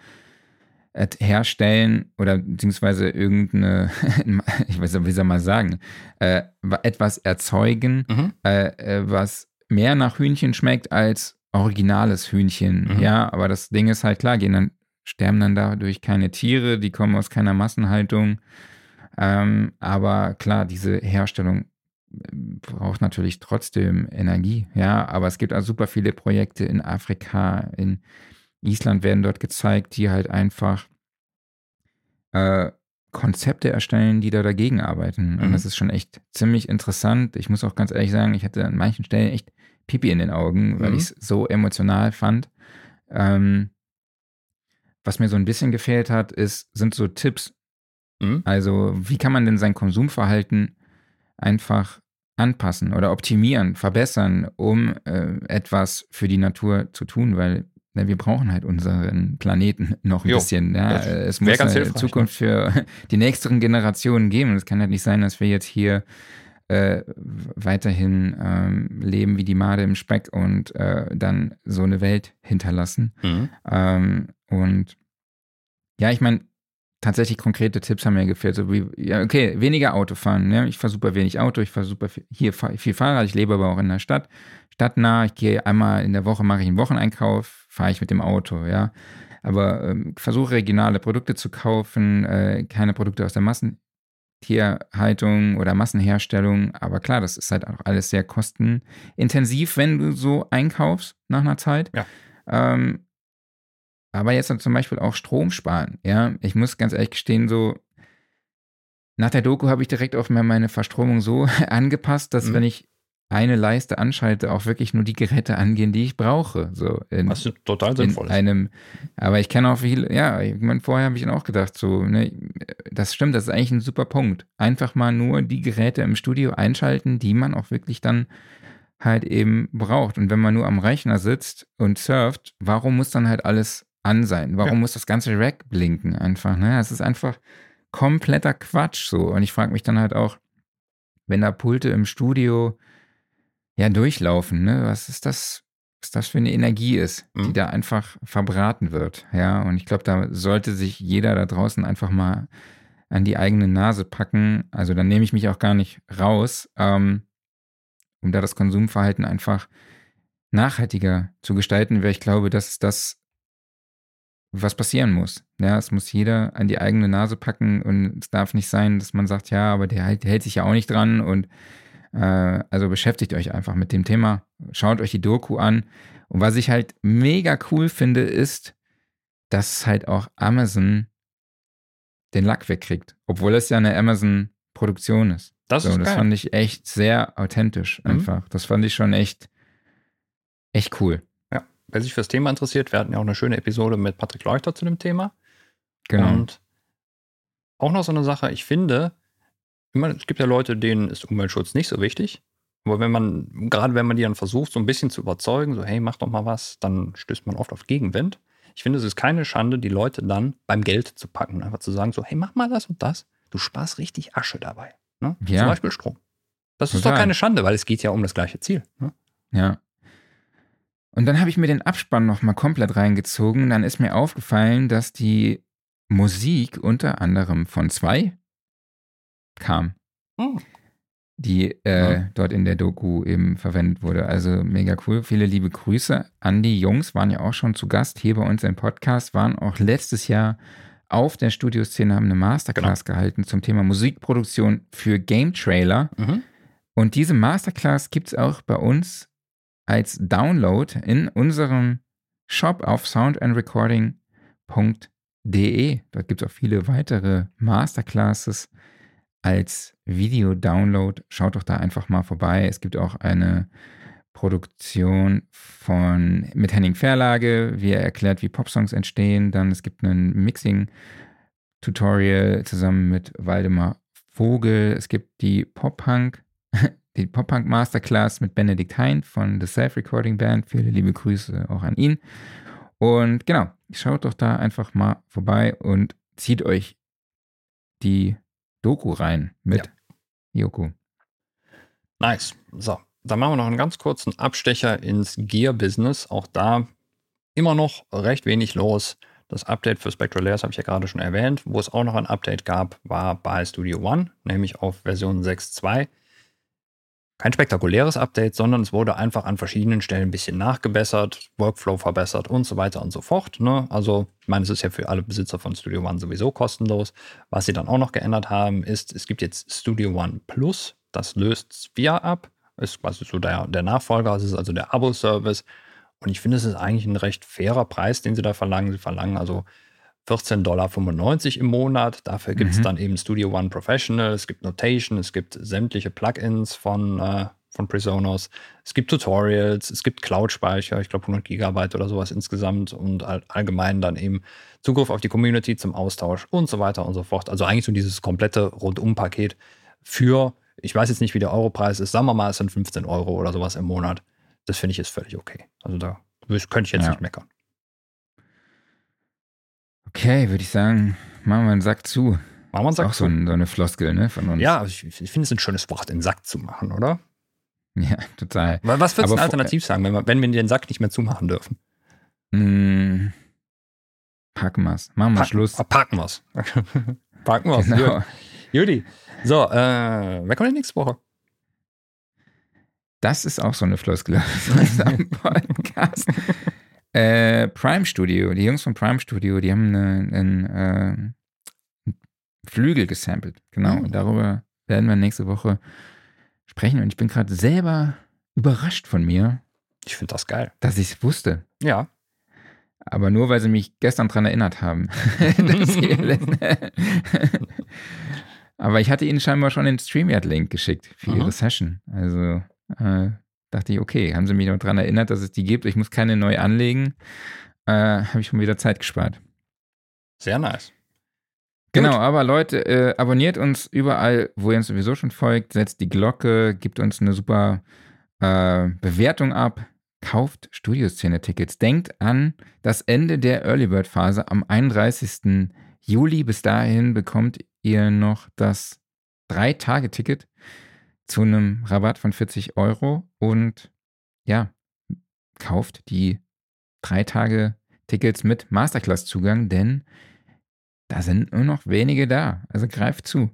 herstellen oder beziehungsweise irgendeine, ich weiß nicht, wie soll man sagen, äh, etwas erzeugen, mhm. äh, äh, was mehr nach Hühnchen schmeckt als originales Hühnchen. Mhm. Ja, aber das Ding ist halt klar, gehen dann, sterben dann dadurch keine Tiere, die kommen aus keiner Massenhaltung. Ähm, aber klar, diese Herstellung äh, braucht natürlich trotzdem Energie, ja, aber es gibt auch super viele Projekte in Afrika, in Island werden dort gezeigt, die halt einfach äh, Konzepte erstellen, die da dagegen arbeiten. Mhm. Und das ist schon echt ziemlich interessant. Ich muss auch ganz ehrlich sagen, ich hatte an manchen Stellen echt Pipi in den Augen, weil mhm. ich es so emotional fand. Ähm, was mir so ein bisschen gefehlt hat, ist, sind so Tipps. Mhm. Also, wie kann man denn sein Konsumverhalten einfach anpassen oder optimieren, verbessern, um äh, etwas für die Natur zu tun, weil na, wir brauchen halt unseren Planeten noch ein jo, bisschen. Ja. Es muss eine ne? Zukunft für die nächsten Generationen geben. Es kann halt nicht sein, dass wir jetzt hier äh, weiterhin ähm, leben wie die Made im Speck und äh, dann so eine Welt hinterlassen. Mhm. Ähm, und ja, ich meine, tatsächlich konkrete Tipps haben mir gefehlt. So wie, ja, okay, weniger Auto fahren. Ne? Ich fahre super wenig Auto, ich fahre super viel, hier viel Fahrrad, ich lebe aber auch in der Stadt. Stadtnah, ich gehe einmal in der Woche, mache ich einen Wocheneinkauf, fahre ich mit dem Auto, ja. aber ähm, versuche regionale Produkte zu kaufen, äh, keine Produkte aus der Massentierhaltung oder Massenherstellung. Aber klar, das ist halt auch alles sehr kostenintensiv, wenn du so einkaufst nach einer Zeit. Ja. Ähm, aber jetzt zum Beispiel auch Strom sparen. Ja, ich muss ganz ehrlich gestehen, so nach der Doku habe ich direkt auch meine Verstromung so angepasst, dass mhm. wenn ich eine Leiste anschalte, auch wirklich nur die Geräte angehen, die ich brauche. So in, Was total sinnvoll in einem, aber ich kenne auch viele, ja, ich meine, vorher habe ich auch gedacht, so, ne, das stimmt, das ist eigentlich ein super Punkt. Einfach mal nur die Geräte im Studio einschalten, die man auch wirklich dann halt eben braucht. Und wenn man nur am Rechner sitzt und surft, warum muss dann halt alles an sein? Warum ja. muss das ganze Rack blinken einfach? Ne? Es ist einfach kompletter Quatsch so. Und ich frage mich dann halt auch, wenn da Pulte im Studio ja durchlaufen, ne? Was ist das? Was das für eine Energie ist, die mhm. da einfach verbraten wird. Ja, und ich glaube, da sollte sich jeder da draußen einfach mal an die eigene Nase packen. Also dann nehme ich mich auch gar nicht raus, ähm, um da das Konsumverhalten einfach nachhaltiger zu gestalten, weil ich glaube, das ist das, was passieren muss. Ja, es muss jeder an die eigene Nase packen und es darf nicht sein, dass man sagt, ja, aber der, der hält sich ja auch nicht dran und also beschäftigt euch einfach mit dem Thema, schaut euch die Doku an. Und was ich halt mega cool finde, ist, dass halt auch Amazon den Lack wegkriegt, obwohl es ja eine Amazon-Produktion ist. Das so, ist Das fand ich echt sehr authentisch mhm. einfach. Das fand ich schon echt, echt cool wer sich fürs Thema interessiert, wir hatten ja auch eine schöne Episode mit Patrick Leuchter zu dem Thema. Genau. Und auch noch so eine Sache, ich finde, meine, es gibt ja Leute, denen ist Umweltschutz nicht so wichtig. Aber wenn man, gerade wenn man die dann versucht, so ein bisschen zu überzeugen, so, hey, mach doch mal was, dann stößt man oft auf Gegenwind. Ich finde, es ist keine Schande, die Leute dann beim Geld zu packen, einfach zu sagen, so, hey, mach mal das und das. Du sparst richtig Asche dabei. Ne? Ja. Zum Beispiel Strom. Das Total. ist doch keine Schande, weil es geht ja um das gleiche Ziel. Ne? Ja. Und dann habe ich mir den Abspann nochmal komplett reingezogen. Dann ist mir aufgefallen, dass die Musik unter anderem von zwei kam. Oh. Die äh, ja. dort in der Doku eben verwendet wurde. Also mega cool. Viele liebe Grüße an die Jungs, waren ja auch schon zu Gast hier bei uns im Podcast, waren auch letztes Jahr auf der Studioszene, haben eine Masterclass genau. gehalten zum Thema Musikproduktion für Game Trailer. Mhm. Und diese Masterclass gibt es auch bei uns als Download in unserem Shop auf soundandrecording.de. Dort gibt es auch viele weitere Masterclasses als Video-Download. Schaut doch da einfach mal vorbei. Es gibt auch eine Produktion von mit Henning Verlage, wie er erklärt, wie Popsongs entstehen. Dann es gibt ein Mixing-Tutorial zusammen mit Waldemar Vogel. Es gibt die Pop-Punk die Pop-Punk Masterclass mit Benedikt Hein von The Self-Recording Band. Viele liebe Grüße auch an ihn. Und genau, schaut doch da einfach mal vorbei und zieht euch die Doku rein mit ja. Yoko. Nice. So, dann machen wir noch einen ganz kurzen Abstecher ins Gear-Business. Auch da immer noch recht wenig los. Das Update für Spectral Layers habe ich ja gerade schon erwähnt. Wo es auch noch ein Update gab, war bei Studio One, nämlich auf Version 6.2 kein spektakuläres Update, sondern es wurde einfach an verschiedenen Stellen ein bisschen nachgebessert, Workflow verbessert und so weiter und so fort. Ne? Also, ich meine, es ist ja für alle Besitzer von Studio One sowieso kostenlos. Was sie dann auch noch geändert haben, ist, es gibt jetzt Studio One Plus, das löst Sphere ab, ist quasi so der, der Nachfolger, es ist also der Abo-Service. Und ich finde, es ist eigentlich ein recht fairer Preis, den sie da verlangen. Sie verlangen also 14,95 Dollar im Monat. Dafür gibt es mhm. dann eben Studio One Professional, es gibt Notation, es gibt sämtliche Plugins von, äh, von Presonus, es gibt Tutorials, es gibt Cloud-Speicher, ich glaube 100 Gigabyte oder sowas insgesamt und all, allgemein dann eben Zugriff auf die Community zum Austausch und so weiter und so fort. Also eigentlich so dieses komplette Rundum-Paket für, ich weiß jetzt nicht, wie der Europreis ist, sagen wir mal, es sind 15 Euro oder sowas im Monat. Das finde ich ist völlig okay. Also da könnte ich jetzt ja. nicht meckern. Okay, würde ich sagen, machen wir einen Sack zu. Machen wir einen Sack auch zu. So, ein, so, eine Floskel, ne, von uns. Ja, ich, ich finde es ein schönes Wort, den Sack zu machen, oder? Ja, total. Was würdest du alternativ sagen, wenn wir, wenn wir den Sack nicht mehr zumachen dürfen? Mm, packen wir's. Machen wir Pack, Schluss. Packen wir's. packen wir's. Genau. Judy. So, äh, wer kommt denn nächste Woche? Das ist auch so eine Floskel aus unserem Podcast. Äh, Prime Studio, die Jungs von Prime Studio, die haben einen, einen äh, Flügel gesampelt. Genau. Und darüber werden wir nächste Woche sprechen. Und ich bin gerade selber überrascht von mir. Ich finde das geil. Dass ich es wusste. Ja. Aber nur, weil sie mich gestern daran erinnert haben. Aber ich hatte ihnen scheinbar schon den StreamYard-Link geschickt für ihre Session. Also äh, dachte ich, okay, haben sie mich noch daran erinnert, dass es die gibt. Ich muss keine neu anlegen. Äh, Habe ich schon wieder Zeit gespart. Sehr nice. Genau, Gut. aber Leute, äh, abonniert uns überall, wo ihr uns sowieso schon folgt, setzt die Glocke, gibt uns eine super äh, Bewertung ab, kauft Studioszene-Tickets. Denkt an das Ende der Early Bird Phase am 31. Juli. Bis dahin bekommt ihr noch das Drei-Tage-Ticket zu einem Rabatt von 40 Euro und ja, kauft die drei Tage Tickets mit Masterclass-Zugang, denn da sind nur noch wenige da. Also greift zu.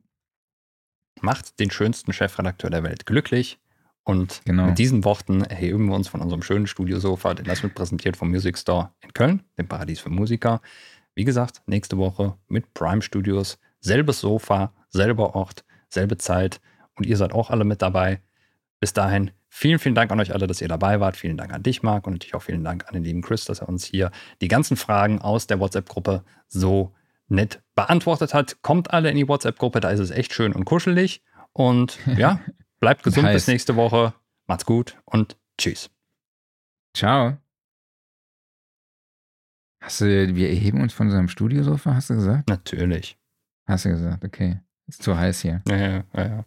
Macht den schönsten Chefredakteur der Welt glücklich. Und genau. mit diesen Worten erheben wir uns von unserem schönen Studiosofa, denn das wird präsentiert vom Music Store in Köln, dem Paradies für Musiker. Wie gesagt, nächste Woche mit Prime Studios. Selbes Sofa, selber Ort, selbe Zeit. Und ihr seid auch alle mit dabei. Bis dahin, vielen, vielen Dank an euch alle, dass ihr dabei wart. Vielen Dank an dich, Marc, und natürlich auch vielen Dank an den lieben Chris, dass er uns hier die ganzen Fragen aus der WhatsApp-Gruppe so nett beantwortet hat. Kommt alle in die WhatsApp-Gruppe, da ist es echt schön und kuschelig. Und ja, bleibt gesund bis nächste Woche. Macht's gut und tschüss. Ciao. Hast du, wir erheben uns von unserem Studiosofa, hast du gesagt? Natürlich. Hast du gesagt, okay. Ist zu heiß hier. Ja, ja, ja.